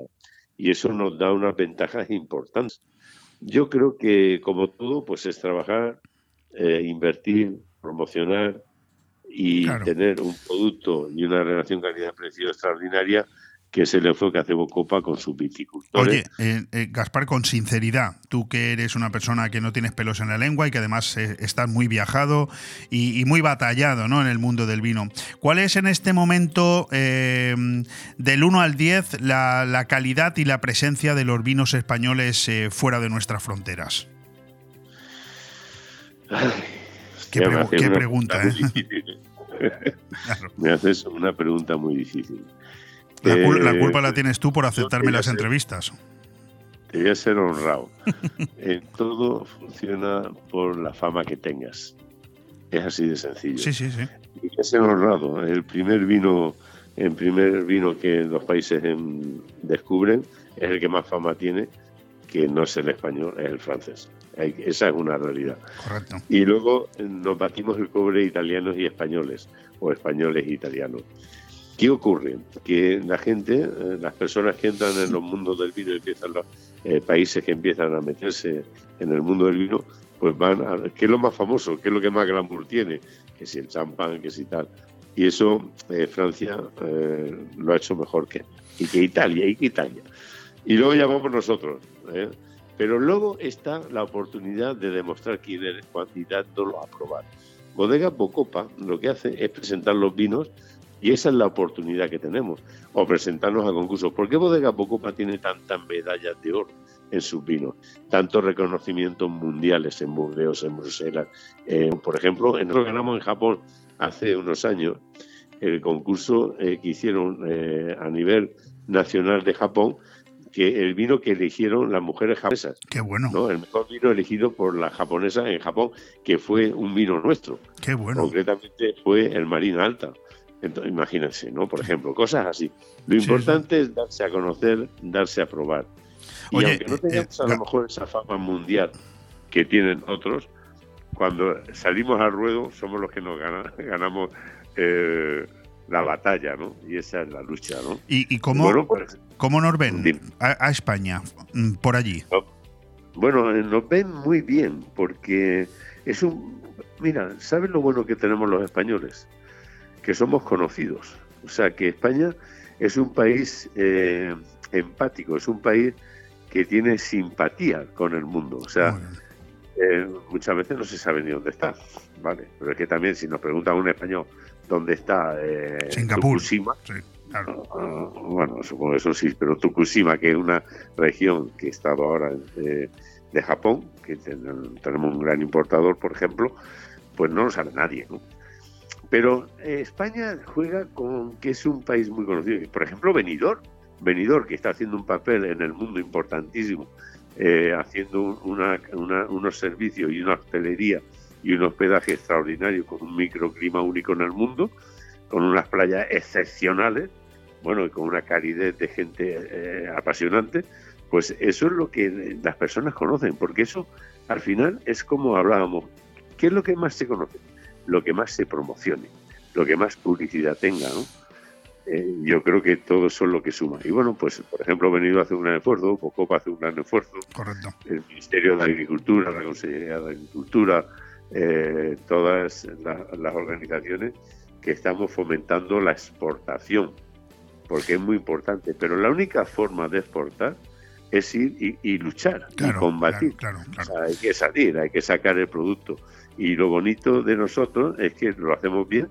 y eso nos da unas ventajas importantes. Yo creo que, como todo, pues es trabajar, eh, invertir, promocionar y tener un producto y una relación calidad-precio extraordinaria que es el enfoque que hace Bocopa con sus viticultores. Oye, eh, eh, Gaspar, con sinceridad, tú que eres una persona que no tienes pelos en la lengua y que además eh, estás muy viajado y, muy batallado ¿no? en el mundo del vino, ¿cuál es en este momento, del 1 al 10, la, calidad y la presencia de los vinos españoles fuera de nuestras fronteras? qué, pregunta, Me haces una pregunta muy difícil. La, culpa la tienes tú por aceptarme las entrevistas. Te voy a ser honrado. todo funciona por la fama que tengas. Es así de sencillo. Sí, sí, sí. Y a ser honrado. El primer vino, el primer vino que los países descubren es el que más fama tiene, que no es el español, es el francés. Esa es una realidad. Correcto. Y luego nos batimos el cobre italianos y españoles, o españoles e italianos. ¿Qué ocurre? Que la gente, eh, las personas que entran en los mundos del vino, empiezan los eh, países que empiezan a meterse en el mundo del vino, pues van a, ¿qué es lo más famoso? ¿Qué es lo que más glamour tiene? Que si el champán, que si tal. Y eso eh, Francia lo ha hecho mejor que, y que Italia, y que Italia. Y luego ya vamos nosotros. Pero luego está la oportunidad de demostrar quién eres lo a probar. Bodega Bocopa lo que hace es presentar los vinos y esa es la oportunidad que tenemos, o presentarnos a concursos. ¿Por qué Bodega Bocopa tiene tantas medallas de oro en sus vinos? Tantos reconocimientos mundiales en Burdeos, en Bruselas. Eh, por ejemplo, nosotros ganamos en Japón hace unos años el concurso eh, que hicieron eh, a nivel nacional de Japón, que el vino que eligieron las mujeres japonesas. Qué bueno. ¿no? El mejor vino elegido por las japonesas en Japón, que fue un vino nuestro. Qué bueno. Concretamente fue el Marina Alta. Entonces, imagínense, ¿no? Por ejemplo, cosas así. Lo importante es darse a conocer, darse a probar. Y aunque no tengamos a lo mejor esa fama mundial que tienen otros, cuando salimos al ruedo somos los que nos ganamos eh, la batalla, ¿no? Y esa es la lucha, ¿no? ¿Y, cómo, pues, cómo nos ven a, España mm, por allí? Bueno, eh, nos ven muy bien porque es un... Mira, ¿sabes lo bueno que tenemos los españoles? Que somos conocidos. O sea, que España es un país eh, empático, es un país que tiene simpatía con el mundo. O sea, eh, muchas veces no se sabe ni dónde está, ¿vale? Pero es que también si nos pregunta un español dónde está eh, Tucumán, ah, bueno, supongo eso sí, pero Tucumán, que es una región que he estado ahora de Japón, que tenemos un gran importador, por ejemplo, pues no lo sabe nadie, ¿no? Pero eh, España juega con que es un país muy conocido. Por ejemplo, Benidorm, Benidorm que está haciendo un papel en el mundo importantísimo, eh, haciendo unos servicios y una hostelería y un hospedaje extraordinario con un microclima único en el mundo, con unas playas excepcionales, bueno, y con una calidez de gente eh, apasionante, pues eso es lo que las personas conocen, porque eso al final es como hablábamos, ¿qué es lo que más se conoce? Lo que más se promocione, lo que más publicidad tenga, ¿no? Eh, yo creo que todo eso es lo que suma. Y bueno, pues por ejemplo, he venido a hacer un gran esfuerzo, Pocopa hace un gran esfuerzo. Correcto. El Ministerio de Agricultura, la Consejería de Agricultura, eh, todas la- las organizaciones que estamos fomentando la exportación, porque es muy importante. Pero la única forma de exportar es ir y, y luchar y combatir. O sea, hay que salir, hay que sacar el producto. Y lo bonito de nosotros es que lo hacemos bien,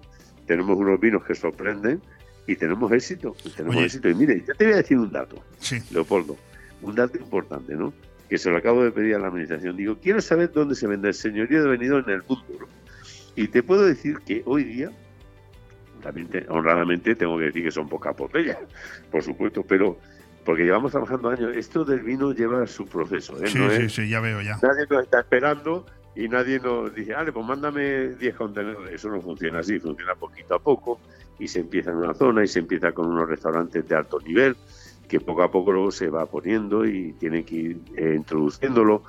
tenemos unos vinos que sorprenden y tenemos éxito. y tenemos Oye. éxito. Y mire, yo te voy a decir un dato, Sí. Leopoldo, un dato importante, ¿no? Que se lo acabo de pedir a la administración. Digo, quiero saber dónde se vende el señorío de venido en el mundo. ¿no? Y te puedo decir que hoy día, también te- honradamente tengo que decir que son pocas botellas, por supuesto, pero porque llevamos trabajando años. Esto del vino lleva su proceso. ¿eh? Sí, No sí, es- sí, ya veo ya. Nadie nos está esperando y nadie nos dice, vale, pues mándame 10 contenedores. Eso no funciona así, funciona poquito a poco y se empieza en una zona y se empieza con unos restaurantes de alto nivel que poco a poco luego se va poniendo y tiene que ir eh, introduciéndolo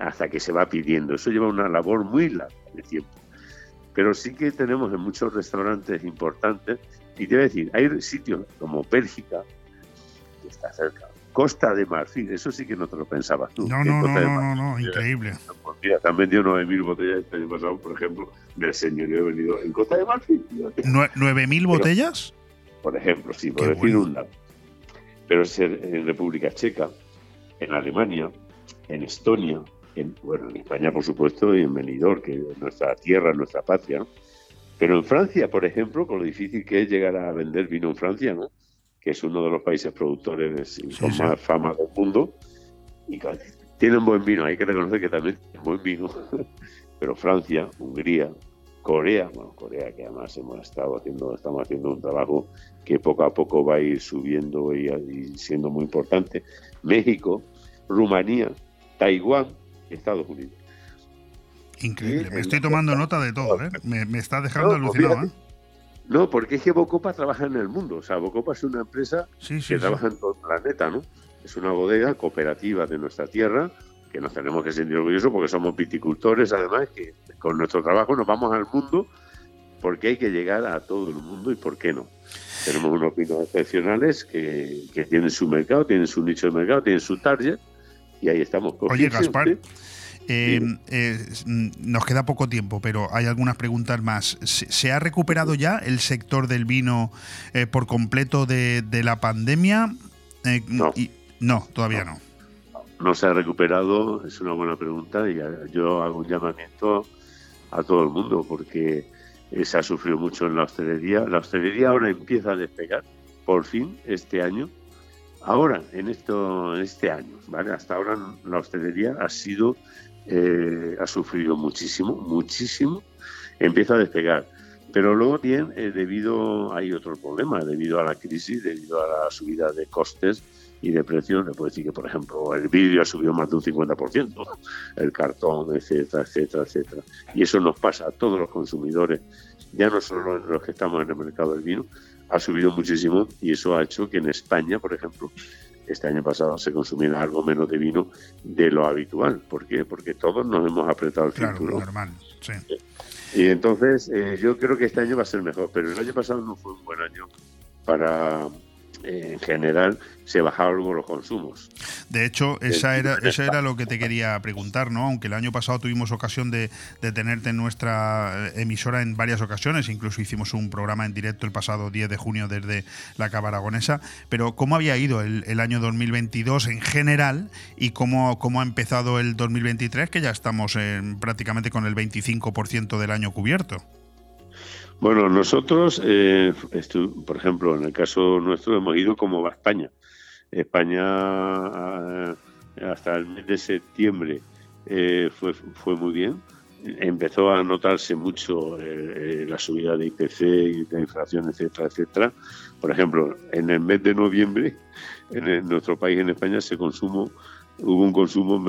hasta que se va pidiendo. Eso lleva una labor muy larga de tiempo. Pero sí que tenemos en muchos restaurantes importantes y te voy a decir, hay sitios como Bélgica, que está cerca, Costa de Marfil, eso sí que no te lo pensabas tú. No, no, no, no, no, increíble. mira, te han vendido 9.000 botellas este año pasado, por ejemplo, del señorío venido en Costa de Marfil. fíjate. Nue- ¿9.000 botellas? Por ejemplo, sí, por decir un dato. Pero es en en República Checa, en Alemania, en Estonia, en, bueno, en España, por supuesto, y en Benidorm, que es nuestra tierra, nuestra patria, ¿no? Pero en Francia, por ejemplo, con lo difícil que es llegar a vender vino en Francia, ¿no? Que es uno de los países productores con sí. más fama del mundo, y claro, tienen buen vino, hay que reconocer que también tienen buen vino, pero Francia, Hungría, Corea, bueno, Corea que además hemos estado haciendo, estamos haciendo un trabajo que poco a poco va a ir subiendo y, y siendo muy importante, México, Rumanía, Taiwán, Estados Unidos. Increíble. Me estoy tomando nota de todo, ¿eh? Me, me está dejando No, pues alucinado, ¿eh? No, porque es que Bocopa trabaja en el mundo. O sea, Bocopa es una empresa Sí, sí, que sí. trabaja en todo el planeta, ¿no? Es una bodega cooperativa de nuestra tierra que nos tenemos que sentir orgullosos porque somos viticultores, además, que con nuestro trabajo nos vamos al mundo porque hay que llegar a todo el mundo y por qué no. Tenemos unos vinos excepcionales que, que tienen su mercado, tienen su nicho de mercado, tienen su target y ahí estamos. Oye, Gaspar, eh, eh, nos queda poco tiempo, pero hay algunas preguntas más. ¿Se, se ha recuperado ya el sector del vino eh, por completo de, de la pandemia? Eh, No. y- no, todavía no. no se ha recuperado, es una buena pregunta y a- yo hago un llamamiento a todo el mundo porque se ha sufrido mucho en la hostelería. La hostelería ahora empieza a despegar, por fin, este año. Ahora, en, esto, en este año, ¿vale? Hasta ahora la hostelería ha sido, eh, ha sufrido muchísimo, muchísimo. Empieza a despegar. Pero luego bien, eh, debido, hay otro problema, debido a la crisis, debido a la subida de costes y de precios, le puedo decir que, por ejemplo, el vidrio ha subido más de un 50%, el cartón, etcétera, etcétera, etcétera. Y eso nos pasa a todos los consumidores, ya no solo los que estamos en el mercado del vino, ha subido muchísimo y eso ha hecho que en España, por ejemplo, este año pasado se consumiera algo menos de vino de lo habitual. ¿Por qué? Porque todos nos hemos apretado el Claro, cinturón. normal. Sí. Y entonces eh, yo creo que este año va a ser mejor, pero el año pasado no fue un buen año para, en general, se bajaron los consumos. De hecho, esa era, eso era lo que te quería preguntar, ¿no? Aunque el año pasado tuvimos ocasión de, de tenerte en nuestra eh, emisora en varias ocasiones, incluso hicimos un programa en directo el pasado 10 de junio desde la Cava Aragonesa, pero ¿cómo había ido el, el año 2022 en general y cómo, cómo ha empezado el 2023, que ya estamos en, prácticamente con el 25% del año cubierto? Bueno, nosotros, eh, por ejemplo, en el caso nuestro hemos ido como va España. España ah, hasta el mes de septiembre eh, fue, fue muy bien. Empezó a notarse mucho eh, eh, la subida de IPC y de inflación, etcétera, etcétera. Por ejemplo, en el mes de noviembre, en nuestro país, en España, se consumo hubo un consumo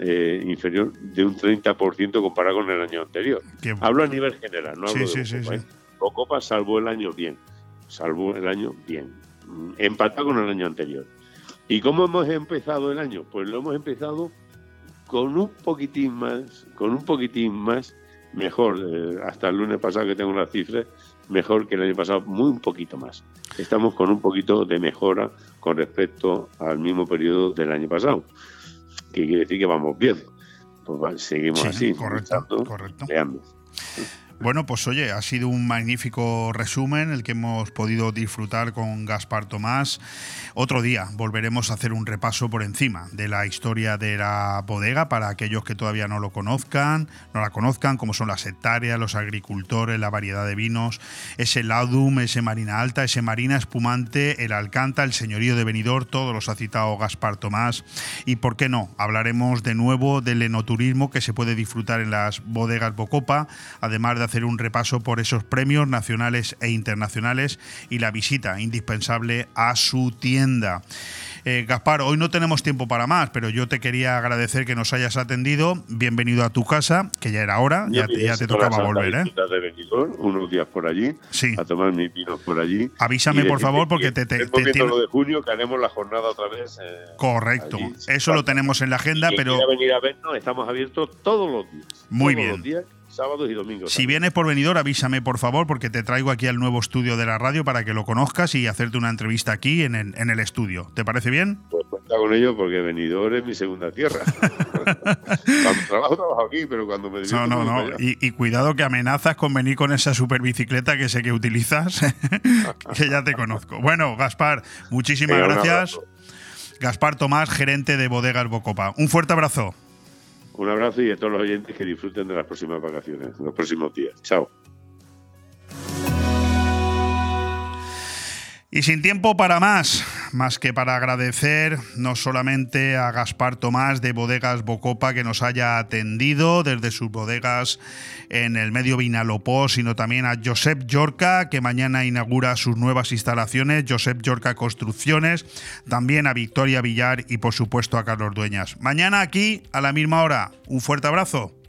eh, inferior de un 30% comparado con el año anterior. Hablo a nivel general, no hablo sí, de sí, Europa, sí. ¿eh? Salvo el año bien, salvo el año bien, mm, empatado con el año anterior. ¿Y cómo hemos empezado el año? Pues lo hemos empezado con un poquitín más, con un poquitín más, mejor, eh, hasta el lunes pasado que tengo las cifras, mejor que el año pasado, muy un poquito más. Estamos con un poquito de mejora con respecto al mismo periodo del año pasado, que quiere decir que vamos bien. Pues seguimos así, correcto, correcto. Bueno, pues oye, ha sido un magnífico resumen el que hemos podido disfrutar con Gaspar Tomás. Otro día volveremos a hacer un repaso por encima de la historia de la bodega para aquellos que todavía no lo conozcan, no la conozcan, como son las hectáreas, los agricultores, la variedad de vinos, ese laudum, ese marina alta, ese marina espumante, el alcanta, el señorío de Benidorm, todos los ha citado Gaspar Tomás. Y por qué no, hablaremos de nuevo del enoturismo que se puede disfrutar en las bodegas Bocopa, además de hacer un repaso por esos premios nacionales e internacionales y la visita indispensable a su tienda. Eh, Gaspar, hoy no tenemos tiempo para más, pero yo te quería agradecer que nos hayas atendido. Bienvenido a tu casa, que ya era hora, ya, te tocaba volver. ¿eh? De unos días por allí, a tomar mi vino por allí. Avísame, por favor, porque te, te, te, lo de junio que haremos la jornada otra vez. Eh, Correcto, eso lo tenemos en la agenda, pero. venir a vernos, estamos abiertos todos los días. Muy bien sábados y domingos. Si vienes por venidor, avísame por favor, porque te traigo aquí al nuevo estudio de la radio para que lo conozcas y hacerte una entrevista aquí en el, en el estudio. ¿Te parece bien? Pues cuenta con ello porque venidor es mi segunda tierra. trabajo, trabajo aquí, pero cuando me No, no, no. Y, cuidado que amenazas con venir con esa super bicicleta que sé que utilizas, que ya te conozco. Bueno, Gaspar, muchísimas gracias. Gaspar Tomás, gerente de Bodegas Bocopa. Un fuerte abrazo. Un abrazo y a todos los oyentes que disfruten de las próximas vacaciones, los próximos días. Chao. Y sin tiempo para más, más que para agradecer no solamente a Gaspar Tomás de Bodegas Bocopa que nos haya atendido desde sus bodegas en el medio Vinalopó, sino también a Josep Yorca que mañana inaugura sus nuevas instalaciones, Josep Yorca Construcciones, también a Victoria Villar y por supuesto a Carlos Dueñas. Mañana aquí a la misma hora. Un fuerte abrazo.